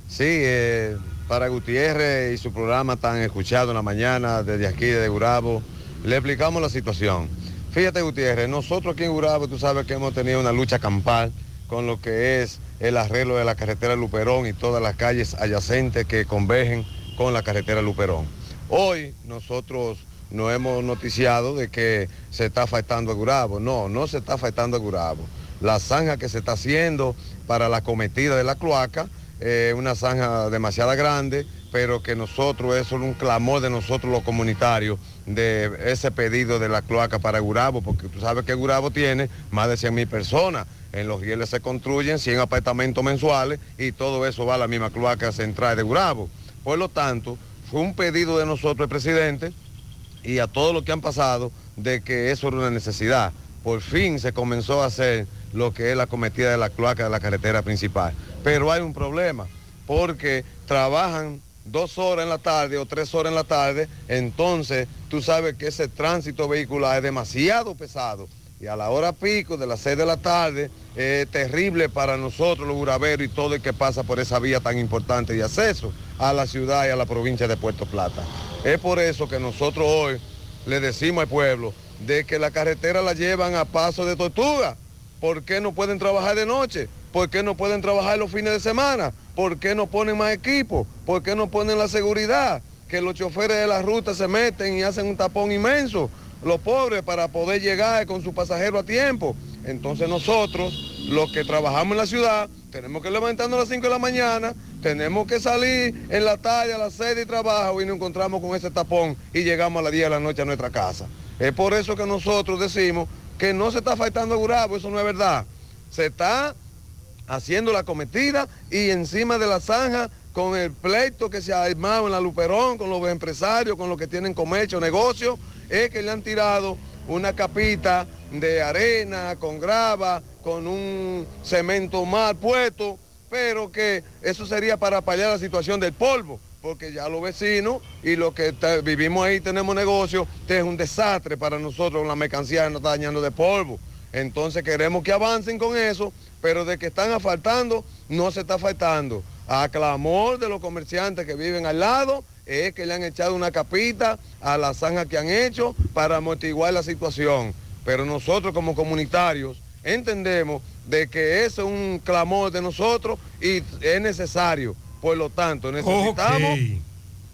Sí, eh, para Gutiérrez y su programa tan escuchado en la mañana desde aquí, de Gurabo, le explicamos la situación. Fíjate Gutiérrez, nosotros aquí en Gurabo, tú sabes que hemos tenido una lucha campal con lo que es el arreglo de la carretera Luperón y todas las calles adyacentes que convergen con la carretera Luperón. Hoy nosotros no hemos noticiado de que se está faltando a Gurabo. No, no se está faltando a Gurabo. La zanja que se está haciendo para la cometida de la cloaca es una zanja demasiado grande, pero que nosotros, eso es un clamor de nosotros los comunitarios, de ese pedido de la cloaca para Gurabo, porque tú sabes que Gurabo tiene más de 100 mil personas. En los rieles se construyen 100 apartamentos mensuales y todo eso va a la misma cloaca central de Gurabo. Por lo tanto, fue un pedido de nosotros, el presidente, y a todos los que han pasado, de que eso era una necesidad. Por fin se comenzó a hacer lo que es la cometida de la cloaca de la carretera principal. Pero hay un problema, porque trabajan dos horas en la tarde o tres horas en la tarde, entonces tú sabes que ese tránsito vehicular es demasiado pesado. Y a la hora pico de las seis de la tarde es terrible para nosotros los buraveros y todo el que pasa por esa vía tan importante de acceso a la ciudad y a la provincia de Puerto Plata. Es por eso que nosotros hoy le decimos al pueblo de que la carretera la llevan a paso de tortuga. ¿Por qué no pueden trabajar de noche? ¿Por qué no pueden trabajar los fines de semana? ¿Por qué no ponen más equipo? ¿Por qué no ponen la seguridad? Que los choferes de la ruta se meten y hacen un tapón inmenso, los pobres, para poder llegar con su pasajero a tiempo. Entonces nosotros, los que trabajamos en la ciudad, tenemos que levantarnos a las 5 de la mañana, tenemos que salir en la tarde a las 6 de trabajo y nos encontramos con ese tapón y llegamos a las 10 de la noche a nuestra casa. Es por eso que nosotros decimos que no se está faltando a eso no es verdad. Se está haciendo la cometida y encima de la zanja con el pleito que se ha armado en la Luperón, con los empresarios, con los que tienen comercio, negocio, es que le han tirado una capita de arena, con grava, con un cemento mal puesto, pero que eso sería para paliar la situación del polvo, porque ya los vecinos y los que vivimos ahí tenemos negocio, este es un desastre para nosotros, la mercancía nos está dañando de polvo. Entonces queremos que avancen con eso, pero de que están asfaltando, no se está faltando. A clamor de los comerciantes que viven al lado, es que le han echado una capita a la zanja que han hecho para amortiguar la situación. Pero nosotros como comunitarios entendemos de que eso es un clamor de nosotros y es necesario. Por lo tanto, necesitamos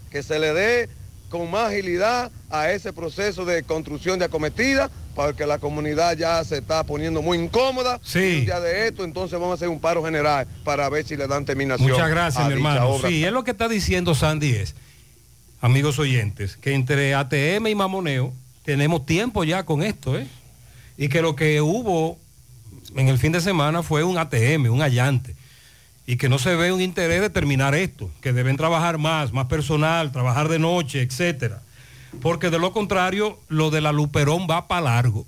que se le dé con más agilidad a ese proceso de construcción de acometida, porque la comunidad ya se está poniendo muy incómoda. Sí. Y un día de esto, entonces vamos a hacer un paro general para ver si le dan terminación. Muchas gracias, a mi hermano. obra. Sí, es lo que está diciendo Sandy es, amigos oyentes, que entre ATM y Mamoneo tenemos tiempo ya con esto, ¿eh? Y que lo que hubo en el fin de semana fue un ATM, un allante. Y que no se ve un interés de terminar esto, que deben trabajar más, más personal, trabajar de noche, etcétera. Porque de lo contrario, lo de la Luperón va para largo.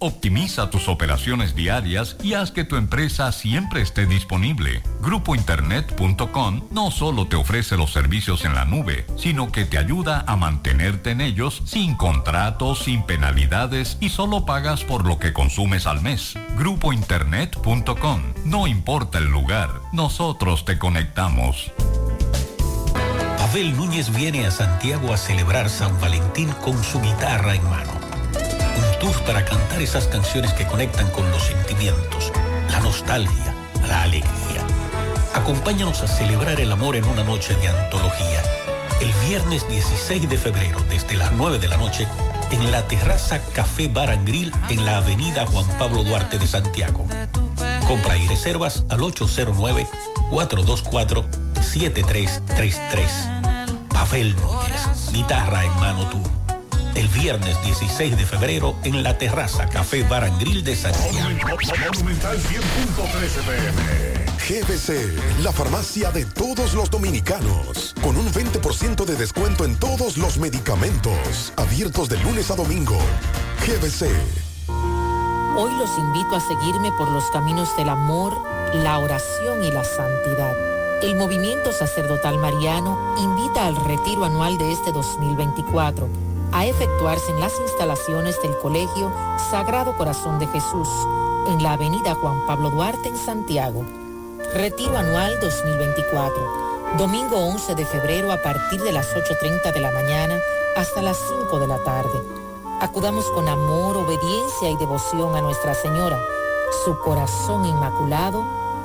Optimiza tus operaciones diarias y haz que tu empresa siempre esté disponible. Grupointernet.com no solo te ofrece los servicios en la nube, sino que te ayuda a mantenerte en ellos sin contratos, sin penalidades y solo pagas por lo que consumes al mes. Grupointernet.com. No importa el lugar, nosotros te conectamos. Abel Núñez viene a Santiago a celebrar San Valentín con su guitarra en mano. Un tour para cantar esas canciones que conectan con los sentimientos, la nostalgia, la alegría. Acompáñanos a celebrar el amor en una noche de antología. El viernes 16 de febrero, desde las 9 de la noche, en la terraza Café Bar and Grill en la avenida Juan Pablo Duarte de Santiago. Compra y reservas al 809-424-7333. Pavel Núñez, guitarra en mano tú. El viernes 16 de febrero en la terraza Café Bar and Grill de Santiago. Monumental 100.13 pm. GBC, la farmacia de todos los dominicanos. Con un 20% de descuento en todos los medicamentos. Abiertos de lunes a domingo. GBC. Hoy los invito a seguirme por los caminos del amor, la oración y la santidad. El movimiento sacerdotal mariano invita al retiro anual de este 2024 a efectuarse en las instalaciones del Colegio Sagrado Corazón de Jesús, en la avenida Juan Pablo Duarte en Santiago. Retiro anual 2024, domingo 11 de febrero a partir de las 8.30 de la mañana hasta las 5 de la tarde. Acudamos con amor, obediencia y devoción a Nuestra Señora. Su corazón inmaculado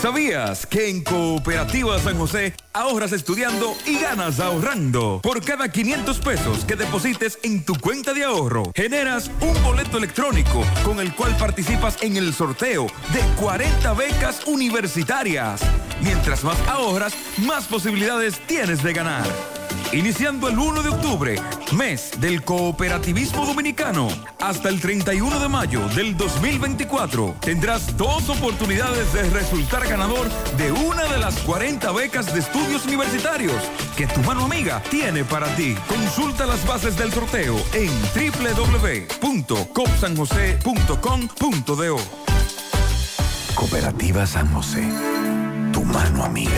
¿Sabías que en Cooperativa San José ahorras estudiando y ganas ahorrando? Por cada 500 pesos que deposites en tu cuenta de ahorro, generas un boleto electrónico con el cual participas en el sorteo de 40 becas universitarias. Mientras más ahorras, más posibilidades tienes de ganar. Iniciando el 1 de octubre, mes del cooperativismo dominicano, hasta el 31 de mayo del 2024, tendrás dos oportunidades de resultar ganador de una de las 40 becas de estudios universitarios que tu mano amiga tiene para ti. Consulta las bases del sorteo en www.copsanjose.com.do. Cooperativa San José, tu mano amiga.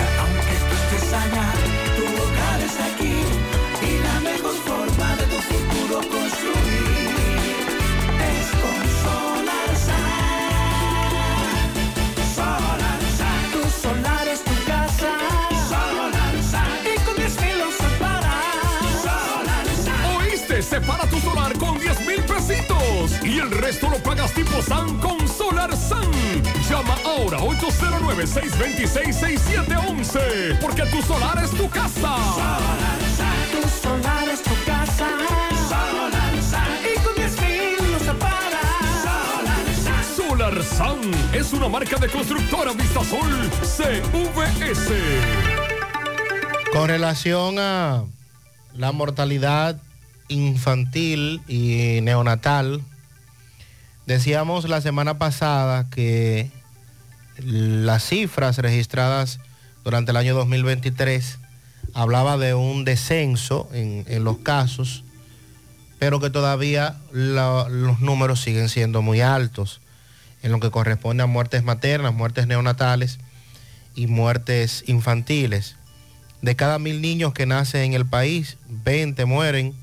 Resto lo pagas tipo SAN con Solar SAN. Llama Ahora 809-626-6711. Porque tu solar es tu casa. Tu solar es tu casa. Y con 10 mil no se para. Solar Sun es una marca de constructora Vistasol CVS. Con relación a la mortalidad infantil y neonatal, decíamos la semana pasada que las cifras registradas durante el año 2023 hablaba de un descenso en, en los casos, pero que todavía los números siguen siendo muy altos en lo que corresponde a muertes maternas, muertes neonatales y muertes infantiles. De cada mil niños que nacen en el país, 20 mueren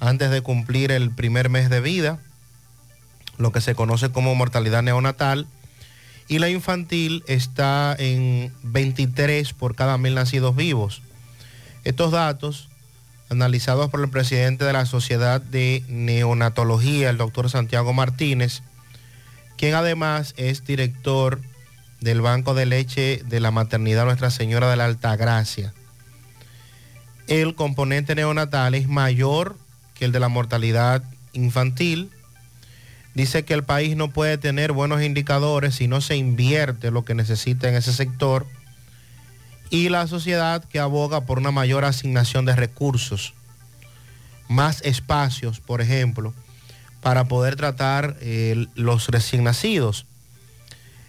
antes de cumplir el primer mes de vida, lo que se conoce como mortalidad neonatal, y la infantil está en 23 por cada mil nacidos vivos. Estos datos, analizados por el presidente de la Sociedad de Neonatología, el doctor Santiago Martínez, quien además es director del Banco de Leche de la Maternidad Nuestra Señora de la Altagracia. El componente neonatal es mayor que el de la mortalidad infantil. Dice que el país no puede tener buenos indicadores si no se invierte lo que necesita en ese sector. Y la sociedad que aboga por una mayor asignación de recursos, más espacios, por ejemplo, para poder tratar eh, los recién nacidos.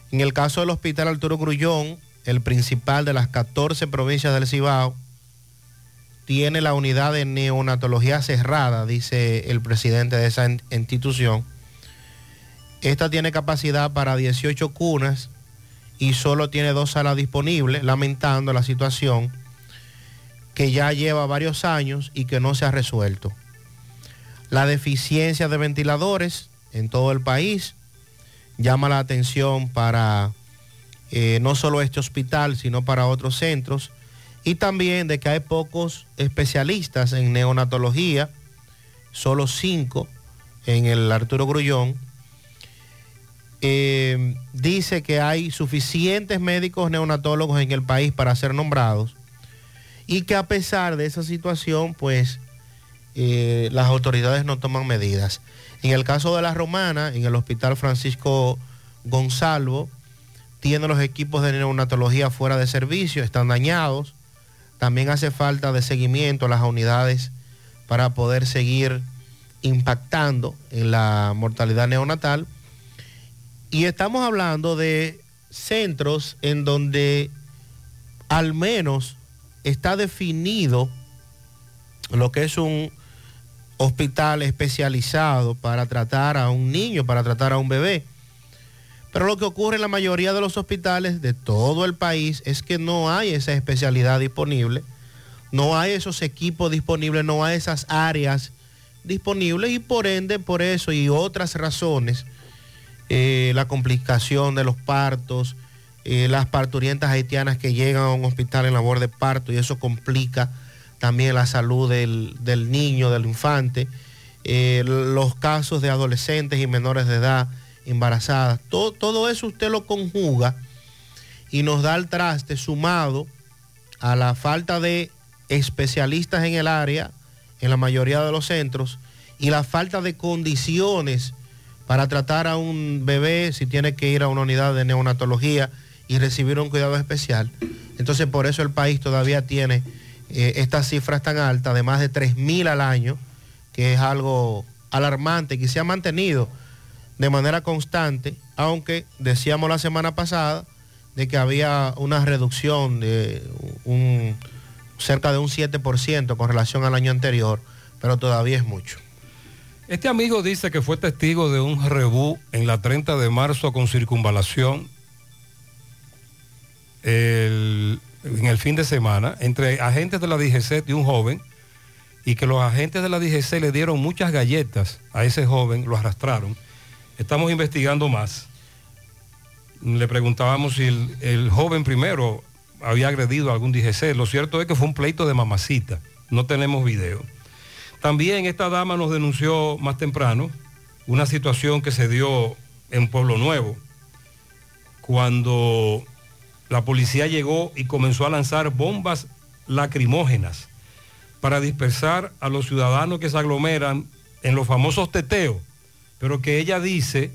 En el caso del Hospital Arturo Grullón, el principal de las 14 provincias del Cibao, tiene la unidad de neonatología cerrada, dice el presidente de esa institución. Esta tiene capacidad para 18 cunas y solo tiene dos salas disponibles, lamentando la situación que ya lleva varios años y que no se ha resuelto. La deficiencia de ventiladores en todo el país llama la atención para eh, no solo este hospital, sino para otros centros. Y también de que hay pocos especialistas en neonatología, solo cinco en el Arturo Grullón. Eh, dice que hay suficientes médicos neonatólogos en el país para ser nombrados y que a pesar de esa situación, pues eh, las autoridades no toman medidas. En el caso de la romana, en el Hospital Francisco Gonzalo, tiene los equipos de neonatología fuera de servicio, están dañados. También hace falta de seguimiento a las unidades para poder seguir impactando en la mortalidad neonatal. Y estamos hablando de centros en donde al menos está definido lo que es un hospital especializado para tratar a un niño, para tratar a un bebé. Pero lo que ocurre en la mayoría de los hospitales de todo el país es que no hay esa especialidad disponible, no hay esos equipos disponibles, no hay esas áreas disponibles y por ende, por eso y otras razones, eh, la complicación de los partos, eh, las parturientas haitianas que llegan a un hospital en labor de parto y eso complica también la salud del, del niño, del infante, eh, los casos de adolescentes y menores de edad embarazadas, todo, todo eso usted lo conjuga y nos da el traste sumado a la falta de especialistas en el área, en la mayoría de los centros, y la falta de condiciones para tratar a un bebé si tiene que ir a una unidad de neonatología y recibir un cuidado especial. Entonces por eso el país todavía tiene eh, estas cifras tan altas, de más de 3.000 al año, que es algo alarmante, que se ha mantenido de manera constante, aunque decíamos la semana pasada de que había una reducción de un, cerca de un 7% con relación al año anterior, pero todavía es mucho. Este amigo dice que fue testigo de un rebú en la 30 de marzo con circunvalación el- en el fin de semana entre agentes de la DGC y un joven y que los agentes de la DGC le dieron muchas galletas a ese joven, lo arrastraron. Estamos investigando más. Le preguntábamos si el, el joven primero había agredido a algún DGC. Lo cierto es que fue un pleito de mamacita. No tenemos video. También esta dama nos denunció más temprano una situación que se dio en Pueblo Nuevo cuando la policía llegó y comenzó a lanzar bombas lacrimógenas para dispersar a los ciudadanos que se aglomeran en los famosos teteos, pero que ella dice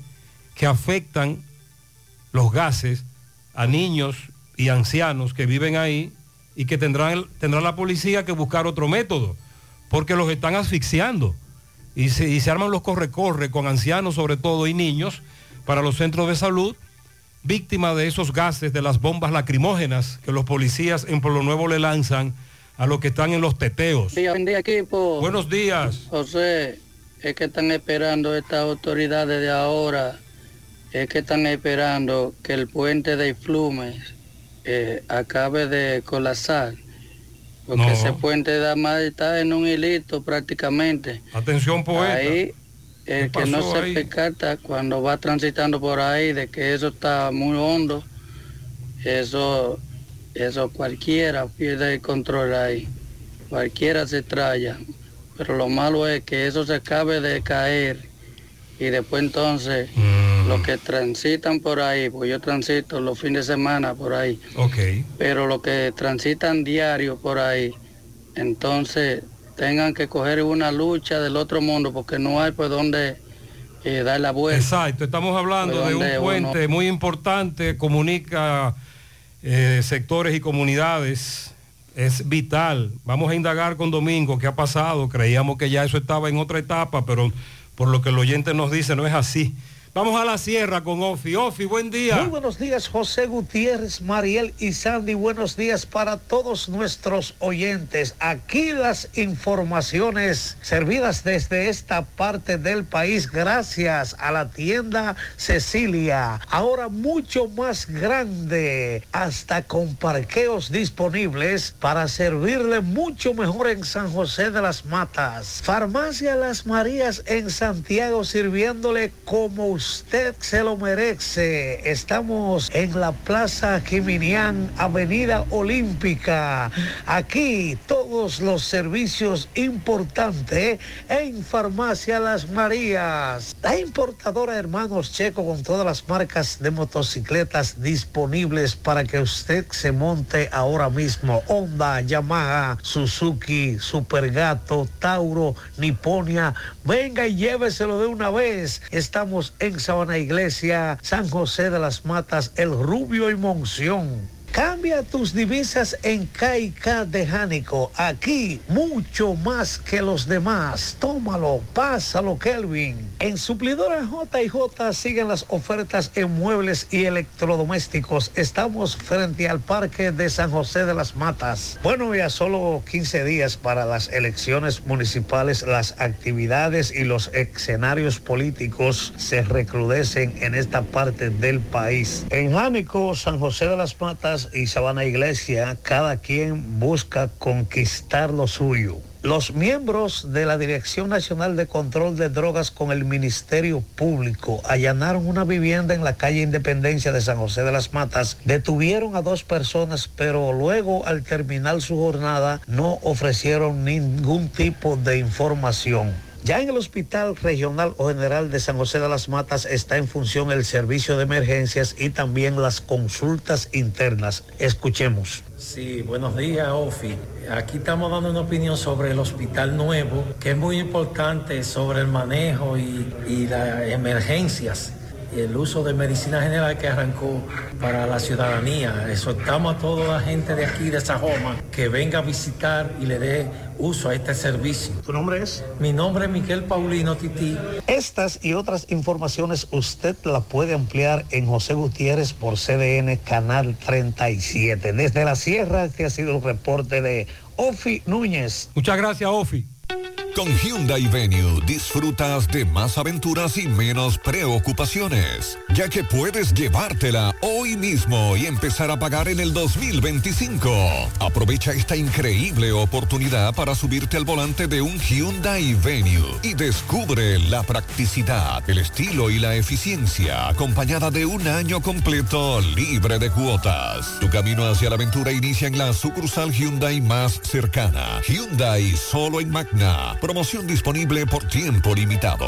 que afectan los gases a niños y ancianos que viven ahí y que tendrán, tendrá la policía que buscar otro método, porque los están asfixiando y se, y se arman los corre-corre con ancianos sobre todo y niños para los centros de salud, víctimas de esos gases, de las bombas lacrimógenas que los policías en Pueblo Nuevo le lanzan a los que están en los teteos. Buen día, equipo. Buenos días. José, es que están esperando estas autoridades de ahora, es que están esperando que el puente de Iflumes eh, acabe de colapsar. Porque No. ese puente de más está en un hilito prácticamente. Atención poeta. Ahí, el ¿Qué que no se ahí? percata cuando va transitando por ahí de que eso está muy hondo, eso, eso cualquiera pierde el control ahí, cualquiera se traya. Pero lo malo es que eso se acabe de caer y después entonces Mm. los que transitan por ahí, pues yo transito los fines de semana por ahí, Ok. pero los que transitan diario por ahí, entonces tengan que coger una lucha del otro mundo porque no hay por dónde eh, dar la vuelta. Exacto, estamos hablando de un donde puente muy importante, comunica eh, sectores y comunidades, es vital. Vamos a indagar con Domingo qué ha pasado, creíamos que ya eso estaba en otra etapa, pero por lo que el oyente nos dice no es así. Vamos a la sierra con Ofi. Ofi, buen día. Muy buenos días, José Gutiérrez, Mariel y Sandy. Buenos días para todos nuestros oyentes. Aquí las informaciones servidas desde esta parte del país gracias a la tienda Cecilia. Ahora mucho más grande, hasta con parqueos disponibles para servirle mucho mejor en San José de las Matas. Farmacia Las Marías en Santiago sirviéndole como usted se lo merece. Estamos en la Plaza Jiminián, Avenida Olímpica. Aquí todos los servicios importantes en Farmacia Las Marías. La importadora Hermanos Checo con todas las marcas de motocicletas disponibles para que usted se monte ahora mismo. Honda, Yamaha, Suzuki, Supergato, Tauro, Niponia. Venga y lléveselo de una vez. Estamos en Sabana Iglesia, San José de las Matas, El Rubio y Monción. Cambia tus divisas en KK de Jánico. Aquí mucho más que los demás. Tómalo, pásalo, Kelvin. En suplidora J&J siguen las ofertas en muebles y electrodomésticos. Estamos frente al Parque de San José de las Matas. Bueno, ya solo 15 días para las elecciones municipales, las actividades y los escenarios políticos se recrudecen en esta parte del país. En Jánico, San José de las Matas y Sabana Iglesia, cada quien busca conquistar lo suyo. Los miembros de la Dirección Nacional de Control de Drogas con el Ministerio Público allanaron una vivienda en la calle Independencia de San José de las Matas, detuvieron a dos personas, pero luego al terminar su jornada no ofrecieron ningún tipo de información. Ya en el Hospital Regional o General de San José de las Matas está en función el servicio de emergencias y también las consultas internas. Escuchemos. Sí, buenos días, Ofi. Aquí estamos dando una opinión sobre el hospital nuevo, que es muy importante sobre el manejo y, y las emergencias el uso de medicina general que arrancó para la ciudadanía. Exhortamos a toda la gente de aquí, de Sajoma, que venga a visitar y le dé uso a este servicio. ¿Tu nombre es? Mi nombre es Miguel Paulino Tití. Estas y otras informaciones usted las puede ampliar en José Gutiérrez por CDN Canal 37. Desde la Sierra, este ha sido el reporte de Ofi Núñez. Muchas gracias, Ofi. Con Hyundai Venue disfrutas de más aventuras y menos preocupaciones, ya que puedes llevártela hoy mismo y empezar a pagar en el 2025. Aprovecha esta increíble oportunidad para subirte al volante de un Hyundai Venue y descubre la practicidad, el estilo y la eficiencia acompañada de un año completo libre de cuotas. Tu camino hacia la aventura inicia en la sucursal Hyundai más cercana. Hyundai solo en Magna. Promoción disponible por tiempo limitado.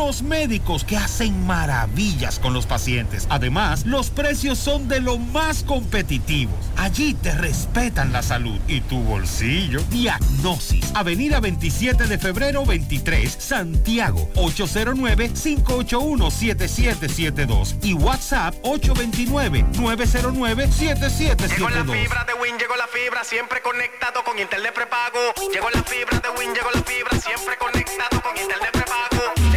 médicos que hacen maravillas con los pacientes. Además, los precios son de lo más competitivos. Allí te respetan la salud y tu bolsillo. Diagnosis. Avenida 27 de febrero 23, Santiago. 809-581-7772. Y WhatsApp 829-909-7772. Llegó la fibra de Win, llegó la fibra, siempre conectado con internet prepago. Llegó la fibra de Win, llegó la fibra, siempre conectado con internet prepago.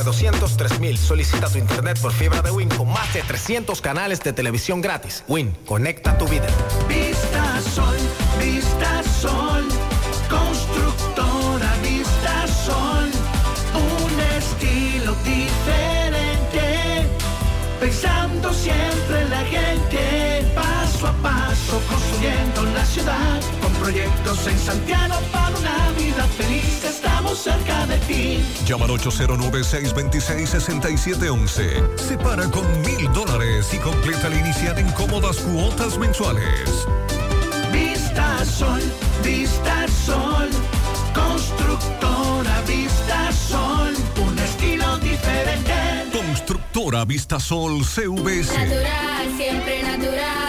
de 203 mil. Solicita tu internet por fibra de Win con más de 300 canales de televisión gratis. Win, conecta tu vida. Vista Sol, Vista Sol, constructora Vista Sol, un estilo diferente, pensando siempre en la gente, paso a paso construyendo la ciudad, con proyectos en Santiago estamos cerca de ti. Llama al 809-626-6711. Separa con mil dólares y completa la inicial en cómodas cuotas mensuales. Vista Sol, Vista Sol, constructora Vista Sol, un estilo diferente. Constructora Vistasol CVS. Natural, siempre natural.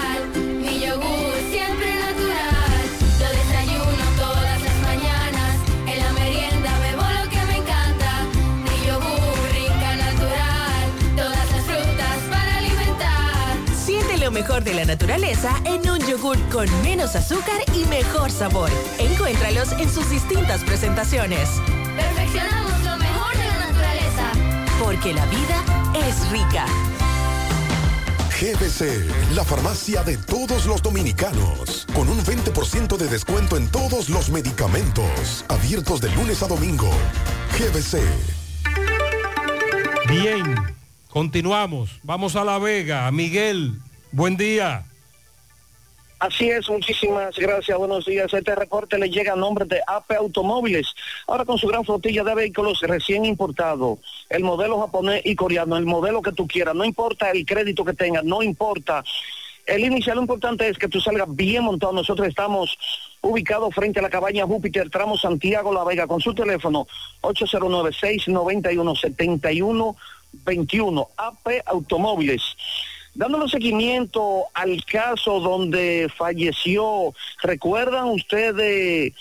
Mejor de la naturaleza en un yogur con menos azúcar y mejor sabor. Encuéntralos en sus distintas presentaciones. Perfeccionamos lo mejor de la naturaleza. Porque la vida es rica. GBC, la farmacia de todos los dominicanos, con un 20% de descuento en todos los medicamentos, abiertos de lunes a domingo. GBC. Bien, continuamos. Vamos a La Vega. Miguel, buen día. Así es, muchísimas gracias, buenos días. Este reporte le llega a nombre de AP Automóviles, ahora con su gran flotilla de vehículos recién importados, el modelo japonés y coreano, el modelo que tú quieras, no importa el crédito que tengas, no importa. El inicial lo importante es que tú salgas bien montado. Nosotros estamos ubicados frente a la cabaña Júpiter, tramo Santiago La Vega, con su teléfono 809-691-7121, AP Automóviles dándole seguimiento al caso donde falleció, ¿recuerdan ustedes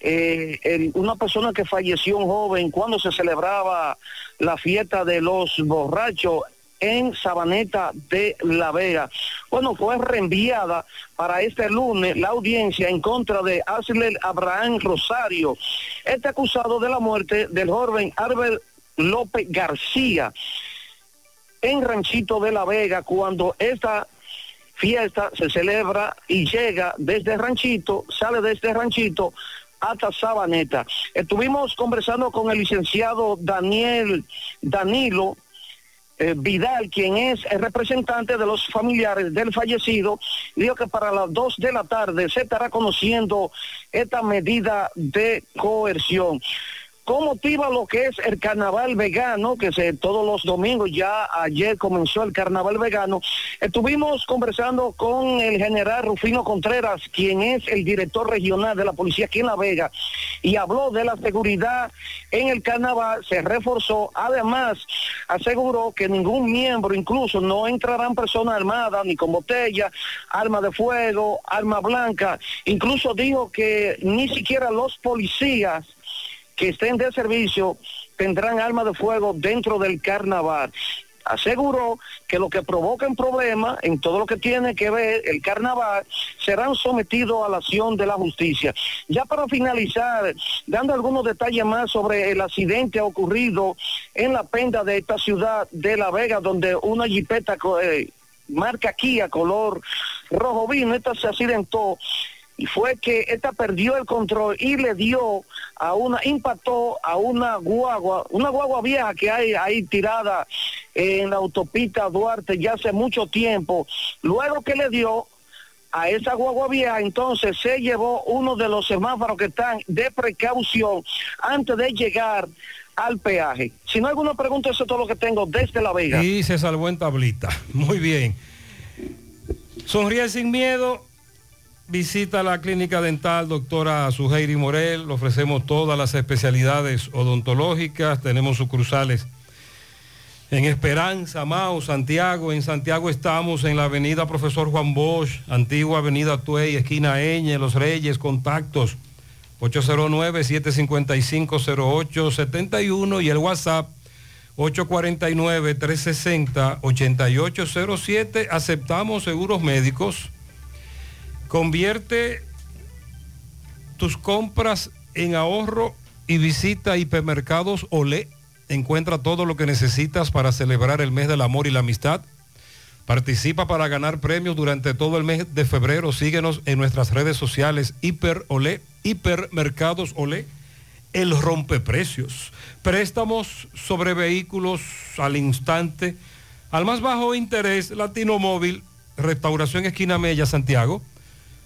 eh, una persona que falleció, un joven, cuando se celebraba la fiesta de los borrachos? en Sabaneta de La Vega. Bueno, fue reenviada para este lunes la audiencia en contra de Asler Abraham Rosario, este acusado de la muerte del joven Arbel López García en Ranchito de la Vega cuando esta fiesta se celebra y llega desde Ranchito, sale desde Ranchito hasta Sabaneta. Estuvimos conversando con el licenciado Daniel Danilo eh, Vidal, quien es el representante de los familiares del fallecido, dijo que para las dos de la tarde se estará conociendo esta medida de coerción con motiva lo que es el carnaval vegano, que se, todos los domingos, ya ayer comenzó el carnaval vegano, estuvimos conversando con el general Rufino Contreras, quien es el director regional de la policía aquí en La Vega, y habló de la seguridad en el carnaval, se reforzó, además aseguró que ningún miembro, incluso no entrarán personas armadas, ni con botella, arma de fuego, arma blanca, incluso dijo que ni siquiera los policías que estén de servicio tendrán armas de fuego dentro del carnaval. Aseguró que lo que provoquen problemas en todo lo que tiene que ver el carnaval serán sometidos a la acción de la justicia. Ya para finalizar, dando algunos detalles más sobre el accidente ocurrido en la penda de esta ciudad de La Vega, donde una jipeta eh, marca Kia color rojo vino, esta se accidentó y fue que esta perdió el control y le dio a una, impactó a una guagua, una guagua vieja que hay ahí tirada en la autopista Duarte ya hace mucho tiempo. Luego que le dio a esa guagua vieja, entonces se llevó uno de los semáforos que están de precaución antes de llegar al peaje. Si no hay alguna pregunta, eso es todo lo que tengo desde La Vega. Y se salvó en tablita. Muy bien. Sonríe sin miedo. Visita la clínica dental doctora Suheiri Morel. Le ofrecemos todas las especialidades odontológicas. Tenemos sucursales en Esperanza, Mao, Santiago. En Santiago estamos en la avenida Profesor Juan Bosch, antigua avenida Tuey, esquina Eñe, Los Reyes, contactos 809-755-0871 y el WhatsApp 849-360-8807. Aceptamos seguros médicos. Convierte tus compras en ahorro y visita hipermercados Olé. Encuentra todo lo que necesitas para celebrar el mes del amor y la amistad. Participa para ganar premios durante todo el mes de febrero. Síguenos en nuestras redes sociales Hiper Olé, Hipermercados Olé, el rompeprecios. Préstamos sobre vehículos al instante, al más bajo interés, Latino Móvil, Restauración Esquina Mella, Santiago.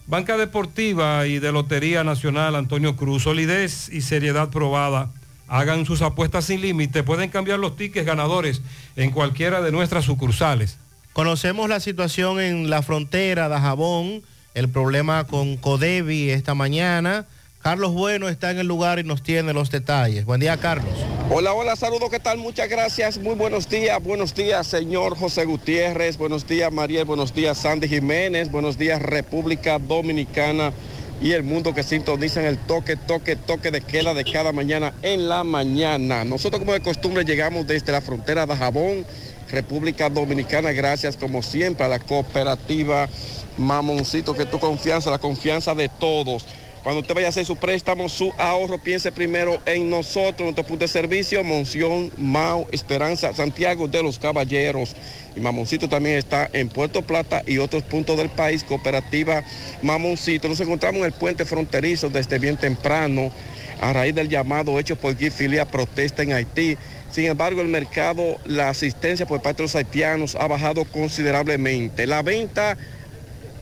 Banca Deportiva y de Lotería Nacional Antonio Cruz, solidez y seriedad probada. Hagan sus apuestas sin límite. Pueden cambiar los tickets ganadores en cualquiera de nuestras sucursales. Conocemos la situación en la frontera de Jabón, el problema con Codevi esta mañana. Carlos Bueno está en el lugar y nos tiene los detalles. Buen día, Carlos. Hola, hola, saludos, ¿qué tal? Muchas gracias, muy buenos días, buenos días, señor José Gutiérrez, buenos días, Mariel, buenos días, Sandy Jiménez, buenos días, República Dominicana y el mundo que sintonizan el toque, toque, toque de queda de cada mañana en la mañana. Nosotros, como de costumbre, llegamos desde la frontera de Jabón, República Dominicana, gracias como siempre a la cooperativa Mamoncito, que tu confianza, la confianza de todos. Cuando usted vaya a hacer su préstamo, su ahorro, piense primero en nosotros, nuestro punto de servicio, Monción, Mau, Esperanza, Santiago de los Caballeros. Y Mamoncito también está en Puerto Plata y otros puntos del país, Cooperativa Mamoncito. Nos encontramos en el puente fronterizo desde bien temprano, a raíz del llamado hecho por Guy Filia protesta en Haití. Sin embargo, el mercado, la asistencia por parte de los haitianos ha bajado considerablemente. La venta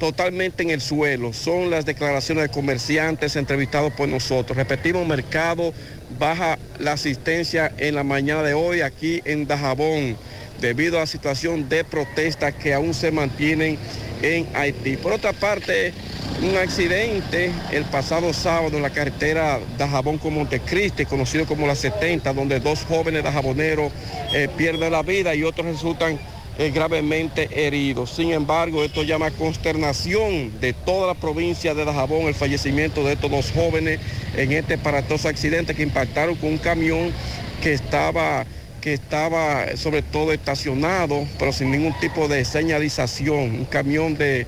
totalmente en el suelo. Son las declaraciones de comerciantes entrevistados por nosotros. Repetimos, mercado baja la asistencia en la mañana de hoy aquí en Dajabón debido a la situación de protesta que aún se mantienen en Haití. Por otra parte, un accidente el pasado sábado en la carretera Dajabón con Montecristi, conocido como la 70, donde dos jóvenes dajaboneros eh, pierden la vida y otros resultan eh, gravemente heridos. Sin embargo, esto llama consternación de toda la provincia de Dajabón el fallecimiento de estos dos jóvenes en este aparatoso accidente que impactaron con un camión que estaba que estaba sobre todo estacionado, pero sin ningún tipo de señalización, un camión de,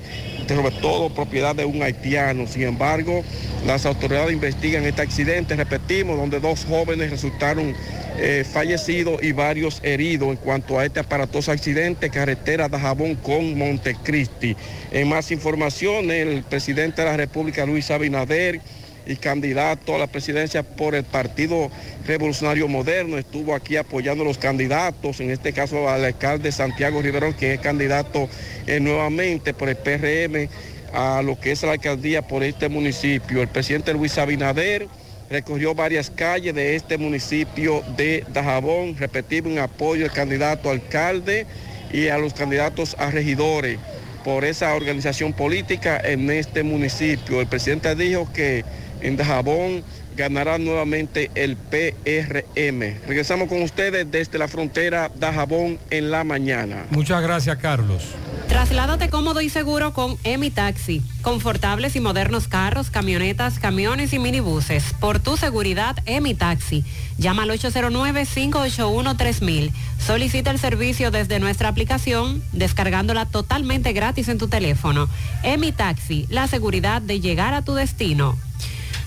de sobre todo propiedad de un haitiano. Sin embargo, las autoridades investigan este accidente, repetimos, donde dos jóvenes resultaron eh, fallecidos y varios heridos en cuanto a este aparatoso accidente, carretera de Jabón con Montecristi. En más información, el presidente de la República, Luis Abinader, y candidato a la presidencia por el Partido Revolucionario Moderno. Estuvo aquí apoyando a los candidatos, en este caso al alcalde Santiago Riverón, que es candidato eh, nuevamente por el PRM a lo que es la alcaldía por este municipio. El presidente Luis Abinader recorrió varias calles de este municipio de Dajabón, repetimos en apoyo al candidato alcalde y a los candidatos a regidores por esa organización política en este municipio. El presidente dijo que en Dajabón ganará nuevamente el PRM. Regresamos con ustedes desde la frontera Dajabón en la mañana. Muchas gracias, Carlos. Trasládate cómodo y seguro con Emi Taxi. Confortables y modernos carros, camionetas, camiones y minibuses. Por tu seguridad, Emi Taxi. Llama al 809-581-3000. Solicita el servicio desde nuestra aplicación, descargándola totalmente gratis en tu teléfono. Emi Taxi, la seguridad de llegar a tu destino.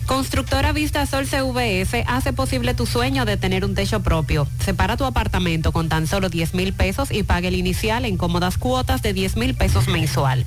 Constructora Vista Sol CVS hace posible tu sueño de tener un techo propio. Separa tu apartamento con tan solo 10 mil pesos y pague el inicial en cómodas cuotas de 10 mil pesos mensual.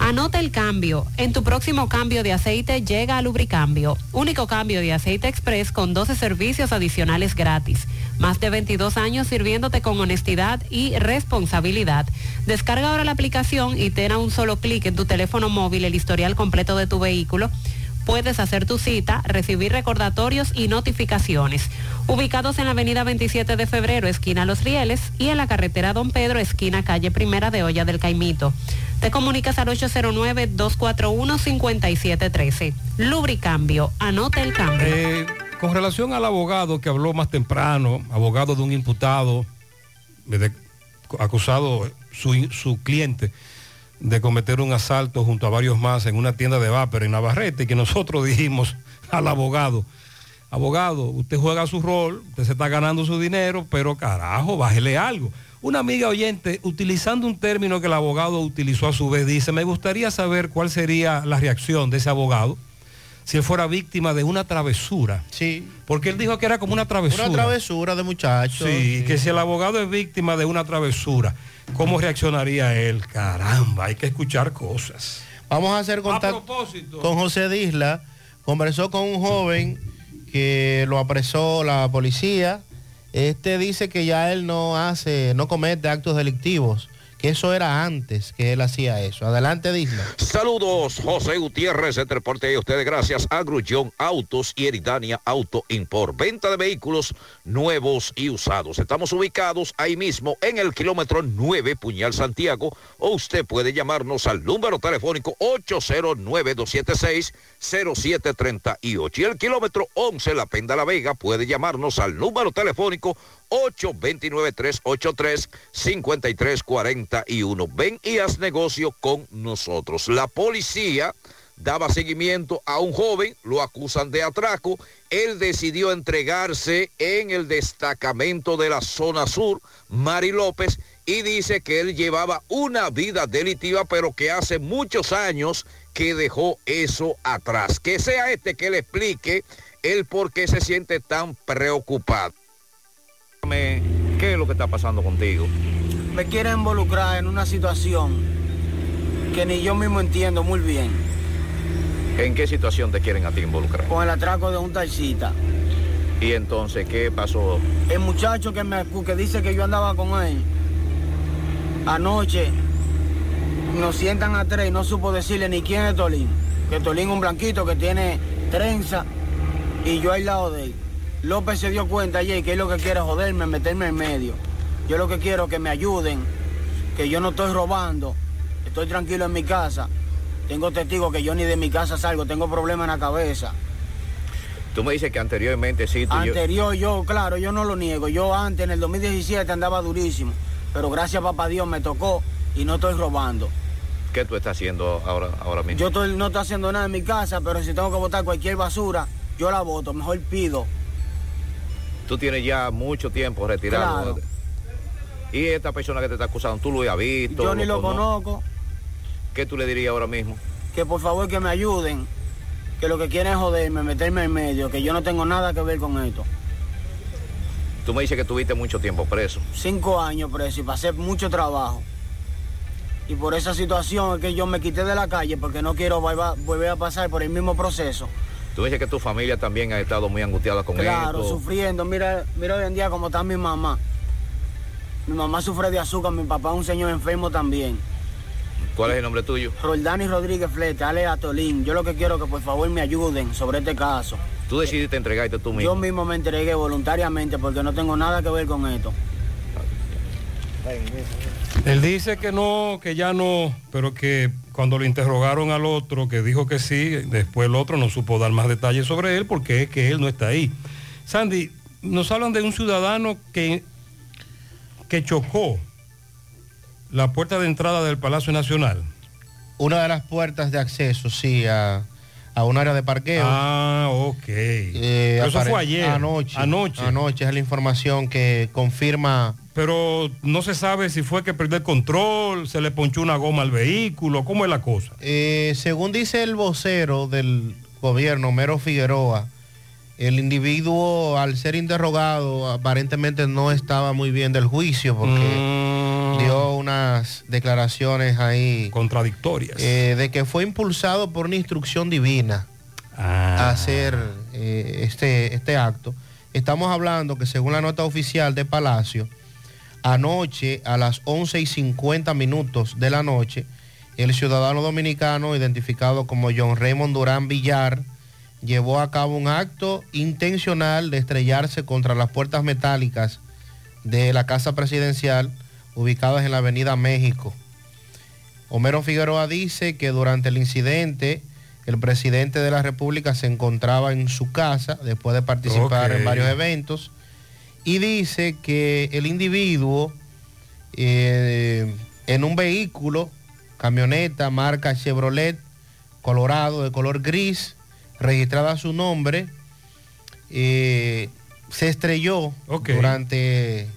Anota el cambio. En tu próximo cambio de aceite llega a Lubricambio. Único cambio de aceite express con 12 servicios adicionales gratis. Más de 22 años sirviéndote con honestidad y responsabilidad. Descarga ahora la aplicación y ten a un solo clic en tu teléfono móvil el historial completo de tu vehículo puedes hacer tu cita, recibir recordatorios y notificaciones. Ubicados en la avenida 27 de febrero, esquina Los Rieles, y en la carretera Don Pedro, esquina calle Primera de Olla del Caimito. Te comunicas al 809-241-5713. Lubricambio, anota el cambio. Eh, con relación al abogado que habló más temprano, abogado de un imputado, acusado su, su cliente de cometer un asalto junto a varios más en una tienda de vapor en Navarrete, que nosotros dijimos al abogado, abogado, usted juega su rol, usted se está ganando su dinero, pero carajo, bájele algo. Una amiga oyente, utilizando un término que el abogado utilizó a su vez, dice, me gustaría saber cuál sería la reacción de ese abogado si él fuera víctima de una travesura. Sí. Porque él dijo que era como una travesura. Una travesura de muchachos. Sí, que si el abogado es víctima de una travesura, ¿cómo reaccionaría él? Caramba, hay que escuchar cosas. Vamos a hacer contacto con José Disla. Conversó con un joven que lo apresó la policía. Este dice que ya él no hace, no comete actos delictivos, que eso era antes que él hacía eso. Adelante, Disla. Saludos, José Gutiérrez, de Transporte a ustedes gracias a Grullón Autos y Eridania Auto Import. Venta de vehículos nuevos y usados. Estamos ubicados ahí mismo en el kilómetro 9, Puñal Santiago, o usted puede llamarnos al número telefónico 809-276-0738. Y el kilómetro 11, La Penda La Vega, puede llamarnos al número telefónico 829-383-5341. Ven y haz negocio con nosotros. La policía daba seguimiento a un joven, lo acusan de atraco. Él decidió entregarse en el destacamento de la zona sur, Mari López, y dice que él llevaba una vida delictiva, pero que hace muchos años que dejó eso atrás. Que sea este que le explique el por qué se siente tan preocupado. ¿Qué es lo que está pasando contigo? me quieren involucrar en una situación que ni yo mismo entiendo muy bien, ¿En qué situación te quieren a ti involucrar? con el atraco de un taxista. Y entonces, ¿qué pasó? El muchacho que me que dice que yo andaba con él, anoche nos sientan a tres y no supo decirle ni quién es Tolín. Que Tolín es un blanquito que tiene trenza y yo al lado de él. López se dio cuenta ayer que él lo que quiere es joderme, meterme en medio. Yo lo que quiero es que me ayuden, que yo no estoy robando, estoy tranquilo en mi casa. Tengo testigos que yo ni de mi casa salgo, tengo problemas en la cabeza. Tú me dices que anteriormente sí, tú yo- Anterior yo, claro, yo no lo niego. Yo antes, en el 2017, andaba durísimo. Pero gracias a papá Dios me tocó y no estoy robando. ¿Qué tú estás haciendo ahora, ahora mismo? Yo estoy- no estoy haciendo nada en mi casa, pero si tengo que botar cualquier basura, yo la boto. Mejor pido. Tú tienes ya mucho tiempo retirado. Claro. Y esta persona que te está acusando, tú lo has visto. Yo ni lo cono- conozco. ¿Qué tú le dirías ahora mismo? Que por favor que me ayuden. Que lo que quieren es joderme, meterme en medio. Que yo no tengo nada que ver con esto. Tú me dices que tuviste mucho tiempo preso. Cinco años preso y pasé mucho trabajo. Y por esa situación es que yo me quité de la calle porque no quiero volver a pasar por el mismo proceso. Tú dices que tu familia también ha estado muy angustiada con Claro, esto. sufriendo. Mira, mira hoy en día cómo está mi mamá. Mi mamá sufre de azúcar, mi papá es un señor enfermo también. ¿Cuál es el nombre tuyo? Roldani Rodríguez Flete, Ale Atolín. Yo lo que quiero es que por favor me ayuden sobre este caso. Tú decidiste entregarte tú mismo. Yo mismo me entregué voluntariamente porque no tengo nada que ver con esto. Él dice que no, que ya no, pero que cuando lo interrogaron al otro, que dijo que sí, después el otro no supo dar más detalles sobre él porque es que él no está ahí. Sandy, nos hablan de un ciudadano que, que chocó la puerta de entrada del Palacio Nacional. Una de las puertas de acceso, sí, a, a un área de parqueo. Ah, ok. Eh, eso fue ayer. Anoche. Anoche. Anoche es la información que confirma. Pero no se sabe si fue que perdió el control, se le ponchó una goma al vehículo, ¿cómo es la cosa? Eh, según dice el vocero del gobierno, Mero Figueroa, el individuo al ser interrogado aparentemente no estaba muy bien del juicio porque dio unas declaraciones ahí contradictorias. eh, de que fue impulsado por una instrucción divina a hacer eh, este, este acto. Estamos hablando que según la nota oficial de Palacio, anoche a las 11 y 50 minutos de la noche, el ciudadano dominicano identificado como John Raymond Durán Villar llevó a cabo un acto intencional de estrellarse contra las puertas metálicas de la Casa Presidencial ubicadas en la Avenida México. Homero Figueroa dice que durante el incidente el presidente de la República se encontraba en su casa después de participar en varios eventos y dice que el individuo eh, en un vehículo, camioneta marca Chevrolet Colorado de color gris, registrada su nombre, eh, se estrelló durante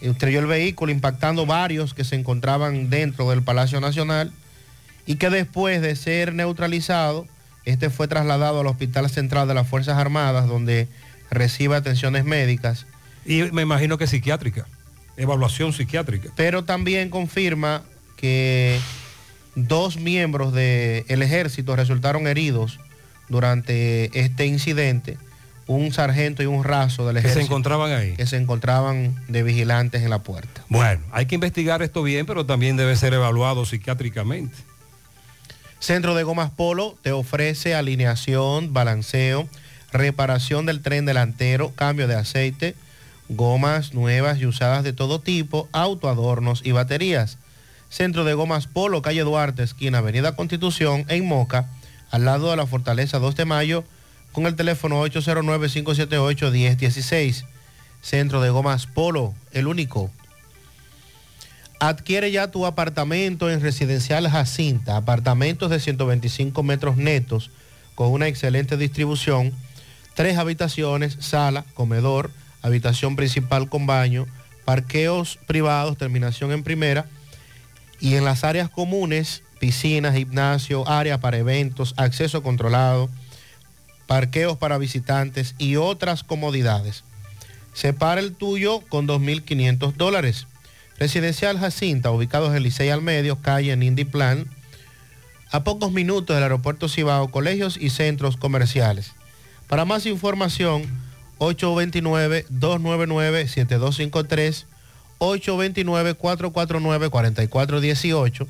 estrelló el vehículo impactando varios que se encontraban dentro del Palacio Nacional y que después de ser neutralizado, este fue trasladado al Hospital Central de las Fuerzas Armadas donde recibe atenciones médicas. Y me imagino que psiquiátrica, evaluación psiquiátrica. Pero también confirma que dos miembros del ejército resultaron heridos durante este incidente, un sargento y un raso del Que se ejército. encontraban ahí. Que se encontraban de vigilantes en la puerta. Bueno, hay que investigar esto bien, pero también debe ser evaluado psiquiátricamente. Centro de Gomas Polo te ofrece alineación, balanceo, reparación del tren delantero, cambio de aceite, gomas nuevas y usadas de todo tipo, autoadornos y baterías. Centro de Gomas Polo, calle Duarte, esquina Avenida Constitución, en Moca, al lado de la Fortaleza 2 de Mayo, con el teléfono 809-578-1016. Centro de Gomas Polo, el único. Adquiere ya tu apartamento en Residencial Jacinta, apartamentos de 125 metros netos con una excelente distribución, tres habitaciones, sala, comedor, habitación principal con baño, parqueos privados, terminación en primera y en las áreas comunes, piscinas, gimnasio, área para eventos, acceso controlado, parqueos para visitantes y otras comodidades. Separa el tuyo con 2.500 dólares. Residencial Jacinta, ubicado en Licey al Medio, calle en Indy Plan, a pocos minutos del aeropuerto Cibao, colegios y centros comerciales. Para más información, 829-299-7253, 829-449-4418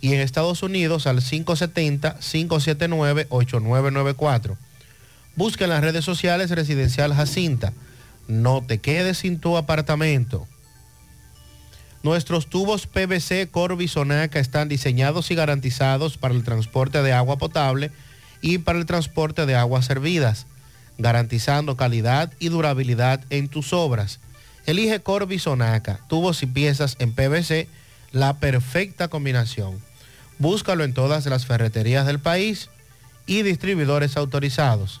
y en Estados Unidos al 570-579-8994. Busca en las redes sociales Residencial Jacinta. No te quedes sin tu apartamento. Nuestros tubos PVC Corby Sonaca están diseñados y garantizados para el transporte de agua potable y para el transporte de aguas servidas, garantizando calidad y durabilidad en tus obras. Elige Corby Sonaca, tubos y piezas en PVC, la perfecta combinación. Búscalo en todas las ferreterías del país y distribuidores autorizados.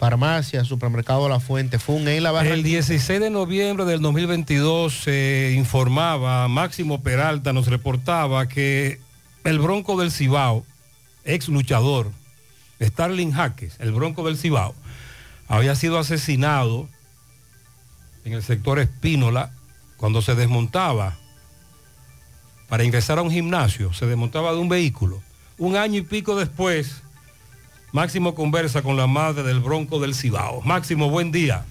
Farmacia, Supermercado La Fuente, FUN en la barra. El 16 de noviembre del 2022 se informaba, Máximo Peralta nos reportaba que el Bronco del Cibao, ex luchador, Starling Jaques, el Bronco del Cibao, había sido asesinado en el sector Espínola cuando se desmontaba para ingresar a un gimnasio, se desmontaba de un vehículo. Un año y pico después, Máximo conversa con la madre del Bronco del Cibao. Máximo, buen día.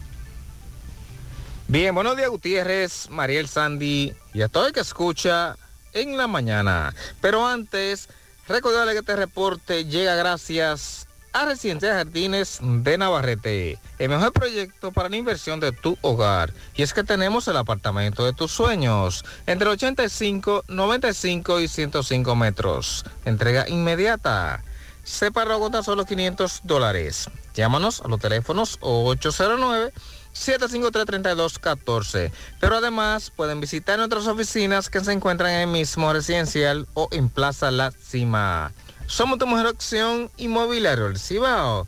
Bien, buenos días Gutiérrez, Mariel Sandy y a todo el que escucha en la mañana. Pero antes, recordarle que este reporte llega gracias a Residencia Jardines de Navarrete, el mejor proyecto para la inversión de tu hogar. Y es que tenemos el apartamento de tus sueños, entre 85, 95 y 105 metros. Entrega inmediata. Se paga a solo 500 dólares. Llámanos a los teléfonos 809 753-3214. Pero además pueden visitar nuestras oficinas que se encuentran en el mismo residencial o en Plaza La Cima. Somos tu mejor opción inmobiliario, el Cibao.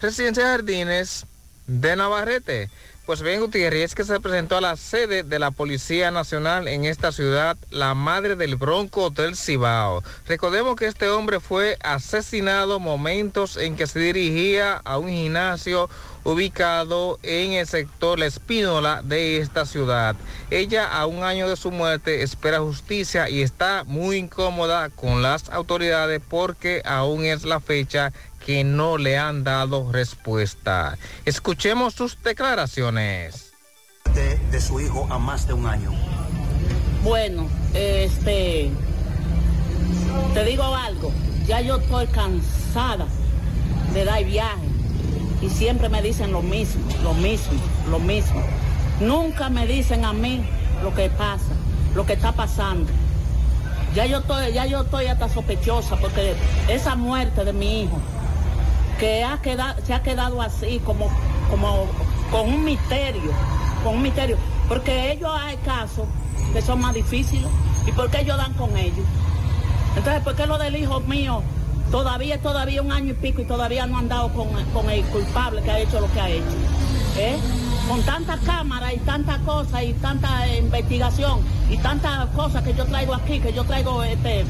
Residencia Jardines de Navarrete. Pues bien, Gutiérrez, que se presentó a la sede de la Policía Nacional en esta ciudad, la madre del Bronco del Cibao. Recordemos que este hombre fue asesinado momentos en que se dirigía a un gimnasio ubicado en el sector La Espínola de esta ciudad. Ella a un año de su muerte espera justicia y está muy incómoda con las autoridades porque aún es la fecha que no le han dado respuesta. Escuchemos sus declaraciones. De, de su hijo a más de un año. Bueno, este, te digo algo, ya yo estoy cansada de dar viaje y siempre me dicen lo mismo, lo mismo, lo mismo. Nunca me dicen a mí lo que pasa, lo que está pasando. Ya yo estoy, ya yo estoy hasta sospechosa porque esa muerte de mi hijo, que ha quedado, se ha quedado así como, como con un misterio, con un misterio, porque ellos hay casos que son más difíciles y porque ellos dan con ellos. Entonces, ¿por qué lo del hijo mío todavía todavía un año y pico y todavía no han dado con, con el culpable que ha hecho lo que ha hecho? ¿Eh? Con tantas cámaras y tantas cosas y tanta investigación y tantas cosas que yo traigo aquí, que yo traigo este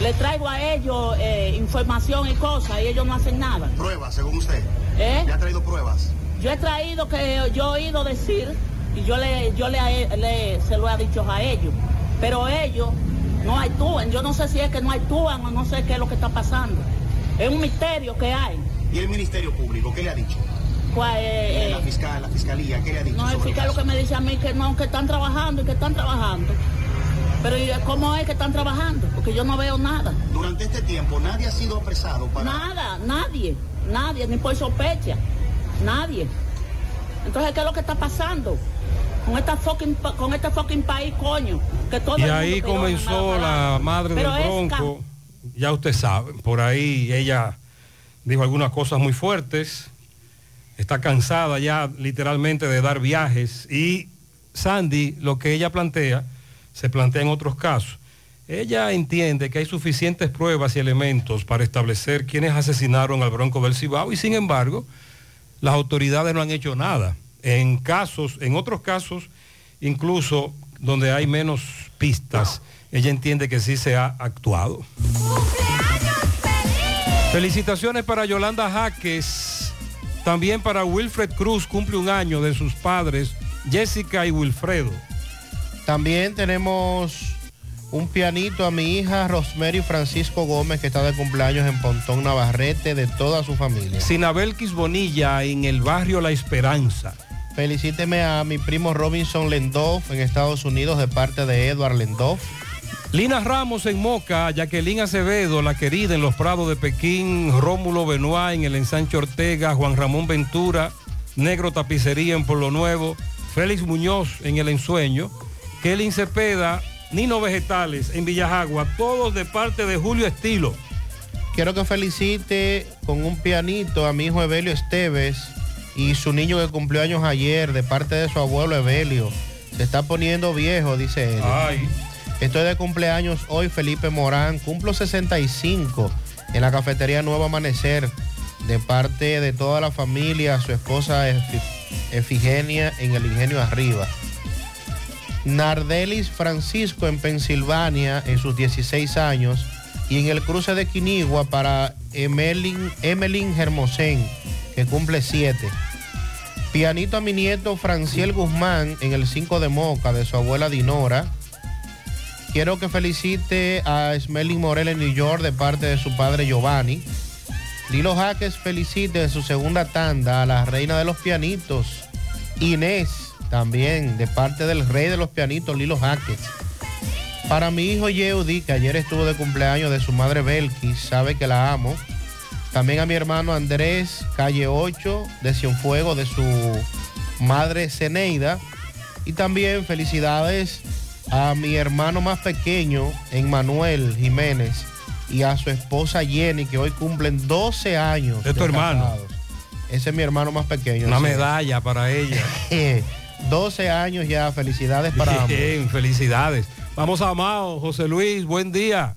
le traigo a ellos eh, información y cosas y ellos no hacen nada. Pruebas, según usted. ¿Eh? ¿Le ha traído pruebas? Yo he traído que yo he oído decir y yo le, yo le, le- se lo he dicho a ellos, pero ellos no actúan. Yo no sé si es que no actúan o no sé qué es lo que está pasando. Es un misterio que hay. ¿Y el Ministerio Público qué le ha dicho? ¿Cuál, eh, la, eh, fiscal, la Fiscalía, ¿qué le ha dicho? no, el fiscal lo que me dice a mí que no, que están trabajando y que están trabajando. Pero ¿y ¿cómo es que están trabajando? Porque yo no veo nada. Durante este tiempo nadie ha sido apresado para... Nada, nadie, nadie, ni por sospecha, nadie. Entonces, ¿qué es lo que está pasando? Con esta fucking, con este fucking país, coño. Que todo Y el ahí comenzó la madre Pero del es Bronco. Ya usted sabe, por ahí ella dijo algunas cosas muy fuertes. Está cansada ya literalmente de dar viajes. Y Sandy, lo que ella plantea, se plantea en otros casos. Ella entiende que hay suficientes pruebas y elementos para establecer quiénes asesinaron al Bronco del Cibao y sin embargo las autoridades no han hecho nada. En casos, en otros casos, incluso donde hay menos pistas, ella entiende que sí se ha actuado. Felicitaciones para Yolanda Jaques, también para Wilfred Cruz, cumple un año de sus padres, Jessica y Wilfredo. También tenemos un pianito a mi hija Rosemary Francisco Gómez, que está de cumpleaños en Pontón Navarrete, de toda su familia. Sinabel Quisbonilla en el barrio La Esperanza. Felicíteme a mi primo Robinson Lendoff en Estados Unidos de parte de Edward Lendoff. Lina Ramos en Moca, Jacqueline Acevedo, la querida en los Prados de Pekín, Rómulo Benoit en el Ensanche Ortega, Juan Ramón Ventura, Negro Tapicería en Pueblo Nuevo, Félix Muñoz en El Ensueño, Kelly Cepeda, Nino Vegetales en Villajagua, todos de parte de Julio Estilo. Quiero que felicite con un pianito a mi hijo Evelio Esteves y su niño que cumplió años ayer de parte de su abuelo Evelio. Se está poniendo viejo, dice él. Ay. Estoy de cumpleaños hoy, Felipe Morán. Cumplo 65 en la cafetería Nuevo Amanecer. De parte de toda la familia, su esposa Efi- Efigenia en el Ingenio Arriba. Nardelis Francisco en Pensilvania en sus 16 años. Y en el cruce de Quinigua para Emelin, Emelin Hermosén, que cumple 7. Pianito a mi nieto Franciel Guzmán en el 5 de Moca de su abuela Dinora. Quiero que felicite a Smelling Morel en New York de parte de su padre Giovanni. Lilo Jaques felicite en su segunda tanda a la reina de los pianitos, Inés, también de parte del rey de los pianitos, Lilo Jaques. Para mi hijo Yeudi, que ayer estuvo de cumpleaños de su madre Belkis, sabe que la amo. También a mi hermano Andrés, calle 8, de Cienfuego, de su madre Ceneida. Y también felicidades a mi hermano más pequeño, Emmanuel Jiménez, y a su esposa Jenny, que hoy cumplen 12 años. Es tu hermano. casados. Ese es mi hermano más pequeño. Una sí. medalla para ella. 12 años ya, felicidades para ambos. Bien, felicidades. Vamos a Mao, José Luis, buen día.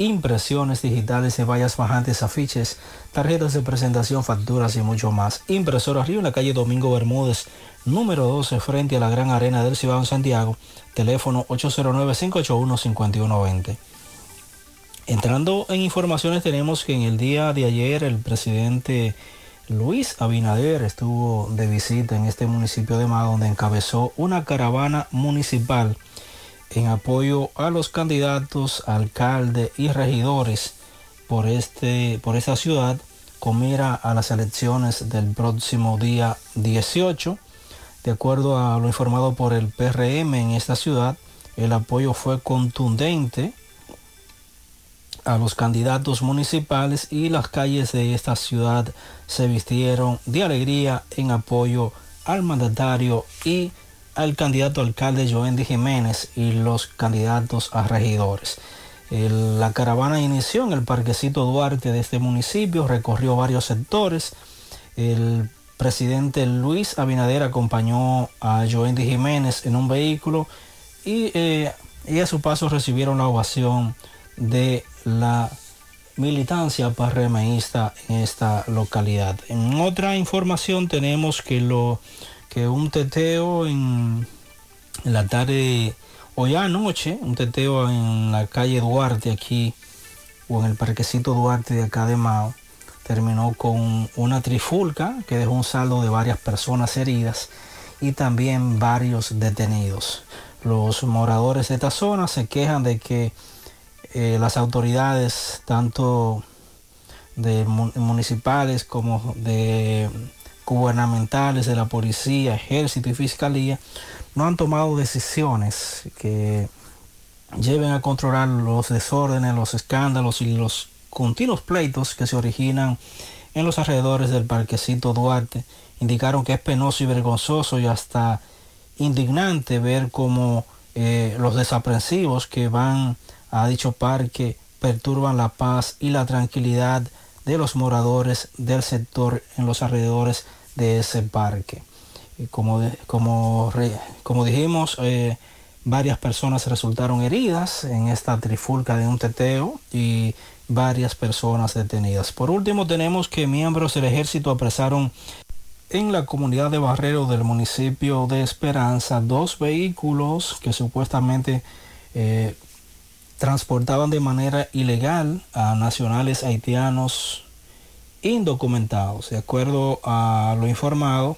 impresiones digitales de vallas bajantes, afiches, tarjetas de presentación, facturas y mucho más. Impresora Río en la calle Domingo Bermúdez, número 12, frente a la Gran Arena del Cibao en Santiago, teléfono 809-581-5120. Entrando en informaciones tenemos que en el día de ayer el presidente Luis Abinader estuvo de visita en este municipio de Mao donde encabezó una caravana municipal en apoyo a los candidatos, alcalde y regidores por, este, por esta ciudad con mira a las elecciones del próximo día 18. De acuerdo a lo informado por el PRM en esta ciudad, el apoyo fue contundente a los candidatos municipales y las calles de esta ciudad se vistieron de alegría en apoyo al mandatario y al candidato alcalde Joendy Jiménez y los candidatos a regidores. La caravana inició en el parquecito Duarte de este municipio, recorrió varios sectores. El presidente Luis Abinader acompañó a Joendy Jiménez en un vehículo y, eh, y a su paso recibieron la ovación de la militancia parremeísta en esta localidad. En otra información tenemos que lo que un teteo en, la tarde hoy anoche, un teteo en la calle Duarte aquí o en el parquecito Duarte de acá de Mao, terminó con una trifulca que dejó un saldo de varias personas heridas y también varios detenidos. Los moradores de esta zona se quejan de que eh, las autoridades, tanto de mu- municipales como de gubernamentales, de la policía, ejército y fiscalía, no han tomado decisiones que lleven a controlar los desórdenes, los escándalos y los continuos pleitos que se originan en los alrededores del parquecito Duarte. Indicaron que es penoso y vergonzoso y hasta indignante ver cómo eh, los desaprensivos que van a dicho parque perturban la paz y la tranquilidad de los moradores del sector en los alrededores de ese parque. Y como, como, como dijimos, eh, varias personas resultaron heridas en esta trifulca de un teteo y varias personas detenidas. Por último, tenemos que miembros del ejército apresaron en la comunidad de Barrero del municipio de Esperanza dos vehículos que supuestamente eh, transportaban de manera ilegal a nacionales haitianos indocumentados. De acuerdo a lo informado,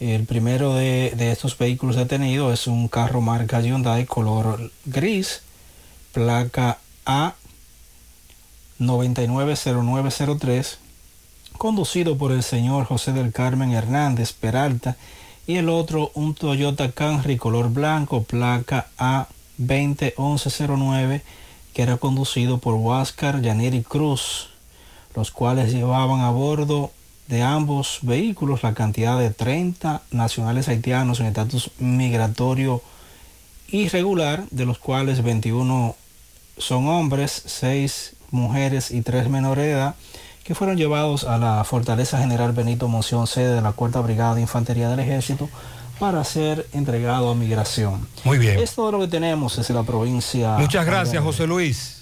el primero de, estos vehículos detenidos es un carro marca Hyundai color gris, placa A 990903, conducido por el señor José del Carmen Hernández Peralta, y el otro un Toyota Camry color blanco, placa A 201109, que era conducido por Huáscar Yaneri Cruz, los cuales llevaban a bordo de ambos vehículos la cantidad de 30 nacionales haitianos en estatus migratorio irregular, de los cuales 21 son hombres, 6 mujeres y 3 menores de edad, que fueron llevados a la Fortaleza General Benito Monción, sede de la Cuarta Brigada de Infantería del Ejército, para ser entregado a migración. Muy bien. Es todo lo que tenemos desde la provincia. Muchas gracias, José Luis.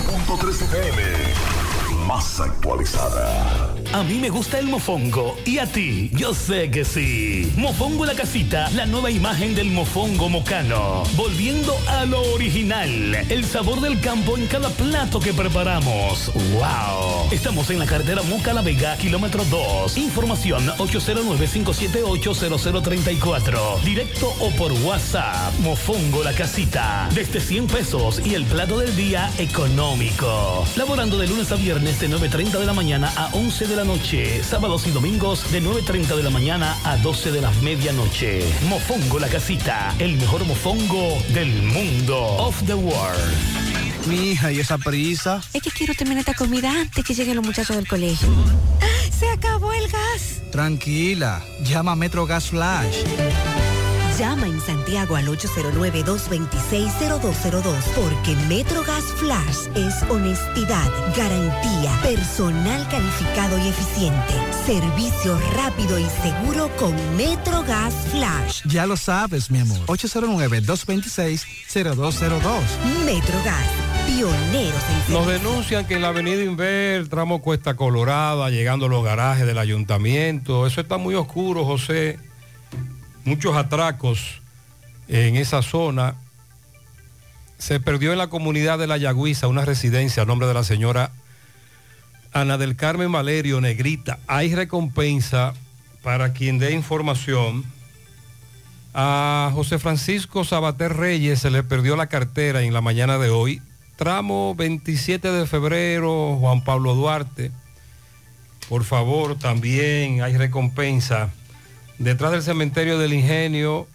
100.3 FM. Más actualizada. A mí me gusta el mofongo. ¿Y a ti? Yo sé que sí. Mofongo la casita, la nueva imagen del mofongo mocano. Volviendo a lo original. El sabor del campo en cada plato que preparamos. ¡Wow! Estamos en la carretera Moca La Vega, kilómetro 2. Información 809-578-0034. Directo o por WhatsApp. Mofongo la casita. Desde 100 pesos y el plato del día económico. Laborando de lunes a viernes de 9.30 de la mañana a 11 de la noche. Sábados y domingos de 9.30 de la mañana a 12 de la medianoche. Mofongo la casita. El mejor mofongo del mundo. Of the world. Mi hija, ¿y esa prisa? Es que quiero terminar esta comida antes que lleguen los muchachos del colegio. ¡Se acabó el gas! Tranquila, llama a Metro Gas Flash. Llama en Santiago al 809-226-0202 porque Metrogas Flash es honestidad, garantía, personal calificado y eficiente, servicio rápido y seguro con Metrogas Flash. Ya lo sabes, mi amor. 809-226-0202. Metrogas, pioneros en Nos denuncian que en la avenida Inver, tramo Cuesta Colorada, llegando a los garajes del ayuntamiento, eso está muy oscuro, José. Muchos atracos en esa zona. Se perdió en la comunidad de La Yagüiza una residencia a nombre de la señora Ana del Carmen Valerio Negrita. Hay recompensa para quien dé información. A José Francisco Sabater Reyes se le perdió la cartera en la mañana de hoy. Tramo 27 de febrero, Juan Pablo Duarte. Por favor, también hay recompensa. Detrás del cementerio del Ingenio,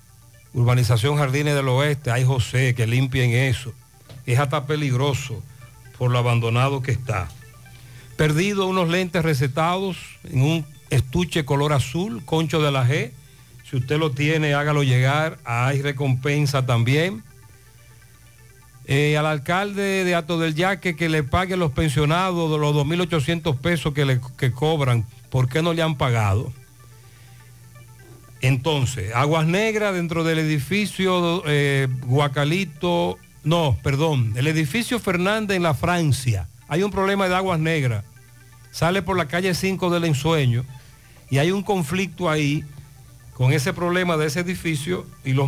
urbanización Jardines del Oeste, hay José, que limpien eso. Es hasta peligroso por lo abandonado que está. Perdido unos lentes recetados en un estuche color azul, concho de la G. Si usted lo tiene, hágalo llegar. Hay recompensa también. Eh, al alcalde de Ato del Yaque que le pague a los pensionados de los 2.800 pesos que, le, que cobran. ¿Por qué no le han pagado? Entonces, Aguas Negras dentro del edificio eh, Guacalito, no, perdón, el edificio Fernández en la Francia. Hay un problema de Aguas Negras. Sale por la calle 5 del ensueño y hay un conflicto ahí con ese problema de ese edificio y los